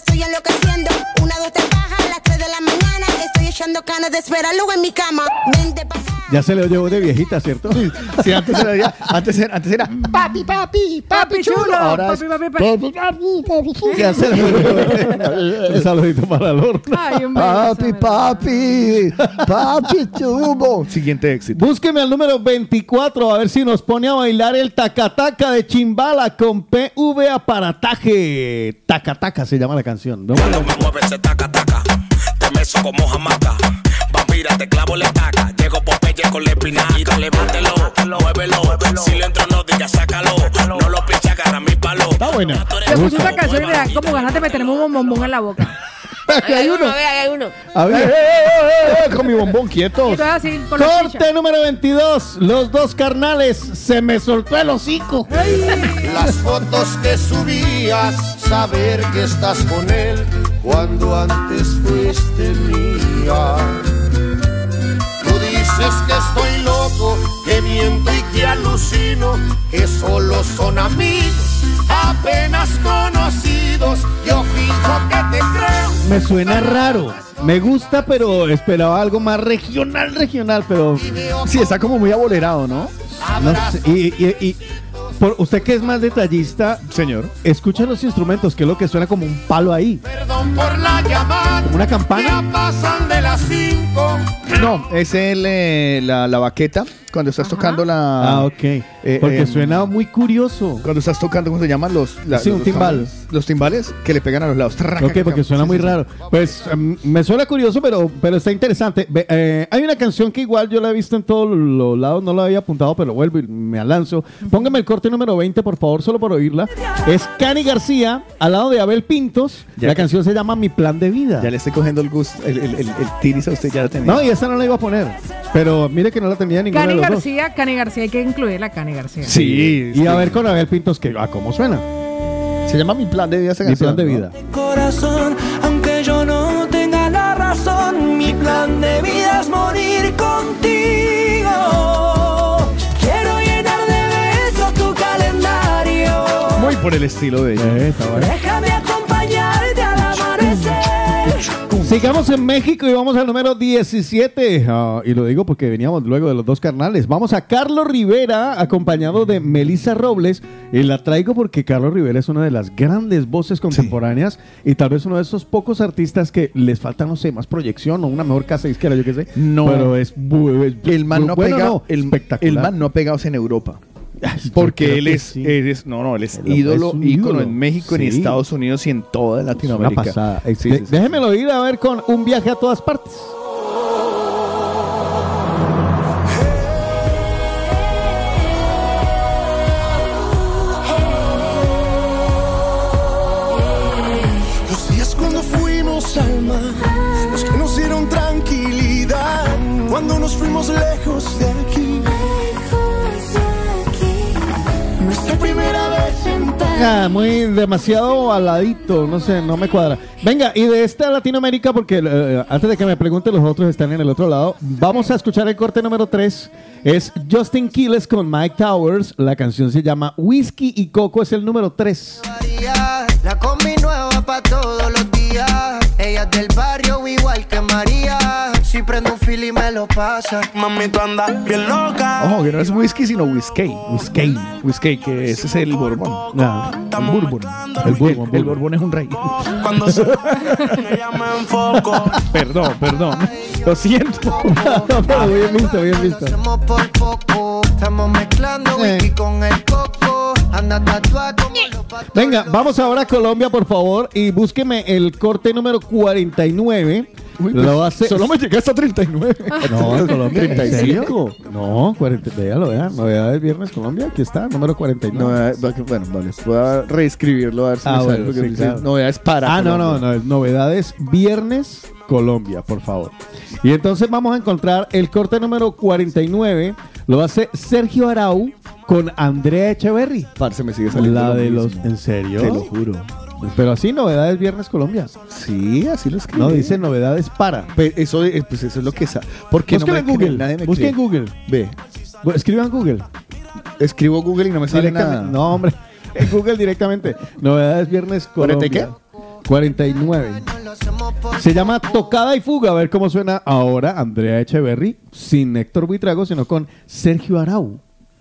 estoy enloqueciendo. Una, dos, tres bajas a las tres de la mañana. Estoy echando canas de esperarlo en mi cama. Vente pa' acá. Ya se le oye voz de viejita, ¿cierto? Sí, antes era, antes era, antes era papi, papi, papi chulo. Ahora es Papi, papi, papi. Ya se le Un saludito para Lorna. Ay, un beso, papi, papi, papi chulo. Siguiente éxito. Búsqueme al número 24 a ver si nos pone a bailar el tacataca de Chimbala con PV aparataje. Tacataca se llama la canción. ¿no? Cuando me mueve ese taca meso como jamaca. Vampira, te clavo la estaca. Llego Popeye con la espinaca. Levántelo, muévelo. Si le entro, no digas sácalo. No lo pinche, agarra mi palo. Está buena. Yo escucho esta canción y me dan como ganas de meterme un bombón en la boca. Hay uno, a ver, hay uno. A ver. Eh, eh, eh, con mi bombón quietos. la chicha. Corte número 22. Los dos carnales. Se me soltó el hocico. Las fotos que subías, saber que estás con él cuando antes fuiste mía. Tú dices que estoy loco, que miento y que alucino, que solo son amigos, apenas conocidos. Yo fijo que te creo. Me suena raro. Me gusta, pero esperaba algo más regional, regional, pero Sí, está como muy abolerado, ¿no? no sé. Y, y- y- por usted que es más detallista, Señor. escucha los instrumentos, que es lo que suena como un palo ahí. Perdón por la llamada. Como una campana. Ya pasan de las cinco. No, es el, eh, la, la baqueta cuando estás tocando la. Ah, ok. Porque eh, suena muy curioso. Cuando estás tocando, ¿cómo se llaman los? la- Sí, un los timbal. tambores? Los timbales que le pegan a los lados. Ok, porque suena muy raro. Pues em, me suena curioso, pero, pero está interesante. Eh, hay una canción que igual yo la he visto en todos los lados, no la había apuntado, pero vuelvo y me alanzo. Póngame el corte número 20, por favor, solo por oírla. Es Cani García, al lado de Abel Pintos. Ya la que- canción se llama Mi Plan de Vida. Ya le estoy cogiendo el gusto, el, el, el, el tiris a usted ya la tenía. No, y esa no la iba a poner. Pero mire que no la tenía ninguno Cani dos. García, Cani García, hay que incluir la Cani García. Sí, Y a ver con Abel Pintos, que a cómo suena. Se llama Mi Plan de Vida esa Mi canción, Plan de ¿no? Vida. Corazón, aunque yo no tenga la razón, mi plan de vida es morir contigo. Quiero llenar de besos tu calendario. Muy por el estilo de ella. Eh, está bueno. Déjame acompañarte al amanecer. Sigamos en México y vamos al número 17. Ah, y lo digo porque veníamos luego de los dos carnales. Vamos a Carlos Rivera, acompañado de Melissa Robles. Y la traigo porque Carlos Rivera es una de las grandes voces contemporáneas y tal vez uno de esos pocos artistas que les falta, no sé, más proyección o una mejor casa disquera, yo qué sé. No. Pero es, El man no ha pegado, no, el, espectacular. el man no ha pegado en Europa. Porque él es, sí. él es- no, no, él es es ídolo, ícono ídolo. en México, en. Estados Unidos y en toda Es una Latinoamérica. pasada. Sí, sí, De- sí. Déjemelo ir a ver con un viaje a todas partes. Los días cuando fuimos al mar, los que nos dieron tranquilidad, cuando nos fuimos lejos de aquí. Ah, muy demasiado baladito, no sé, no me cuadra. Venga, y de esta Latinoamérica, porque eh, antes de que me pregunte, los otros están en el otro lado. Vamos a escuchar el corte número 3. Es Justin Quiles con Mike Towers. La canción se llama Whisky y Coco, es el número 3. María, La combi nueva pa' todos los días. Ella es del barrio igual que María. Si prendo un fil y me lo pasa. Mami, tú andas bien loca. Ojo, que no es whisky, sino whisky. Whisky. Whisky, que ese es el Borbón. Ah, el Bourbon. El Bourbon, El Borbón es un rey. Cuando se ella me enfoco. perdón, perdón. Lo siento. no, pero bien visto, bien visto. Estamos mezclando Eh. whisky con el coco. Anda tatuada como los patos. Venga, vamos ahora a Colombia, por favor, y búsqueme el corte número 49. Lo hace. Solo me llegué hasta 39. No, en Colombia. ¿En 35. serio? No, 40, véalo, vean. Novedades Viernes Colombia, aquí está, número 49. Novedades- bueno, vale, voy a reescribirlo a ver si Ah, me sale, bueno, porque sí, dice claro. novedades para Ah, no, no, no, es novedades Viernes Colombia, por favor. Y entonces vamos a encontrar el corte número 49, lo hace Sergio Arau con Andrea Echeverry. Parce, me sigue saliendo La lo de los. ¿en serio? Te lo juro. Pero así, novedades Viernes Colombia. Sí, así lo escribí. No, dice novedades para. Pe- Eso, eh, pues eso es lo que sa- ¿Por qué no me en cree? Google. Nadie me Busquen en cree. Google. Ve. Escriban en Google. Escribo Google y no me sale nada. No, hombre. En Google directamente. Novedades Viernes Colombia. ¿Cuarenta y qué? 49. Se llama Tocada y Fuga. A ver cómo suena ahora Andrea Echeverry sin Héctor Buitrago, sino con Sergio Arau.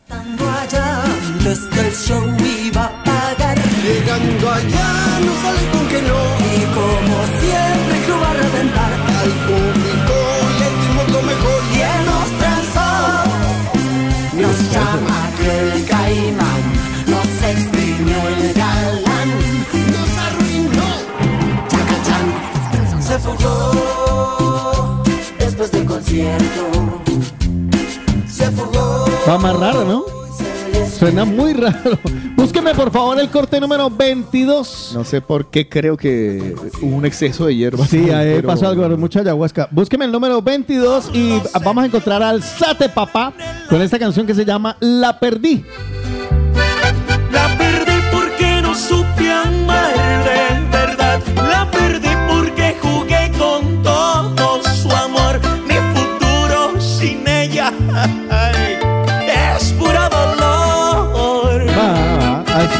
allá, desde el show iba a pagar. Llegando allá, no sale con que no. Y como siempre, que va a reventar. Al público le dimos lo mejor y él nos transó. Nos llama aquel caimán, nos exprimió el galán, nos arruinó. Chacachán, se fugó después del concierto. Se fugó. Va más raro, ¿no? Suena muy raro. Búsqueme por favor el corte número 22. No sé por qué creo que hubo un exceso de hierba. Sí, ahí pero- pasó algo, mucha ayahuasca. Búsqueme el número 22 y vamos a encontrar al Sate Papá con esta canción que se llama La Perdí. La perdí porque no supe amar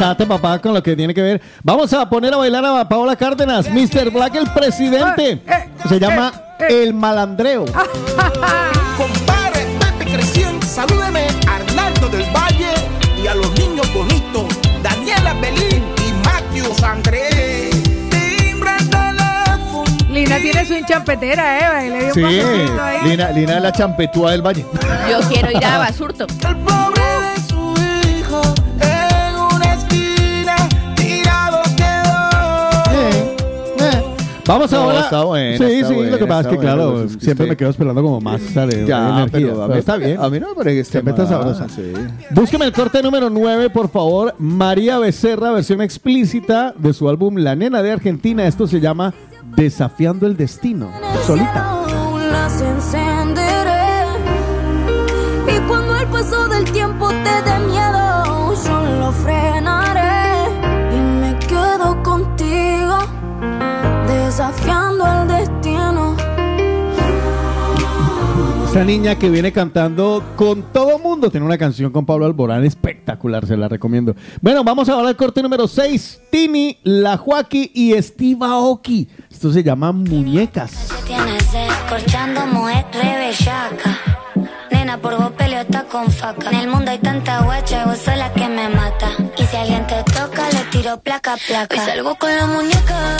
va, va, al Sate Papá con lo que tiene que ver. Vamos a poner a bailar a Paola Cárdenas, Mr. Black el presidente. Se llama El Malandreo. Compadre Pepe Creciente, salúdeme a Arnaldo del Valle y a los niños bonitos, Daniela Belín y Matthews Andrés. Lina tiene su hinchampetera, ¿eh? Le dio un Sí, ahí. Lina, Lina de la champetúa del valle. Yo quiero ir a Basurto. Vamos No, ahora. está buena, sí, está sí, buena, lo que pasa es que, claro, buena, pues, es que siempre me quedo esperando como más sale, Ya, energía. pero a mí- está bien. a mí no me parece que esté Siempre está sabrosa. sí. Búsqueme el corte número 9, por favor. María Becerra, versión explícita de su álbum La Nena de Argentina. Esto se llama Desafiando el Destino. Solita. Esta niña que viene cantando con todo mundo. Tiene una canción con Pablo Alborán espectacular, se la recomiendo. Bueno, vamos ahora al corte número 6. Tini, La Joaquí y Steve Aoki. Esto se llama Muñecas. Nena, por vos peleo está con faca. En el mundo hay tanta guacha, vos sos la que me mata. Y si alguien te toca, le tiro placa, placa. Hoy salgo con la muñeca,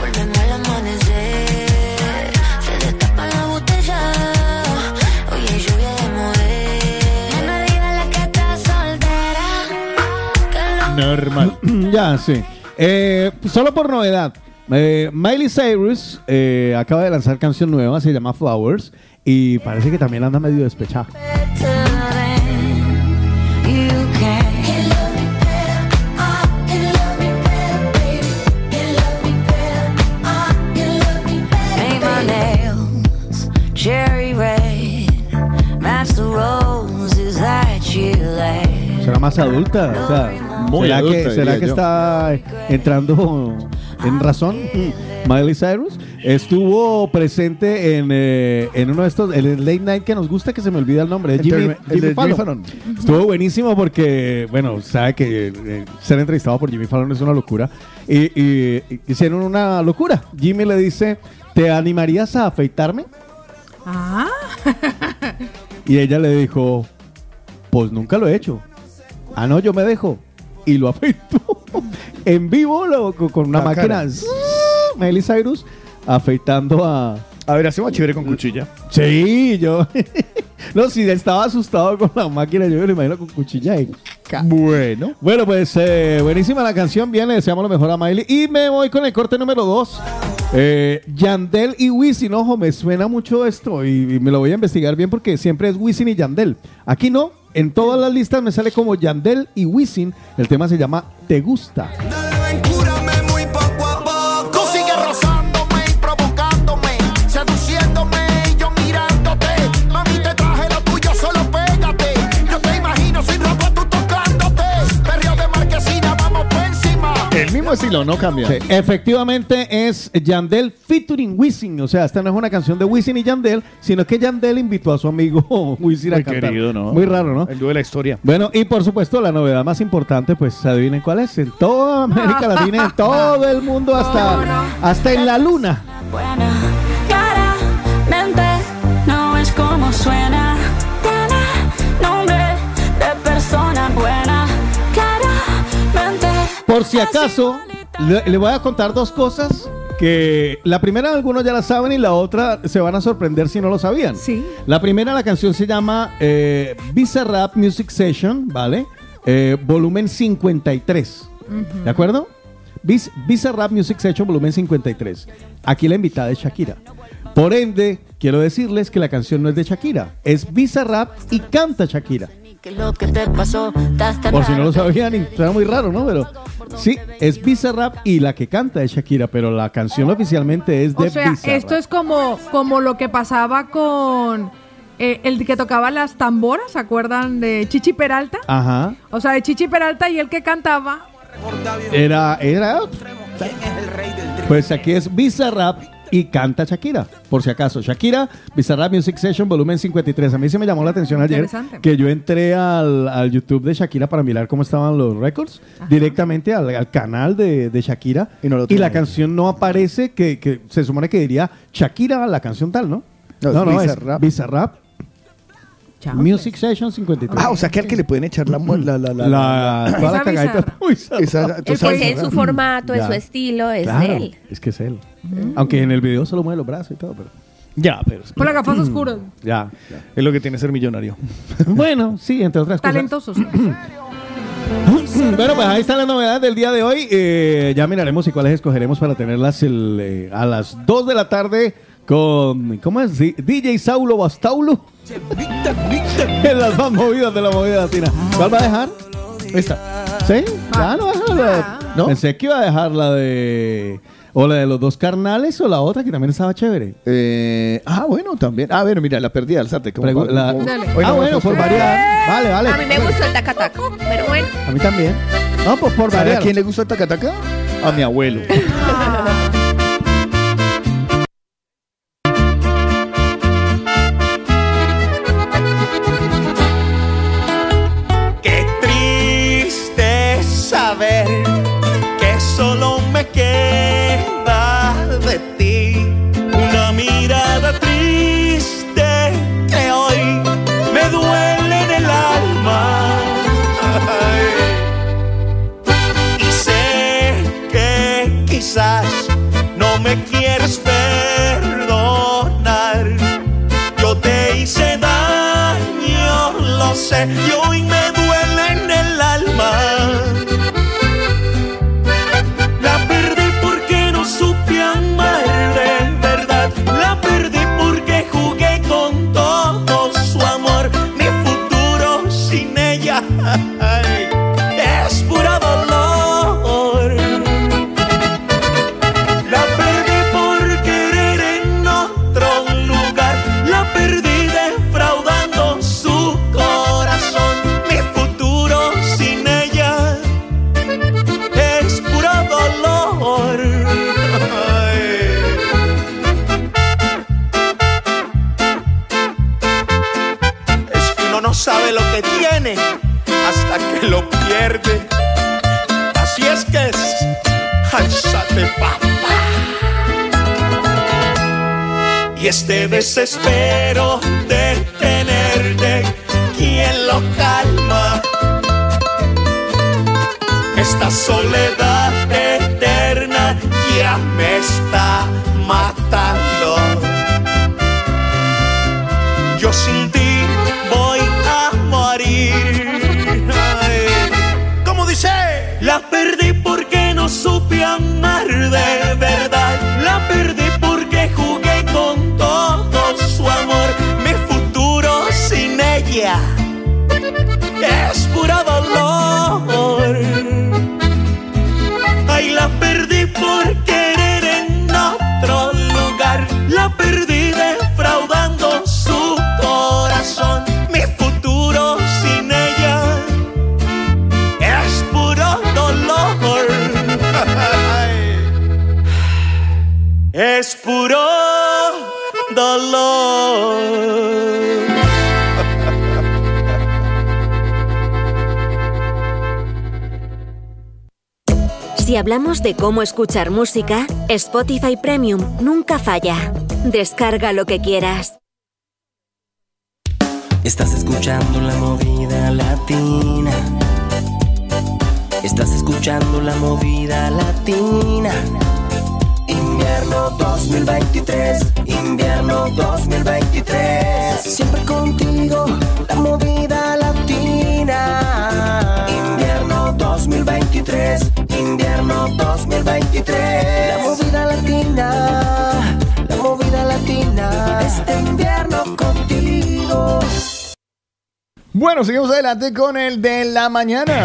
volveme al amanecer. Normal. ya, sí. Eh, solo por novedad. eh, Miley Cyrus eh, acaba de lanzar canción nueva, se llama Flowers. Y parece que también anda medio despechada. Cherry red, match the roses that you. Será más adulta. O sea, Muy ¿será adulta, que, diría ¿será que yo. está entrando en razón? Miley Cyrus estuvo presente en, eh, en uno de estos, el late night que nos gusta, que se me olvida el nombre, de Jimmy, el Jimmy de Fallon. Fallon. Estuvo buenísimo porque, bueno, sabe que eh, ser entrevistado por Jimmy Fallon es una locura. Y, y- y hicieron una locura. Jimmy le dice, ¿te animarías a afeitarme? Ah. Y ella le dijo, pues nunca lo he hecho. Ah, no, yo me dejo. Y lo afeitó. en vivo, lo- con una máquina. Miley Cyrus afeitando a... A ver, hacemos chévere con cuchilla. Sí, yo... no, si estaba asustado con la máquina, yo me lo imagino con cuchilla y... Bueno. Bueno, pues eh, buenísima la canción, viene, deseamos lo mejor a Miley. Y me voy con el corte número 2. Eh, Yandel y Wisin, ojo, me suena mucho esto y, y me lo voy a investigar bien porque siempre es Wisin y Yandel. Aquí no, en todas las listas me sale como Yandel y Wisin. El tema se llama Te gusta. Mismo estilo, no cambia. Sí, efectivamente es Yandel featuring Wisin. O sea, esta no es una canción de Wisin y Yandel, sino que Yandel invitó a su amigo Wisin a Muy cantar. querido, ¿no? Muy raro, ¿no? El dúo de la historia. Bueno, y por supuesto, la novedad más importante, pues adivinen cuál es. En toda América Latina, en todo el mundo, hasta, hasta en la luna. Claramente Por si acaso, le, le voy a contar dos cosas que la primera algunos ya la saben y la otra se van a sorprender si no lo sabían. Sí. La primera, la canción se llama eh, Visa Rap Music Session, ¿vale? Eh, volumen 53. ¿De acuerdo? Vis- Visa Rap Music Session, volumen 53. Aquí la invitada es Shakira. Por ende, quiero decirles que la canción no es de Shakira, es Visa Rap y canta Shakira. Por si no lo sabían, y suena muy raro, ¿no? Pero sí, es Bizarrap y la que canta es Shakira, pero la canción oficialmente es de O sea, Bizarrap. esto es como, como lo que pasaba con eh, el que tocaba las tamboras, ¿se acuerdan de Chichi Peralta? Ajá. O sea, de Chichi Peralta y el que cantaba. Era, era. Pues aquí es Bizarrap y canta Shakira, por si acaso. Shakira, Bizarrap Music Session, volumen 53. A mí se me llamó la atención ayer que yo entré al, al YouTube de Shakira para mirar cómo estaban los récords, directamente al, al canal de, de Shakira. Y, la tiene. canción no aparece, que, que se supone que diría Shakira, la canción tal, ¿no? No, es es Bizarrap. Bizarrap. Music Session 53. Ah, o sea que al que le pueden echar la la, la, la, La- toda la cagadita. Uy, Esa- tú Es sabes, su formato, en Ya. su estilo, es Claro, él. Es que es él. Aunque en el video solo mueve los brazos y todo, pero. Ya, pero. Con las gafas oscuras. Ya. Es lo que tiene ser millonario. bueno, sí, entre otras cosas. Talentosos. Bueno, pues ahí está la novedad del día de hoy. Eh, ya miraremos y cuáles escogeremos para tenerlas el, eh, a las 2 de la tarde con. ¿Cómo es? DJ Saulo Bastaulo. en las más movidas de la movida latina. ¿Cuál va a dejar? Esta. ¿Sí? Ya no va a dejar la de- ¿No? Pensé que iba a dejar la de. O la de los dos carnales o la otra que también estaba chévere. Eh, ah, bueno, también. Ah, bueno, mira, la perdí, alzate. como Pregu- pa- la- como- Dale. Hoy ah, no bueno, por variar. Vale, vale. A mí me gustó el tacataca, pero bueno. A mí también. No, pues por ¿Sabe a variar. quién le gusta el tacataca? A mi abuelo. Lo Alzate, papá. Y este desespero de tenerte, ¿quién lo calma? Esta soledad eterna ya me está es puro dolor. Si hablamos de cómo escuchar música, Spotify Premium nunca falla. Descarga lo que quieras. Estás escuchando la movida latina. Estás escuchando la movida latina. Invierno 2023, invierno 2023. Siempre contigo, la movida latina. Invierno 2023, invierno 2023. La movida latina, la movida latina. Este invierno contigo. Bueno, seguimos adelante con el de la mañana.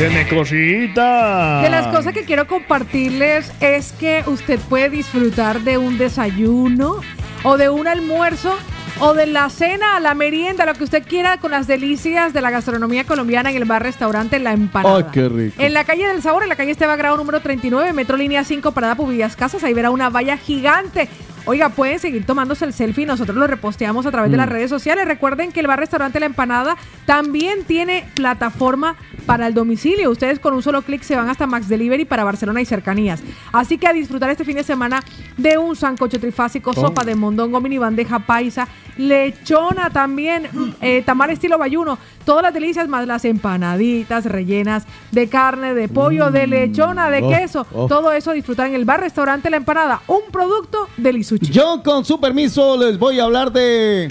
Cuéntenme cosita. De las cosas que quiero compartirles es que usted puede disfrutar de un desayuno o de un almuerzo o de la cena, la merienda, lo que usted quiera con las delicias de la gastronomía colombiana en el bar restaurante La Empanada. Ay, qué rico. En la calle del Sabor, en la calle Esteban Grado número 39, Metro Línea 5, Parada Pubillas Casas, ahí verá una valla gigante. Oiga, pueden seguir tomándose el selfie, nosotros lo reposteamos a través de Mm. las redes sociales. Recuerden que el bar restaurante La Empanada también tiene plataforma para el domicilio. Ustedes con un solo clic se van hasta Max Delivery para Barcelona y cercanías. Así que a disfrutar este fin de semana de un sancocho trifásico, Oh. sopa de mondongo, mini bandeja paisa, lechona también, mm, eh, tamal estilo bayuno, todas las delicias más las empanaditas rellenas de carne, de pollo, de lechona, de Oh, queso. oh. Todo eso a disfrutar en el bar restaurante La Empanada, un producto del. Yo con su permiso les voy a hablar de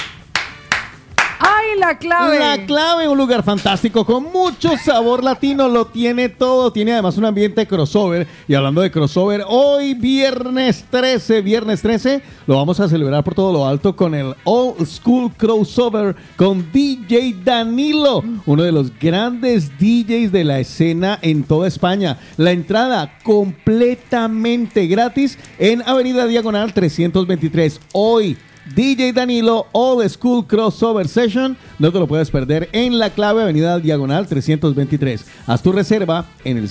¡Ay, la clave! La clave, un lugar fantástico con mucho sabor latino, lo tiene todo, tiene además un ambiente crossover. Y hablando de crossover, hoy viernes 13, viernes 13, lo vamos a celebrar por todo lo alto con el Old School Crossover con DJ Danilo, uno de los grandes DJs de la escena en toda España. La entrada completamente gratis en Avenida Diagonal 323. Hoy. DJ Danilo Old School Crossover Session. No te lo puedes perder en la clave Avenida Diagonal 323. Haz tu reserva en el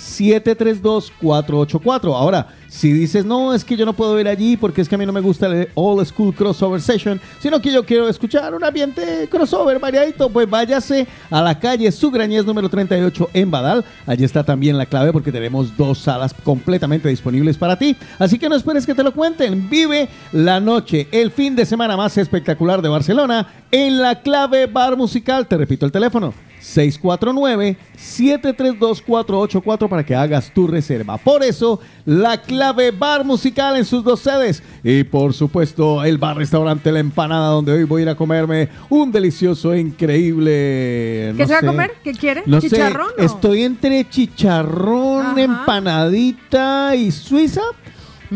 649-732-484. Ahora, si dices, no, es que yo no puedo ir allí porque es que a mí no me gusta el Old School Crossover Session, sino que yo quiero escuchar un ambiente crossover variadito, pues váyase a la calle Sugrañez número 38 en Badal. Allí está también la clave porque tenemos dos salas completamente disponibles para ti. Así que no esperes que te lo cuenten. Vive la noche, el fin de semana más espectacular de Barcelona en la clave bar musical. Te repito el teléfono. 649-732-484 para que hagas tu reserva. Por eso, la clave bar musical en sus dos sedes. Y por supuesto, el bar restaurante La Empanada, donde hoy voy a ir a comerme un delicioso, e increíble. ¿Qué se va a sé, comer? ¿Qué quiere? No sé, ¿Chicharrón? o? estoy entre chicharrón, empanadita y suiza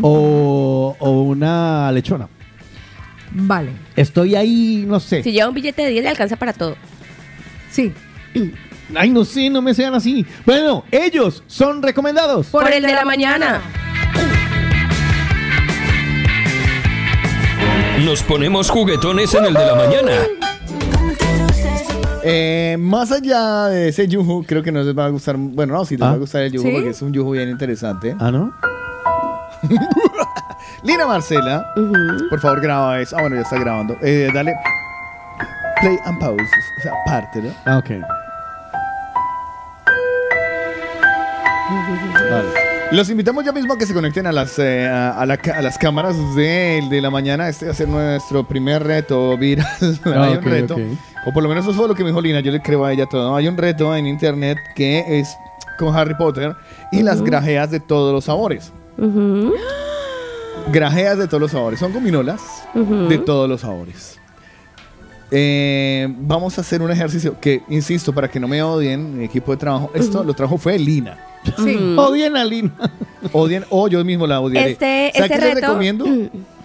o, o una lechona. Vale. Estoy ahí, no sé. Si lleva un billete de 10 le alcanza para todo. Sí. Ay, no sé, no me sean así. Bueno, ellos son recomendados. Por, el de la mañana. Nos ponemos juguetones en el de la mañana. Eh, más allá de ese yuju, creo que no les va a gustar. Bueno, no, sí les Ah. va a gustar el yuju ¿Sí? porque es un yuju bien interesante. Ah, ¿no? Lina Marcela, por favor graba eso. Ah, bueno, ya está grabando. Eh, dale play and pause. O sea, parte, ¿no? Ah, ok. Los invitamos ya mismo a que se conecten a las, eh, a, a la ca- a las cámaras del de la mañana. Este va a ser nuestro primer reto viral. Hay un reto. O por lo menos eso fue lo que me dijo Lina. Yo le creo a ella todo. Hay un reto en internet que es con Harry Potter y las grajeas de todos los sabores. Grajeas de todos los sabores. Son gominolas de todos los sabores. Eh, vamos a hacer un ejercicio que, insisto, para que no me odien, mi equipo de trabajo, esto lo trajo fue Lina. Sí. Odien a Lina. Odien, o yo mismo la odiaré. Este- ¿Sabe este qué les reto- recomiendo?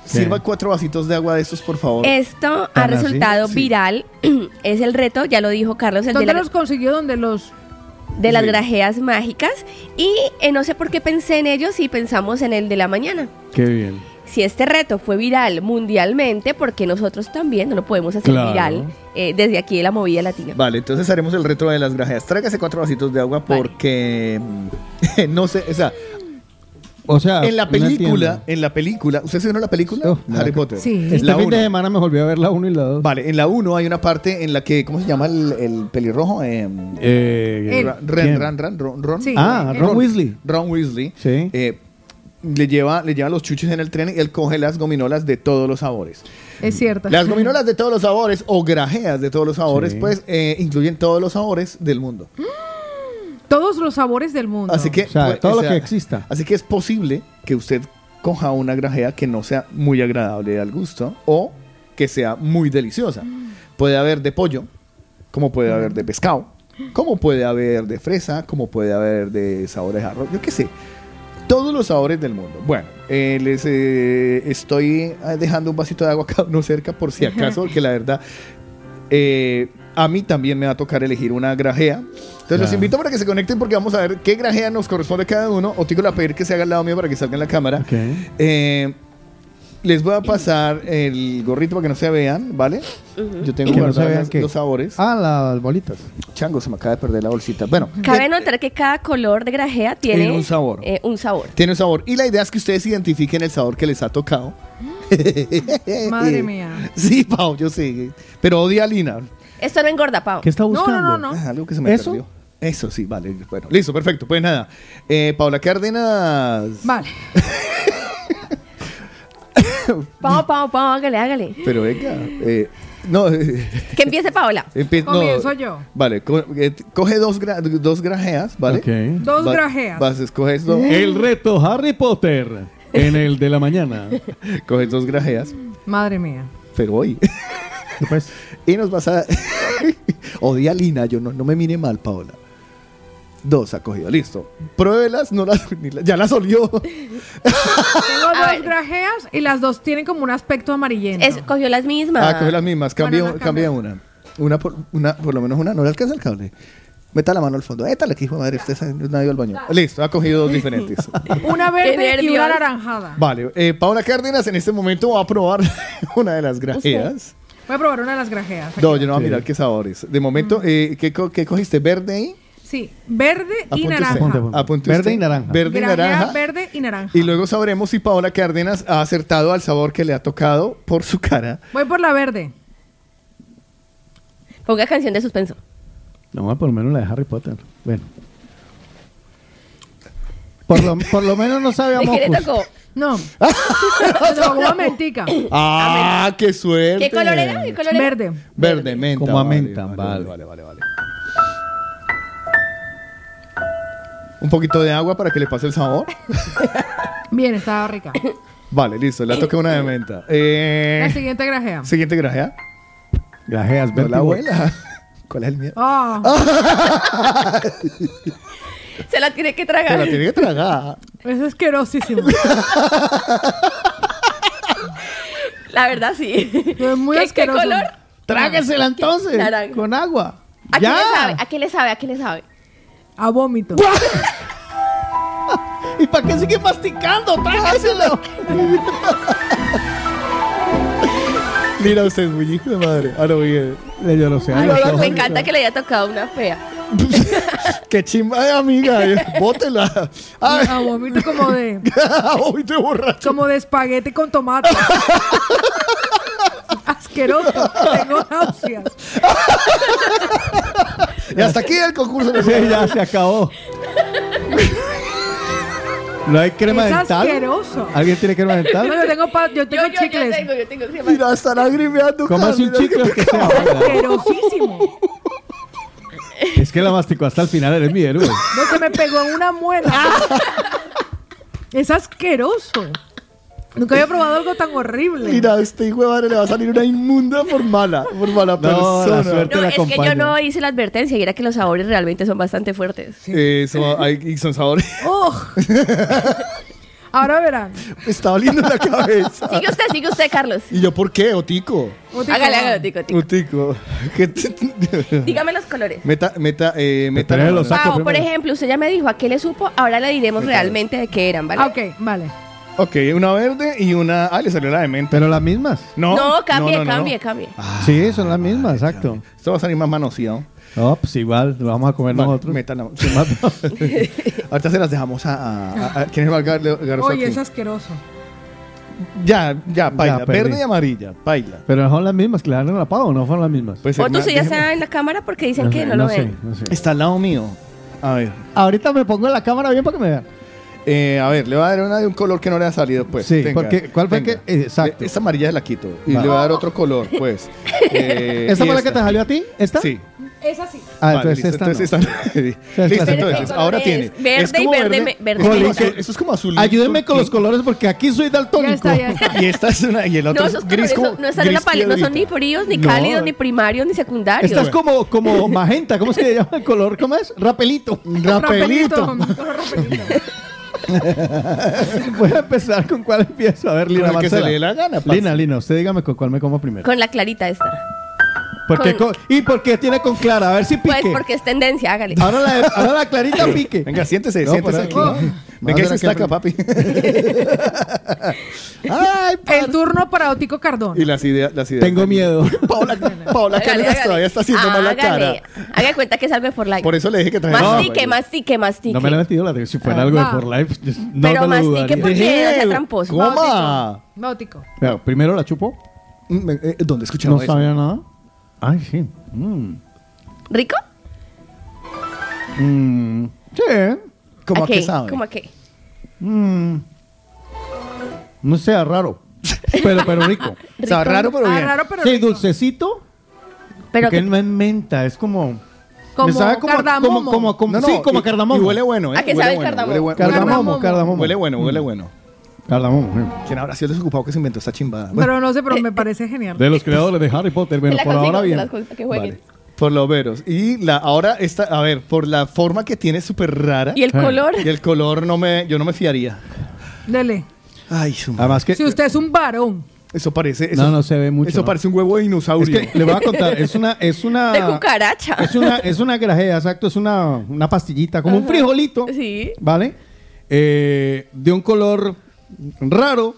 Sirva cuatro vasitos de agua de estos, por favor. Esto ha resultado Sí. viral. es el reto, ya lo dijo Carlos, el de, ¿Dónde la- los consiguió? ¿Dónde los...? de las Sí. grajeas mágicas. Y eh, no sé por qué pensé en ellos y pensamos en el de la mañana. Qué bien. Si este reto fue viral mundialmente, porque nosotros también no lo podemos hacer Claro. viral eh, desde aquí de la movida latina. Vale, entonces haremos el reto de las grajeas. Tráigase cuatro vasitos de agua porque mm, no sé, o sea, O sea, en la película, en la película, ¿usted se vio la película? Harry Potter. Este La fin de uno. semana me volví a ver la 1 y la 2. Vale, en la 1 hay una parte en la que, ¿cómo se llama el, el pelirrojo? Eh, Eh, Ron, Ron. Sí, Ah, él. Ron Weasley. Ron Weasley. Sí. eh, le lleva, le lleva los chuches en el tren y él coge las gominolas de todos los sabores. Es cierto. Las gominolas de todos los sabores o grajeas de todos los sabores, Sí. pues eh, incluyen todos los sabores del mundo. Todos los sabores del mundo. Así que, O sea, pues, todo o lo que exista. Así que es posible que usted coja una grajea que no sea muy agradable al gusto o que sea muy deliciosa. Puede haber de pollo, como puede haber de pescado, como puede haber de fresa, como puede haber de sabores a arroz, yo qué sé. Todos los sabores del mundo. Bueno, eh, les eh, estoy eh, dejando un vasito de agua cada uno cerca por si acaso, porque la verdad eh, a mí también me va a tocar elegir una grajea. Entonces los invito para que se conecten porque vamos a ver qué grajea nos corresponde a cada uno. Otico le va a pedir que se haga al lado mío para que salga en la cámara. Eh, les voy a pasar el gorrito para que no se vean, ¿vale? Yo tengo Que no se vean las- los sabores. Ah, las bolitas. Chango, se me acaba de perder la bolsita. Bueno, Cabe notar que cada color de grajea tiene Tiene un sabor. eh, un sabor. tiene un sabor. Y la idea es que ustedes identifiquen el sabor que les ha tocado. Madre mía. Sí, Pau, yo sé. Pero odia a Lina. Esto no engorda, Pau. ¿Qué está No, no, buscando? no, no. Ah, algo que se me ¿Eso? perdió. Eso sí, vale. Bueno, listo, perfecto. Pues nada. Eh, Paula Cárdenas. Vale. Pau, Pau, Pau, hágale, hágale. Pero venga. eh, no. eh, Que empiece Paola. empie- no, Comienzo yo. Vale, co- eh, coge dos, gra- dos grajeas, ¿vale? Ok. Dos Va- grajeas. Vas, escoges dos. El reto Harry Potter en el de la mañana. Coges dos grajeas, Madre mía. pero hoy. Pues, y nos vas a. Odia a Lina, yo no, no me mire mal, Paola. Dos ha cogido, listo. Pruébelas, no las, ni la- ya las olió. Tengo dos grajeas y las dos tienen como un aspecto amarillento. Es, cogió las mismas. Ah, coge las mismas, cambia, Bueno, la cambia una. Una por, una, por lo menos una, no le alcanza el cable. Meta la mano al fondo. Étale, que hijo de madre, usted se- ido al baño. Listo, ha cogido dos diferentes. Una verde y nervios. una naranjada. Vale, eh, Paola Cárdenas en este momento va a probar una de las grajeas. Voy a probar una de las grajeas. No, yo no voy a mirar qué sabores. De momento, eh, ¿qué, co- qué cogiste? ¿Verde ahí? Sí, verde y Apunte naranja. usted. Apunte, apunte. Apunte Verde usted. y naranja. Verde y Grajea naranja. verde y naranja. Y luego sabremos si Paola Cárdenas ha acertado al sabor que le ha tocado por su cara. Voy por la verde. Ponga canción de suspenso. no, por lo menos la de Harry Potter. Bueno. Por lo, por lo menos no sabe a ¿De qué le mocos. tocó? No. Me tocó una mentica. ¡Ah, qué suerte! ¿Qué color era? ¿Qué color era? Verde. Verde, menta. Como a vale, menta, vale, vale. vale, vale, vale. Un poquito de agua para que le pase el sabor. Bien, estaba rica. Vale, listo. Le toca una de menta. Eh, La siguiente grajea. siguiente grajea. Grajeas No, la abuela. ¿Cuál es el miedo? Ah, Se la tiene que Se la tragar. tiene que tragar. es asquerosísimo. La verdad, sí. Es muy ¿Qué, qué asqueroso. color? Tráguesela entonces. Naranja. Con agua. ¿A qué le sabe? ¿A qué le sabe? ¿A qué le sabe? A vómito. ¿Y para qué sigue masticando? Trágaselo. Mira usted, es muy hijo de madre. Ahora bien. Yo lo sé. Ay, sé. me encanta que le haya tocado una fea. Qué chimba de amiga. eh. Bótela. Ay, A vómito como de. hoy te borracho. Como de espagueti con tomate. Asqueroso. Tengo náuseas. Y hasta aquí el concurso. Sí, ya se acabó. ¿No hay crema Es dental? asqueroso. ¿Alguien tiene crema No, dental? yo tengo, pa- yo tengo Yo, yo, yo chicles. tengo, yo tengo. crema. Mira, está lagrimeando. Como hace un chicle que sea. Asquerosísimo. Es que la masticó hasta el final, eres mi héroe. No se me pegó en una muela. Es asqueroso. Nunca había probado algo tan horrible. Mira, este hijo de madre le va a salir una inmunda por mala, por mala No, la persona. suerte No, la es que yo acompaña. no hice la advertencia y era que los sabores realmente son bastante fuertes. Eso, hay, y son sabores. ¡Oh! Ahora verán. Me está doliendo la cabeza. Sigue usted, sigue usted, Carlos. ¿Y yo por qué? Otico. Otico, Hágale, hágale, tico, tico. Otico. ¿Qué te- Dígame los colores. Meta, meta, eh, meta. La los mano. saco Pau, por ejemplo, usted ya me dijo a qué le supo, ahora le diremos realmente de qué eran, ¿vale? Ok, vale. Ok, una verde y una. Ah, le salió la de menta. Pero las mismas. No, No, cambie, no, no, no. cambie, cambie. Sí, son las mismas, exacto. Esto va a salir más manoseado. No, pues igual, lo vamos a comer Vale, nosotros. metan. Ahorita se las dejamos a. a, a- a- ¿Quién es el gar- garzo Oye, es asqueroso. Ya, ya, paila. Ya, verde y amarilla, paila. Pero son las mismas, que le dan el apago, ¿o no fueron las mismas? Pues, Fotos ya está en la cámara porque dicen que no, lo ven. no sé. Está al lado mío. A ver. Ahorita me pongo la cámara bien para que me vean. Eh, a ver, le voy a dar una de un color que no le ha salido, pues. Sí, porque- ¿cuál fue que- exacto. Esta amarilla la quito. Y Va. le voy a dar otro color, pues. Eh, ¿Esta fue la que te salió a ti? ¿Esta? Sí. Es así. Ah, Vale, entonces listo, esta entonces no. esta- sea, Listo, entonces, ahora es? tiene. Verde es como y verde verde eso es como azul. Ayúdenme con los colores porque aquí soy daltónico. Ya está, ya está. Y esta es una. Y el otro No, es esos gris colores como. no, están en la gris paleta, no son ni fríos, ni No. cálidos, ni primarios, ni secundarios. Esta es como, como magenta, ¿cómo se llama el color? ¿Cómo es? Rapelito. Rapelito. Rapelito. Voy a empezar con cuál empiezo. A ver, Lina el que se Marcela. le dé la gana, parce. Lina, Lina, usted dígame con cuál me como primero. Con la clarita esta. ¿Por qué con- con- ¿Y por qué tiene con clara? A ver si pique. Pues porque es tendencia, hágale. Ahora, la, ahora la clarita pique. Venga, siéntese, No, siéntese por aquí. Venga, y se estaca, papi. Ay, El turno para Otico Cardón. Y las ideas. Las ideas Tengo miedo. Paola, Paola Hágale, Cárdenas hágale. todavía está haciendo mala Hágale. cara. Haga cuenta que es algo de For Life. Por eso le dije que trajera. Mastique, mastique, mastique. No me la he metido la de si fuera algo de Va. For Life. No Pero me lo mastique dudaría. porque no sea tramposo. ¿Cómo? Báutico. Vea, Primero la chupo. Mm, eh, ¿Dónde escuchamos No eso? sabía nada. Ay, sí. Mm. ¿Rico? Mm. Sí. ¿Cómo a qué? qué sabe? ¿Cómo a qué? Mm. No sea raro. Pero, pero rico. O sea, raro, pero Ah, bien. raro, pero sí, rico. dulcecito. Pero porque que- no es menta, es como. Como me sabe como, cardamomo. como, como, como- No, no, sí, como y- cardamomo. Y huele bueno, ¿eh? ¿A qué huele sabe el bueno, cardamomo? Huele, Cardamomo, Cardamomo. cardamomo. huele bueno, huele bueno. Cardamomo. ¿Quién habrá sido el desocupado que se inventó esta chimbada? Bueno, Pero no sé, pero me parece genial. De los creadores de Harry Potter. Bueno, por ahora bien. que vale. Por lo veros. Y la, ahora esta, a ver, por la forma que tiene súper rara. ¿Y el color? y el color no me, yo no me fiaría. Dele. Ay, su madre. Además que. Si usted es un varón. Eso parece. Eso, No, no se ve mucho. Eso ¿no? parece un huevo de Es dinosaurio. que le voy a contar, es una, es una, De cucaracha. es una, es una grajea, exacto, es una, una pastillita, como un frijolito, Sí. ¿vale? Eh, de un color raro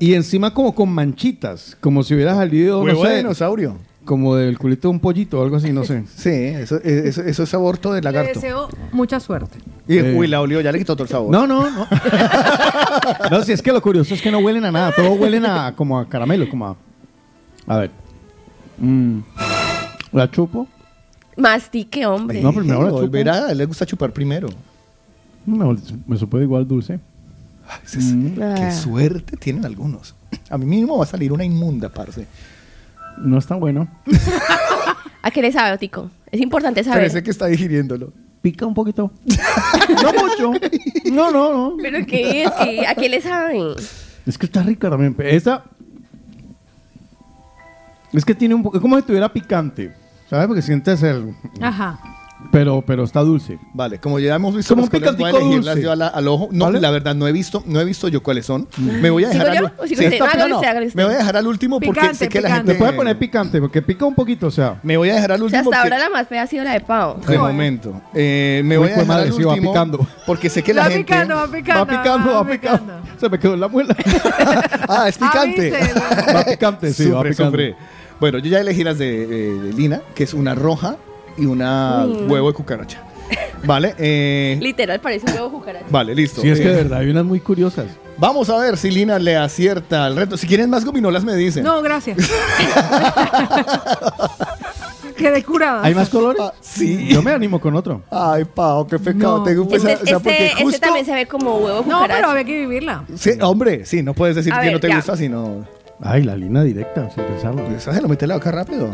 y encima como con manchitas, como si hubiera salido, no huevo de dinosaurio. Como del culito de un pollito o algo así, no sé. Sí, eso, eso, eso es aborto de Le lagarto. deseo mucha suerte. Y, Eh. uy, la olió, ya le quitó todo el sabor. No, no, no. no, si es que lo curioso es que no huelen a nada, todos huelen a como a caramelo, como a... A ver. Mm. La chupo. Mastique, hombre. No, primero la chupo. Volverá, a él le gusta chupar primero. Me, me supo igual dulce. Ese es- Ah. Qué suerte tienen algunos. A mí mismo va a salir una inmunda, parce. No está bueno. ¿A qué le sabe, Otico? Es importante saber. Parece que está digiriéndolo. Pica un poquito. no mucho. No, no, no. ¿Pero qué es? ¿Qué- ¿A qué le sabe? Es que está rica también. Esta. Es que tiene un poco. Es como si tuviera picante. ¿Sabes? Porque sientes el. Ajá. Pero, pero está dulce. Vale, como ya hemos visto Como los un picantico dulce. yo a la- al ojo. No, ¿Vale? la verdad, no he visto, no he visto yo cuáles son. Me voy a ¿Sigo dejar yo al, Sí, usted? está- Hágale no, usted, no. hágale usted. Me voy a dejar al último porque Picante, sé que la picante. gente. Le puede poner picante porque pica un poquito, o sea. Me voy a dejar al O sea, último. hasta porque- ahora la más fea ha sido la de Pau. De momento. Eh, me Uy, voy a dejar madre, al sí, va último picando. porque sé que la va gente. picando, va picando. Va picando, va picando. Se me quedó en la muela. Ah, es picante. va picante, sí, va sufre. Bueno, yo ya elegí las de, eh, de Lina, que es una roja y una Mm. huevo de cucaracha. Vale, eh, Literal, parece un huevo cucaracha. vale, listo. Sí, es que Eh, de verdad hay unas muy curiosas. Vamos a ver si Lina le acierta al reto. Si quieren más gominolas me dicen. No, gracias. Quedé curada. ¿Hay más colores? Ah, sí. Yo me animo con otro. Ay, Pau, qué pecado. No. Tengo pues, Este, o sea, porque este- este justo- también se ve como huevo No, cucaracha. pero había que vivirla. Sí, hombre, sí, no puedes decir A que ver, no te ya. gusta, sino... Ay, la línea directa, sin pensarlo. Esa se lo mete la boca rápido.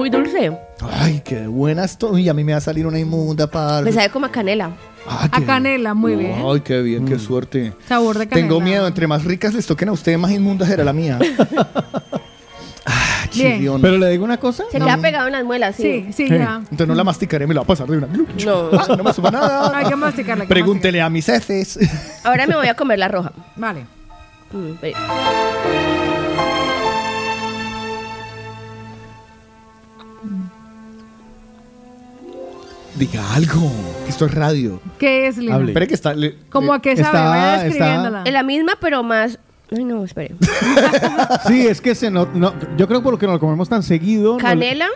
Muy dulce. Ay, qué buena estoy. A mí me va a salir una inmunda, par. Me sabe como a canela. Ah, A qué- canela, muy bien. Ay, qué bien, Mm. qué suerte. Sabor de canela. Tengo miedo, entre más ricas les toquen a ustedes, más inmundas será la mía. ah, Bien. Pero le digo una cosa. Se queda pegado en las muelas, sí. Sí, sí, Sí. ya. Entonces no la masticaré, me la va a pasar de una. No. Ah, no me suba nada. Hay que masticarla. hay que Pregúntele a mis heces. Ahora me voy a comer la roja. masticarla. Vale. Mm, ve. Diga algo. Esto es radio. ¿Qué es, Lina? Hable. Espere que está. le- ¿Cómo le- a qué sabe? Está- Vaya está- describiéndola. Es la misma, pero más Ay, no, espere. Sí, es que se no, no- yo creo por lo que nos lo comemos tan seguido. no le- Canela.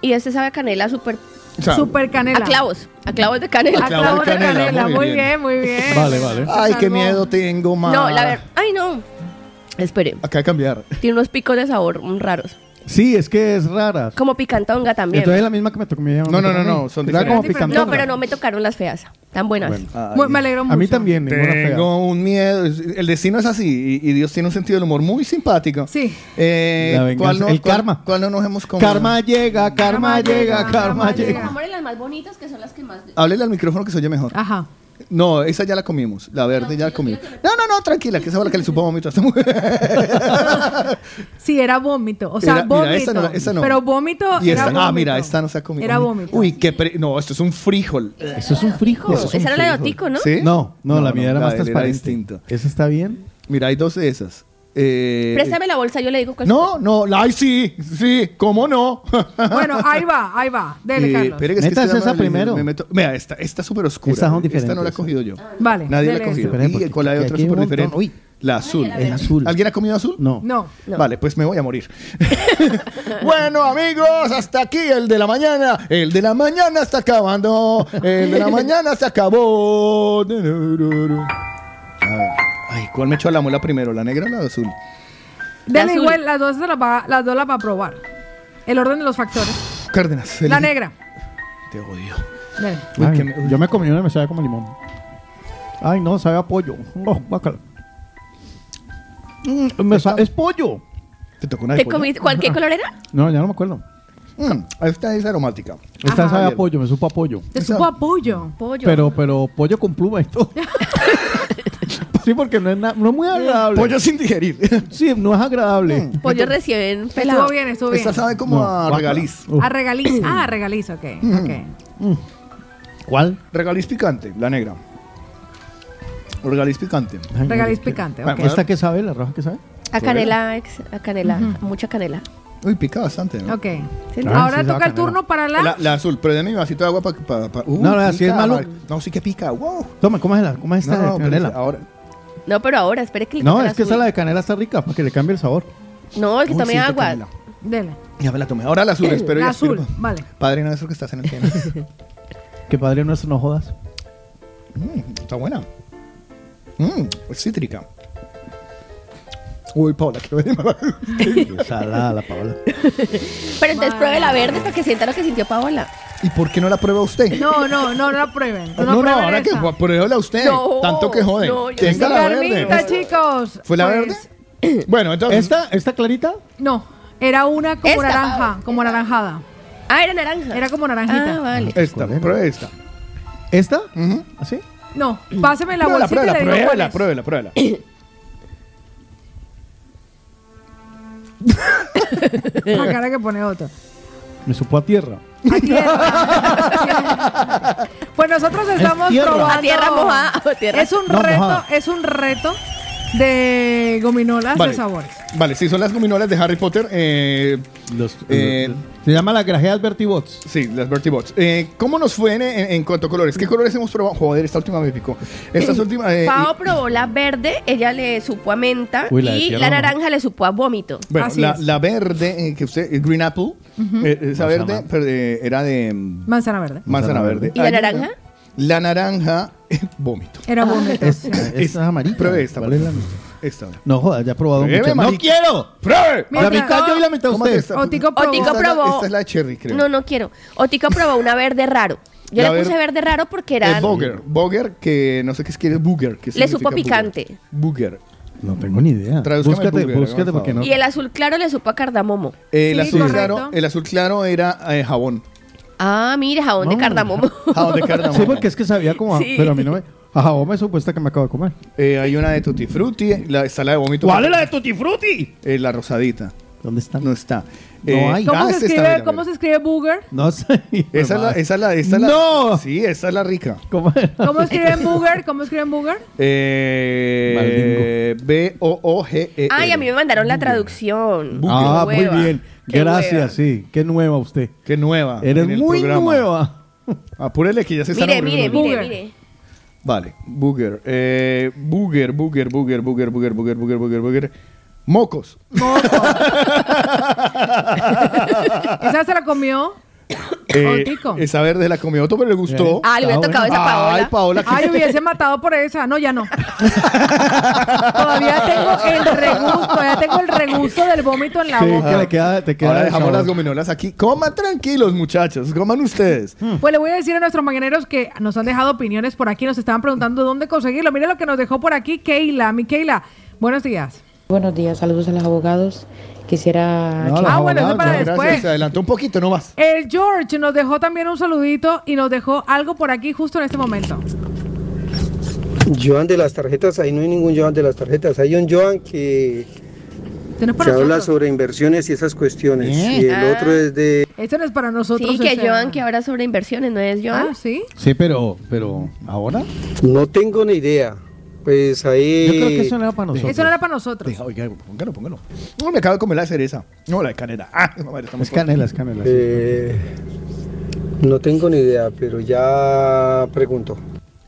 Y este sabe a canela súper. sea, Super canela. A clavos. A clavos de canela. A clavos de canela. Muy bien, muy bien. Vale, vale. Ay, qué miedo tengo, ma. No, la verdad. Ay, no. Espere. Acá de cambiar. Tiene unos picos de sabor mm, raros. Sí, es que es rara. Como picantonga también. Entonces es la misma que me tocó. me- No, no, no, no, son como diferentes. picantonga. No, pero no me tocaron las feas. Tan buenas. Muy- me alegro mucho. A mí también, ninguna fea. Tengo un miedo. El destino es así y, y Dios tiene un sentido del humor muy simpático. Sí. Eh, La venganza, ¿cuál no- el cuál- karma. ¿Cuál no nos hemos comido? Karma llega, karma llega, karma llega. Amores, las más bonitas que son las que más. Háblele al micrófono que se oye mejor. Ajá. No, esa ya la comimos. La verde ya la comimos. No, no, no, tranquila, que esa fue la que le supo vómito a esta mujer. Sí, era vómito. O sea, Era- mira, vómito. esta no, esta no. Pero vómito Y era esta, vómito. ah, mira, esta no se ha comido. Era vómito. Uy, qué pre- No, esto es un frijol. Eso es un frijol. Eso es un Esa era la de frijol. Otico, ¿no? ¿Sí? No, no, la mía era más de él transparente. distinto. ¿Esa está bien? Mira, hay dos de esas. Eh, Préstame la bolsa, yo le digo cuál No, no, la- ay, sí, sí, ¿cómo no? Bueno, ahí va, ahí va. Dele, Eh, Carlos. que es que esa primero. me meto- Mira, esta, esta es súper oscura. Estas son Esta no la he cogido yo. Vale, Nadie la ha cogido. Y con la de otra súper diferente. Uy. La azul. El azul. ¿Alguien ha comido azul? No. No. Vale, pues me voy a morir. bueno, amigos, hasta aquí el de la mañana. El de la mañana está acabando. El de la mañana se acabó. A ver. Ay, ¿cuál me echó la muela primero? ¿La negra o la azul? Dele azul. igual, las dos, las va, las dos las va a probar. El orden de los factores. Cárdenas. La elige. negra. Te odio. Dele. Uy, Ay, que me- Yo me comí una y me sabe como limón. Ay, no, sabe a pollo. Oh, guácala. Mm, me sa- es pollo. ¿Te tocó una de ¿Te pollo? comiste cuál qué color era? No, ya no me acuerdo. Mm, esta es aromática. Esta Ajá. sabe a pollo, me supo a pollo. Te supo a pollo. Pollo. Pero, pero pollo con pluma y todo. sí, porque no es, na- no es muy agradable. Pollo sin digerir. Sí, no es agradable. Pollo recién pelado. Estuvo bien, estuvo bien. Esta sabe como No, a guácala. regaliz. Uf. A regaliz. Ah, regaliz, ok. ok. ¿Cuál? Regaliz picante, la negra. Regaliz picante. Ay, Regaliz picante, ok. ¿Esta qué sabe? ¿La roja qué sabe? A canela, ex- a canela, mucha canela. Uy, pica bastante, ¿no? Ok. Sí, Ah, Ahora sí, toca el turno para la... La, la azul, pero denme mi vasito de agua para... Pa, pa- uh, No, no, así pica, es malo. No, sí que pica, wow. Toma, ¿cómo es la? ¿Cómo es esta No, de pero canela? ahora... No, pero ahora, espere que le No, quite es que esa azul. la de canela está rica, para que le cambie el sabor. No, el que Uy, sí, de agua. canela. Dele. Ya me la tomé. Ahora la azul, espero La y azul, vale. Padre nuestro que estás en el cielo. Que padre nuestro, no jodas. Mm, está buena. Mm, es cítrica. Uy, ver. Qué salada la Paola. Pero entonces pruebe la verde para que sienta lo que sintió Paola. ¿Y por qué no la prueba usted? No, no, no la prueben. No, no, prueben ahora que pruébela usted. No, Tanto que jode. no, yo Tenga la Carmita, verde. chicos. ¿Fue la Pues, verde? Bueno, entonces. ¿Esta, ¿Esta clarita? No, era una como Esta, naranja, como naranjada. Ah, era naranja. Era como naranjita. Ah, vale. Esta, pruebe esta. ¿Esta? Ujú. ¿Así? No, páseme la Pruébela, bolsita y pruébela, le digo cuál pruébela, es. pruébela, pruébela. La cara que pone otro. Me supo a tierra. A tierra. pues nosotros estamos tierra. probando. A tierra mojada. a tierra. Es un No, reto, mojada. es un reto de gominolas Vale. de sabores. Vale, sí, son las gominolas de Harry Potter. Eh, Los, Eh, se llama la grajeas Bertie Bots. sí, las Bertie Bots. Eh, ¿Cómo nos fue en, en- en cuanto a colores? ¿Qué colores hemos probado? Joder, esta última me picó. Estas últimas. eh, Pao probó la verde, ella le supo a menta Uy, la de y la no. naranja le supo a vómito. Bueno, Así la, es. la verde, eh, que usted, eh, Green Apple, eh, esa Manzana. verde pero, eh, era de mm, Manzana verde. manzana Manzana verde. ¿Y la naranja? La naranja, eh, vómito. Era vómito. Esta, esta es amarilla. Pruebe esta, ¿Cuál es por la- favor. Esta. No jodas, ya he probado Pruebe, muchas. ¡No marica. quiero! ¡Pruebe! La Mientras- mitad yo y la mitad ¿Cómo que usted. esta? Otico probó. Otico Esta es la- probó- esta es la de cherry, creo. No, no quiero. Otico probó una verde raro. Yo La le puse verde- verde raro porque era. Es Boger. Boger, que no sé qué es quiere Booger. que Le supo booger. picante. Booger. No tengo ni idea. Tradúzcame Búscate, Booger, búscate hágame porque no. Y el azul claro le supo a cardamomo. El, Sí, azul correcto. claro, el azul claro era eh, jabón. Ah, mire, jabón de No. cardamomo. Jabón de cardamomo. Sí, porque es que sabía como. a- Sí. Pero a mí no me. Ajá, vos me supuesta que me acabo de comer. Eh, hay una de Tutti Frutti. La, está la de vómito. ¿Cuál es la de Tutti Frutti? Eh, la rosadita. ¿Dónde está? No está. No hay. ¿Cómo, ah, se, escribe, está, ¿Cómo mira, se escribe booger? No sé. mira. Esa es la, esa es la, esta es la- ¡No! Sí, esa es la rica. ¿Cómo era? ¿Cómo escriben booger? ¿Cómo escriben booger? Eh, B-O-O-G-E. Ay, a mí me mandaron la traducción. Ah, Qué muy hueva. bien. Qué Gracias, sí. Qué nueva usted. Qué nueva. Eres muy programa. nueva. Apúrele que ya se están Mire, mire, mire, mire. Vale, booger. Eh, booger, booger, booger, booger, booger, booger, booger, booger, booger. Mocos. ¿Esa se la comió? Eh, Tico. esa verde la comió otro, pero le gustó. Ah, le hubiera tocado buena. esa Paola. Ay, Paola. Ay, hubiese matado por esa. No, ya no. Todavía tengo el regusto, todavía tengo el regusto del vómito en la Sí, boca. que le queda- te queda Ahora el dejamos sabor. las gominolas aquí. Coman tranquilos, muchachos. Coman ustedes. Pues le voy a decir a nuestros mañaneros que nos han dejado opiniones por aquí, nos estaban preguntando dónde conseguirlo. Mire lo que nos dejó por aquí Keila. Mi Keila, buenos días. Buenos días, saludos a los abogados. Quisiera... No, los Ah, bueno, eso para no, después. gracias. Se adelantó un poquito nomás. El George nos dejó también un saludito y nos dejó algo por aquí justo en este momento. Joan de las tarjetas, ahí no hay ningún Joan de las tarjetas. Hay un Joan que, Este no es que para habla sobre inversiones y esas cuestiones. Eh. Y el Ah. otro es de... Este no es para nosotros. Sí, que ese- Joan que habla sobre inversiones, ¿no es Joan? Ah, sí. Sí, pero, pero, ¿ahora? No tengo ni idea. Pues ahí... Yo creo que eso no era para nosotros. Eso no era para nosotros. Deja, oiga, póngalo, póngalo. No, me acabo de comer la cereza. No, la de canela. Ah, madre, estamos Es canela, es canela. sí. Eh, no tengo ni idea, pero ya pregunto.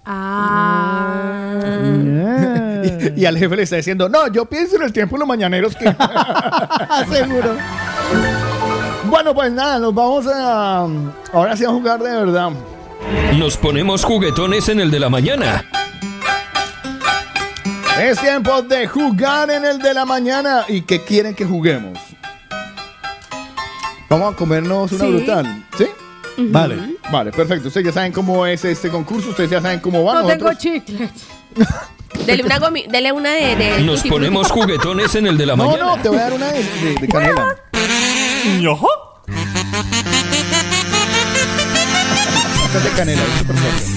Ah. y, y al jefe le está diciendo, no, yo pienso en el tiempo de los mañaneros que... Seguro. bueno, pues nada, nos vamos a... Ahora sí a jugar de verdad. Nos ponemos juguetones en el de la mañana. Es tiempo de jugar en el de la mañana. ¿Y qué quieren que juguemos? Vamos a comernos una Sí. brutal. ¿Sí? Vale. Vale, perfecto. Ustedes ya saben cómo es este concurso. Ustedes ya saben cómo va. No tengo Nosotros- chicles. Dele una, gomi- dele una de, de Nos ponemos juguetones en el de la No, mañana. no, te voy a dar una de, de- de canela. De canela, es súper fuerte.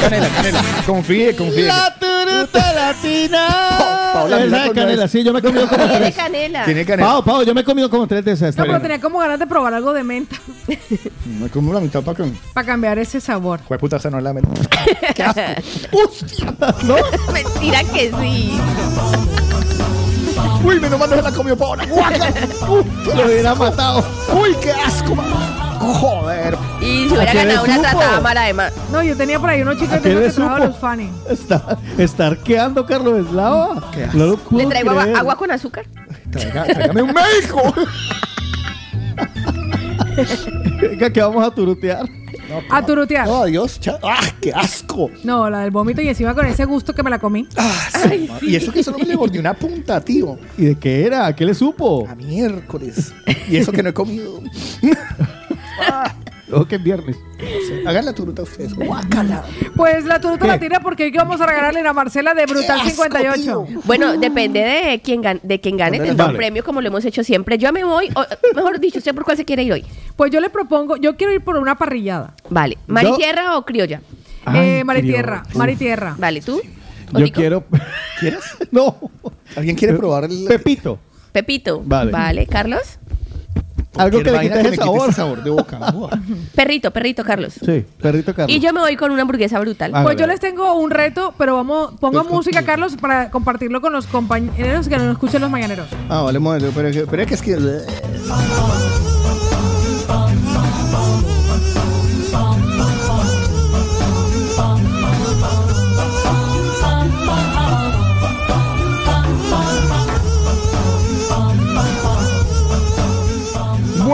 Canela, canela. Confíe, confíe. La turuta latina. Paola, de canela, la- sí, yo me he comido como Tiene tres. canela. Tiene canela. Pau, Pau, yo me he comido como tres de esas. No, pero tenía como ganas de probar algo de menta Me como la mitad para que... para cambiar ese sabor. Fue puta, esa no es la mente. ¡Qué asco! ¡Hostia! ¿No? Mentira que sí. Uy, menos mal no se la comió Paola. ¡Guácala! ¡Uh! Lo hubiera matado. ¡Uy, qué asco! man! ¡Joder! Y si hubiera ¿A qué le ganado una supo? tratada mala además. No, yo tenía por ahí unos chicles ¿A qué le que trabajaban supo? los Fanny. Está, está arqueando Carlos Eslava. No lo puedo Le traigo agua, creer. agua con azúcar. Traiga- Tráigame un médico. Venga, que vamos a turutear. A turutear. ¡Oh, Dios! cha- ¡Ah, qué asco! No, la del vómito y encima con ese gusto que me la comí. Y eso que solo me le mordió una punta, tío. ¿Y de qué era? ¿A qué le supo? A miércoles. Y eso que no he comido. Oh, que es viernes. Hagan la turuta ustedes. ¡Guácala! Pues la turuta ¿Qué? la tira porque hoy vamos a regalarle a Marcela de Brutal 58. Bueno, depende de quién gane, de quién gane. Tendrá un Vale. premio como lo hemos hecho siempre. Yo me voy, o, mejor dicho, ¿usted por cuál se quiere ir hoy? Pues yo le propongo, yo quiero ir por una parrillada. Vale. ¿Maritierra o criolla? eh, Maritierra, Maritierra. Vale, ¿tú? ¿O Yo quiero. ¿Quieres? No. ¿Alguien quiere probar el Pepito. Pepito. Vale. Carlos. Algo que le que ese sabor. ese sabor de boca. Perrito, perrito, Carlos. Sí, perrito Carlos. Y yo me voy con una hamburguesa brutal. Ah, Pues yo les tengo un reto, pero vamos, pongo música, Carlos, para compartirlo con los compañeros que no escuchen los mañaneros. Ah, vale, momento. Pero, pero es que es que...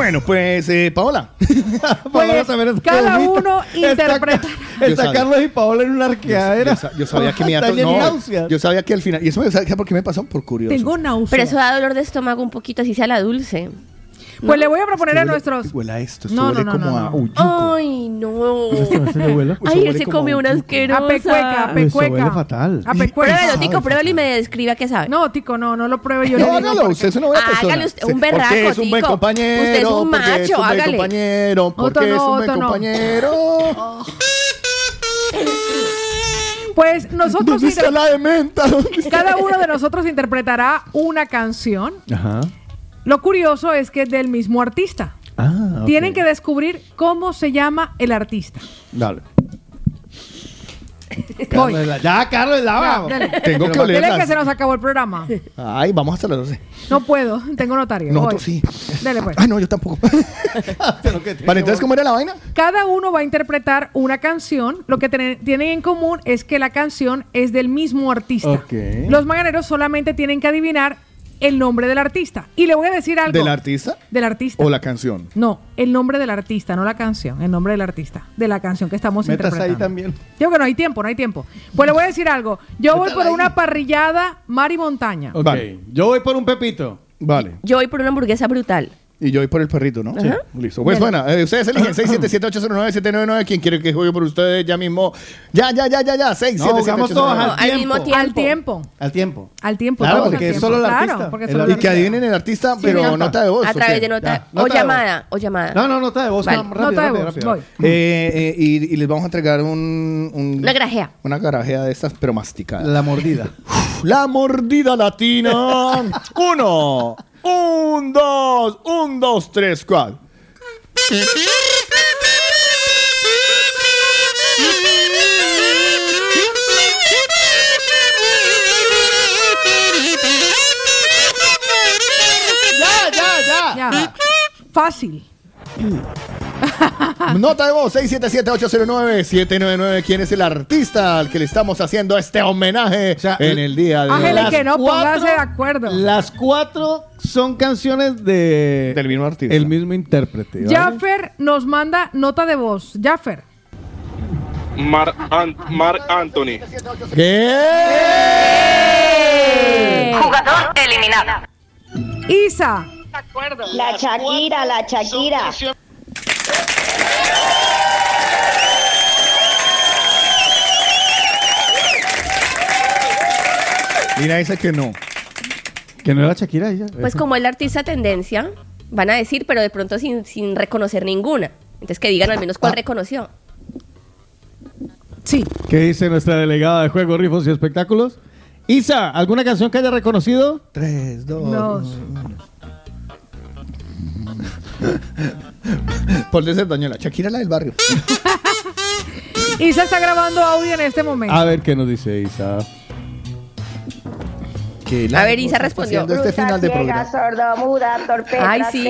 Bueno, pues, eh, Paola. Paola también es cada uno Está- interpreta. Yo Está sabía. Carlos y Paola en una arqueadera. Yo, sa- yo sabía que a Está no, náuseas. Yo sabía que al final... ¿Y eso me sabía por qué me pasó? Por curioso. Tengo náusea. Pero eso da dolor de estómago un poquito, así sea la dulce. Pues le voy a proponer a Huele- nuestros. Huele a esto. Esto No, huele no, no, como no, a no. uyuco. Ay, no. Ay, él huele se como comió a una uyuco. asquerosa. A pecueca, a Eso pecueca. huele fatal. A pecueca. Pruébelo, Tico, pruébelo y me describa qué sabe. No, Tico, no, no lo pruebo yo. No, le digo hágalo, porque- usted es una buena persona. Hágale usted, un Sí, berraco, Porque es un buen Tico. compañero. Usted es un porque es macho, un buen hágale. compañero. Porque Otto es no, un buen Otto no. compañero. Pues nosotros. ¿Dónde está inter- la de menta? ¿Dónde está? Cada uno de nosotros interpretará una canción. Ajá. Lo curioso es que es del mismo artista. Ah. Tienen que descubrir cómo se llama el artista. Dale. Carlos de la- Ya, Carlos. Ya, dele. Tengo que olerlas. que se nos acabó el programa. Ay, vamos hasta las 12. No puedo, tengo notario. Nosotros Voy. sí. Dele pues. Ay, no, yo tampoco. vale, entonces, ¿cómo era la vaina? Cada uno va a interpretar una canción. Lo que tienen tienen en común es que la canción es del mismo artista. Ok. Los mañaneros solamente tienen que adivinar el nombre del artista. Y le voy a decir algo. ¿Del artista Del artista. o la canción? No, el nombre del artista, no la canción. El nombre del artista. De la canción que estamos Metas ahí interpretando. también. Yo que no hay tiempo, no hay tiempo. Pues le voy a decir algo. Yo voy por una parrillada mar y montaña. Ok. Yo voy por un pepito. Vale. Yo voy por una hamburguesa brutal. Y yo voy por el perrito, ¿no? Ajá. Listo. Pues Dale. bueno, eh, ustedes eligen 677-809-799. ¿Quién quiere que juegue por ustedes ya mismo? Ya, ya, ya, ya, ya. 6, No, jugamos todos al al mismo tiempo. Al tiempo. Al tiempo. Al tiempo. Claro, todos porque es solo el Claro, artista. porque El solo el Y que adivinen el artista, Sí, pero nota. nota de voz. A ¿o través de nota. Ya, o nota de voz. llamada. O llamada. No, no, nota de voz. Vale. Rápido, Nota de rápido, voz, rápido. voy. Eh, eh, y, y les vamos a entregar un, un- Una grajea. una garajea de estas, pero masticada. La mordida. La mordida latina. Uno, un, dos, un, dos, tres, cuatro. ya, ya, ya. Ya. Fácil. Nota de voz 677-809-799. ¿Quién es el artista al que le estamos haciendo este homenaje en el día de hoy? Ángel, que no, cuatro- de acuerdo. Las cuatro son canciones de Del mismo artista. el mismo intérprete. ¿vale? Jaffer nos manda nota de voz. Jaffer. Mar, An- Mark Anthony. Jugador eliminado. Isa. La Shakira, la Shakira. Mira, dice que no. Que no era Shakira ella. Pues como es la artista tendencia, van a decir, pero de pronto sin, sin reconocer ninguna. Entonces que digan al menos Ah. cuál reconoció. Sí. ¿Qué dice nuestra delegada de Juegos, Rifos y Espectáculos? Isa, ¿alguna canción que haya reconocido? Tres, dos. Dos. Por ser Doñola. Shakira la del barrio. Isa está grabando audio en este momento. A ver qué nos dice Isa. Que A ver, Isa respondió. haciendo este final de programa. sordo, muda, torpeda, Ay, sí.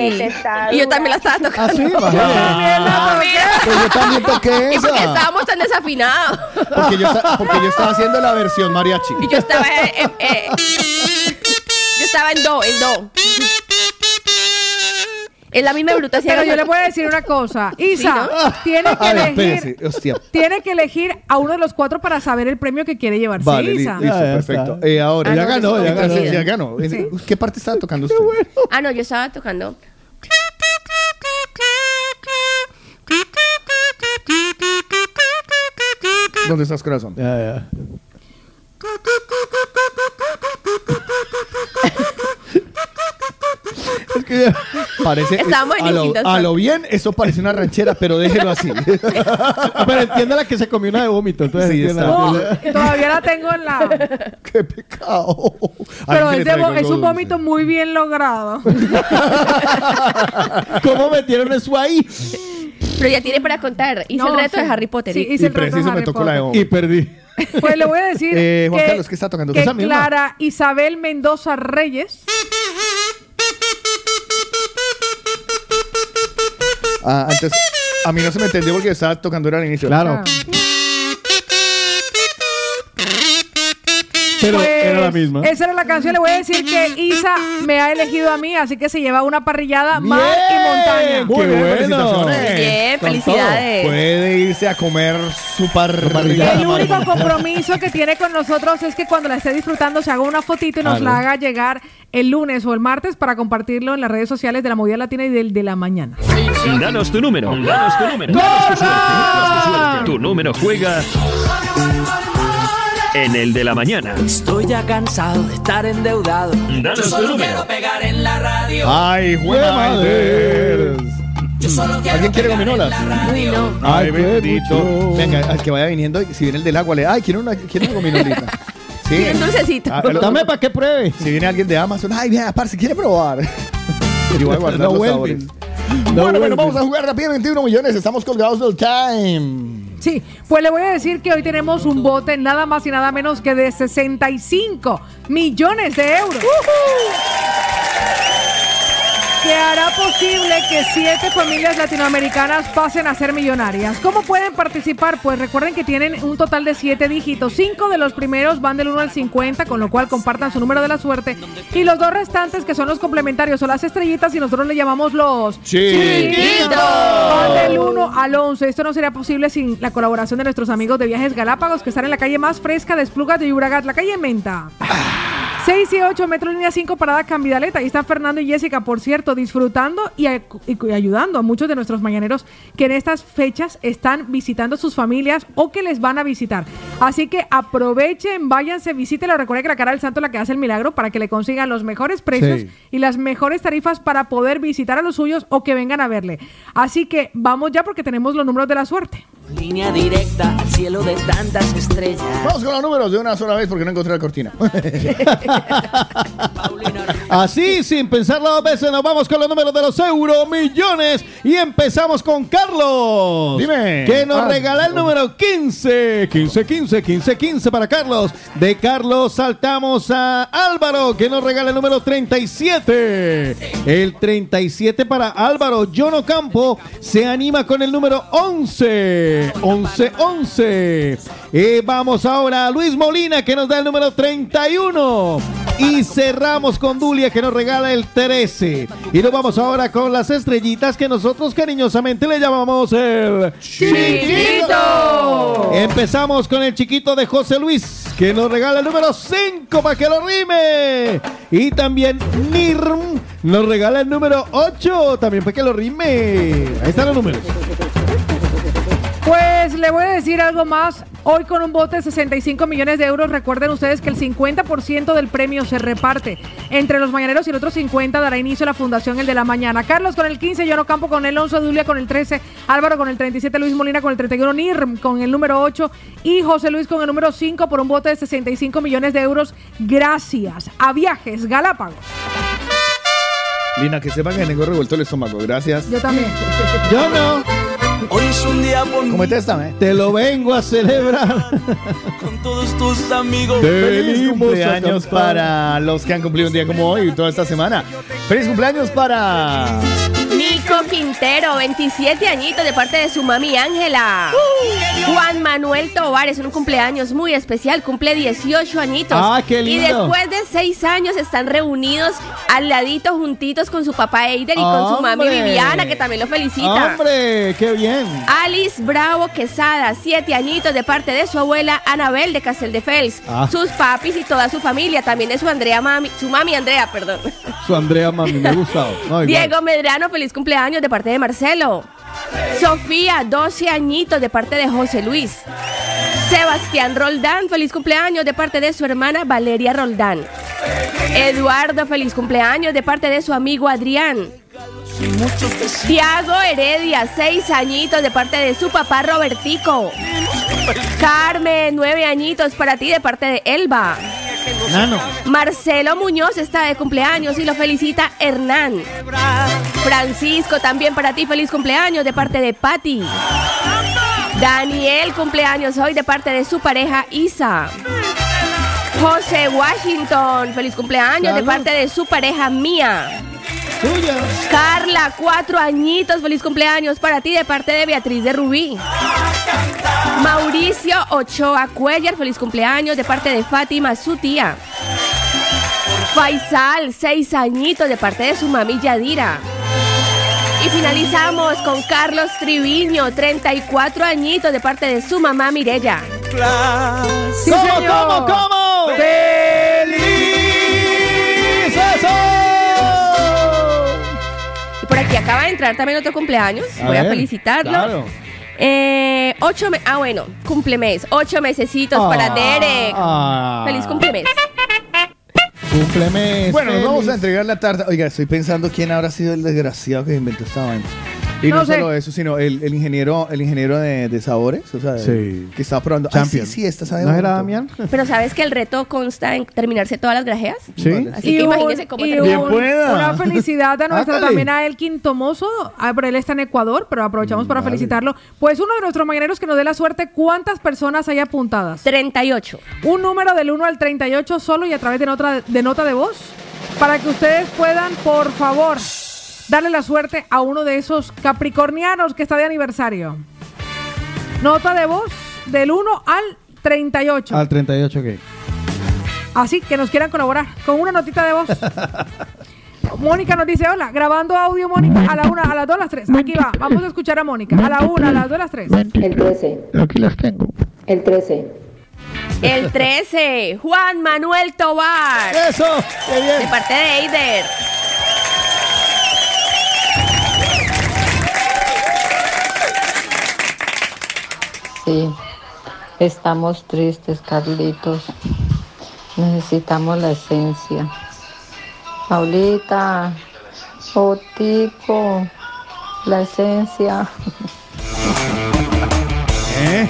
Y yo también la estaba tocando. ¿Ah, sí? Ah, mira. Pues yo también toqué Y porque esa. estábamos tan desafinados. Porque yo, esta- porque yo estaba haciendo la versión mariachi. Y yo estaba en, eh, yo estaba en do, en do. Es la misma bruta Pero yo le voy a decir una cosa. Isa, tiene que A ver, elegir. espérese. Hostia. Tiene que elegir a uno de los cuatro para saber el premio que quiere llevarse. Vale, li- Isa. listo, Ya, ya perfecto. está. Eh, ahora, Ah, ya no, ganó, ya ganó. Ya ganó. ¿Qué parte estaba tocando usted? Ah, no, yo estaba tocando. ¿Dónde estás, corazón? Ya, ya. Es que parece. Estábamos en a, lo, a lo bien, eso parece una ranchera, pero déjelo así. Pero entiende la que se comió una de vómito. Entonces Sí, entienda. Oh, todavía la tengo en la. ¡Qué pecado! Pero es, un vómito muy bien logrado. ¿Cómo metieron eso ahí? Pero ya tiene para contar. Hice No, el reto sí. de Harry Potter. Sí, y- hice Y el reto de me Harry tocó la de Potter. Y perdí. Pues le voy a decir Eh, Juan que, Carlos, ¿qué está tocando? que. Clara Isabel Mendoza Reyes Ah, antes, a mí no se me entendió porque estaba tocando era al inicio. Claro. Pero Pues, era la misma. Esa era la canción. Le voy a decir que Isa me ha elegido a mí, así que se lleva una parrillada mar y montaña. Muy ¡Qué bien, bueno! felicitaciones. Bien, Con felicidades. todo. Puede irse a comer su parrillada. El único compromiso que tiene con nosotros es que cuando la esté disfrutando se haga una fotito y nos Claro. la haga llegar el lunes o el martes para compartirlo en las redes sociales de la Movida Latina y del de la mañana. Danos tu número, danos tu número. Danos tu suerte, danos tu suerte. Tu número juega en el de la mañana. Estoy ya cansado de estar endeudado. Danos Yo solo quiero pegar en la radio. Ay, buena madre. Yo solo quiero ¿Alguien quiere gominolas? Ay, Ay, bendito. Venga, al que vaya viniendo, si viene el del agua, le. Ay, quiero una, quiero una gominolita. Sí. Y un dulcecito. Ah, Dame para que pruebe. Si viene alguien de Amazon, ay, vea, parce, quiere probar. Yo voy a guardar No los vuelven. sabores. Bueno, bueno, vamos a jugar rápido 21 millones. Estamos colgados del time. Sí, pues le voy a decir que hoy tenemos un bote nada más y nada menos que de 65 millones de euros. Que hará posible que siete familias latinoamericanas pasen a ser millonarias. ¿Cómo pueden participar? Pues recuerden que tienen un total de siete dígitos. Cinco de los primeros van del 1 al 50, con lo cual compartan su número de la suerte. Y los dos restantes, que son los complementarios, son las estrellitas y nosotros le llamamos los Chiquitos. Van del 1 al 11. Esto no sería posible sin la colaboración de nuestros amigos de Viajes Galápagos, que están en la calle más fresca de Esplugas de Llobregat, la calle Menta. 6 y 8, Metro Línea 5, Parada Cambidaleta. Ahí están Fernando y Jessica, por cierto, disfrutando y, ayudando a muchos de nuestros mañaneros que en estas fechas están visitando sus familias o que les van a visitar. Así que aprovechen, váyanse, visítenlo. Recuerden que la cara del santo es la que hace el milagro para que le consigan los mejores precios Sí. y las mejores tarifas para poder visitar a los suyos o que vengan a verle. Así que vamos ya porque tenemos los números de la suerte. Línea directa al cielo de tantas estrellas. Vamos con los números de una sola vez porque no encontré la cortina. Así, sin pensarlo dos veces, nos vamos con los números de los euromillones y empezamos con Carlos. Dime. Que nos Ah, regala el número 15. 15, 15, 15, 15 para Carlos. De Carlos saltamos a Álvaro, que nos regala el número 37. El 37 para Álvaro. Jono Campo se anima con el número 11. 11, 11. Y vamos ahora a Luis Molina, que nos da el número 31. Y cerramos con Dulia, que nos regala el 13. Y nos vamos ahora con las estrellitas que nosotros cariñosamente le llamamos el Chiquito. Empezamos con el chiquito de José Luis, que nos regala el número 5 para que lo rime. Y también Nirm nos regala el número 8 también para que lo rime. Ahí están los números. Pues le voy a decir algo más. Hoy con un bote de 65 millones de euros, recuerden ustedes que el 50% del premio se reparte entre los mañaneros y el otro 50 dará inicio a la Fundación El de la Mañana. Carlos con el 15, Yono Campo con el 11, Dulia con el 13, Álvaro con el 37, Luis Molina con el 31, Nirm con el número 8 y José Luis con el número 5 por un bote de 65 millones de euros. Gracias a Viajes Galápagos. Lina, que sepa que tengo revuelto el estómago. Gracias. Yo también. Yo no. Hoy es un día bonito. ¿Cómo estás, Tame? Te lo vengo a celebrar. Con todos tus amigos. Feliz cumpleaños para los que han cumplido un día como hoy y toda esta semana. Feliz cumpleaños para. Nico Quintero, 27 añitos de parte de su mami Ángela. Juan Manuel Tobar es un cumpleaños muy especial, cumple 18 añitos. Ah, qué Y lindo. después de 6 años están reunidos al ladito juntitos con su papá Eider y con su mami. Viviana, que también lo felicita. ¡Hombre! ¡Qué bien! Alice Bravo Quesada, 7 añitos de parte de su abuela Anabel de Casteldefels. Ah. Sus papis y toda su familia, también de su Andrea mami, su mami Andrea, perdón. Su Andrea, mami, me ha gustado. No, igual. Diego Medrano, feliz cumpleaños de parte de Marcelo. Sofía, 12 añitos de parte de José Luis. Sebastián Roldán, feliz cumpleaños de parte de su hermana Valeria Roldán. Eduardo, feliz cumpleaños de parte de su amigo Adrián. Tiago Heredia, 6 añitos de parte de su papá Robertico. Carmen, 9 añitos para ti de parte de Elba. Nano. Marcelo Muñoz está de cumpleaños y lo felicita Hernán. Francisco, también para ti, feliz cumpleaños de parte de Patti. Daniel, cumpleaños hoy de parte de su pareja Isa. José Washington, feliz cumpleaños de parte de su pareja Mía. Carla, cuatro añitos, feliz cumpleaños para ti de parte de Beatriz de Rubí. Mauricio Ochoa Cuellar, feliz cumpleaños de parte de Fátima, su tía. Faisal, seis añitos de parte de su mami Yadira. Y finalizamos con Carlos Triviño, 34 añitos de parte de su mamá Mirella. Sí, ¿Cómo, cómo, cómo? ¡Feliz eso! Por aquí acaba de entrar también otro cumpleaños. A Voy a felicitarlo. claro. Eh, ocho me- ah, bueno, cumplemes. Ocho mesecitos para Ah, Derek. ah. Feliz cumplemes. Cumplemes. Bueno, nos vamos a entregar la tarta. Oiga, estoy pensando quién habrá sido el desgraciado que inventó esta vaina. Y no, No sé. solo eso, sino el, el ingeniero, el ingeniero de, de sabores, o sea, Sí. que estaba probando. Ah, sí, Champion. sí, esta sabe ¿No era. Damián? Pero ¿sabes que el reto consta en terminarse todas las grajeas? Sí. Así que un- imagínese cómo y un-. Una felicidad a nuestra también a Elkin Tomoso. Ah, pero él está en Ecuador, pero aprovechamos para felicitarlo. Pues uno de nuestros mañaneros que nos dé la suerte, ¿cuántas personas hay apuntadas? 38. Un número del 1 al 38 solo y a través de nota de, nota de voz. Para que ustedes puedan, por favor, darle la suerte a uno de esos capricornianos que está de aniversario. Nota de voz del 1 al 38. Al 38, ok. Así que nos quieran colaborar con una notita de voz. Mónica nos dice, hola, grabando audio, Mónica, a la una, a las dos, a las tres. Aquí va, vamos a escuchar a Mónica. A la una, a las dos, a las tres. El 13. Aquí las tengo. El 13. El 13, Juan Manuel Tobar. ¡Eso! ¡Qué bien! De parte de Eider. Sí. Estamos tristes, Carlitos. Necesitamos la esencia. Paulita, Otico, la esencia. ¿Eh?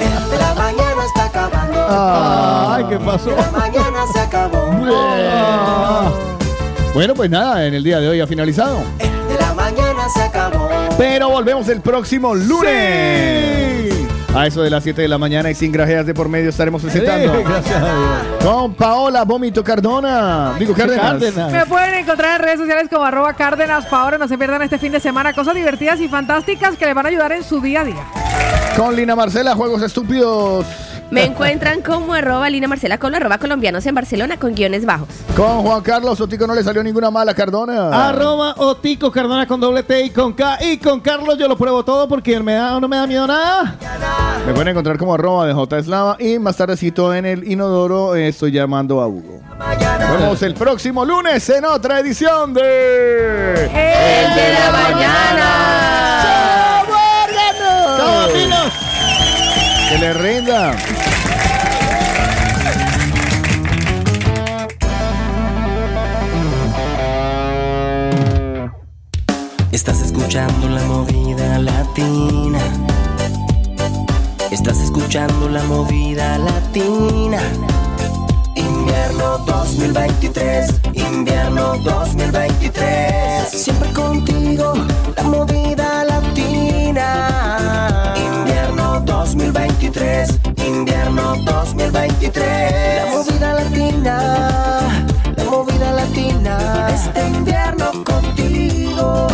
El de la mañana está acabando. Ay, ¿qué pasó? La mañana se acabó. Bueno, pues nada, en el día de hoy ha finalizado. El de la mañana se acabó. Pero volvemos el próximo lunes. A eso de las 7 de la mañana y sin grajeas de por medio estaremos presentando. Sí, gracias a Dios. Con Paola Vómito Cardona. Digo Cárdenas. Cárdenas. Me pueden encontrar en redes sociales como arroba cárdenas. Pa' ahora no se pierdan este fin de semana cosas divertidas y fantásticas que les van a ayudar en su día a día. Con Lina Marcela, Juegos Estúpidos. Me encuentran como arroba Lina Marcela con arroba colombianos en Barcelona con guiones bajos. Con Juan Carlos Otico no le salió ninguna mala Cardona. Arroba Otico Cardona con doble T y con K. Y con Carlos yo lo pruebo todo porque me da, no me da miedo nada. Me pueden encontrar como arroba de J Eslava y más tardecito en el inodoro eh, estoy llamando a Hugo. Nos vemos el próximo lunes en otra edición de... El de la mañana. Que le rinda. Estás escuchando la movida latina. Estás escuchando la movida latina. Invierno 2023, invierno 2023. Siempre contigo, la movida latina. 2023, invierno 2023. La movida latina, la movida latina. Este invierno contigo.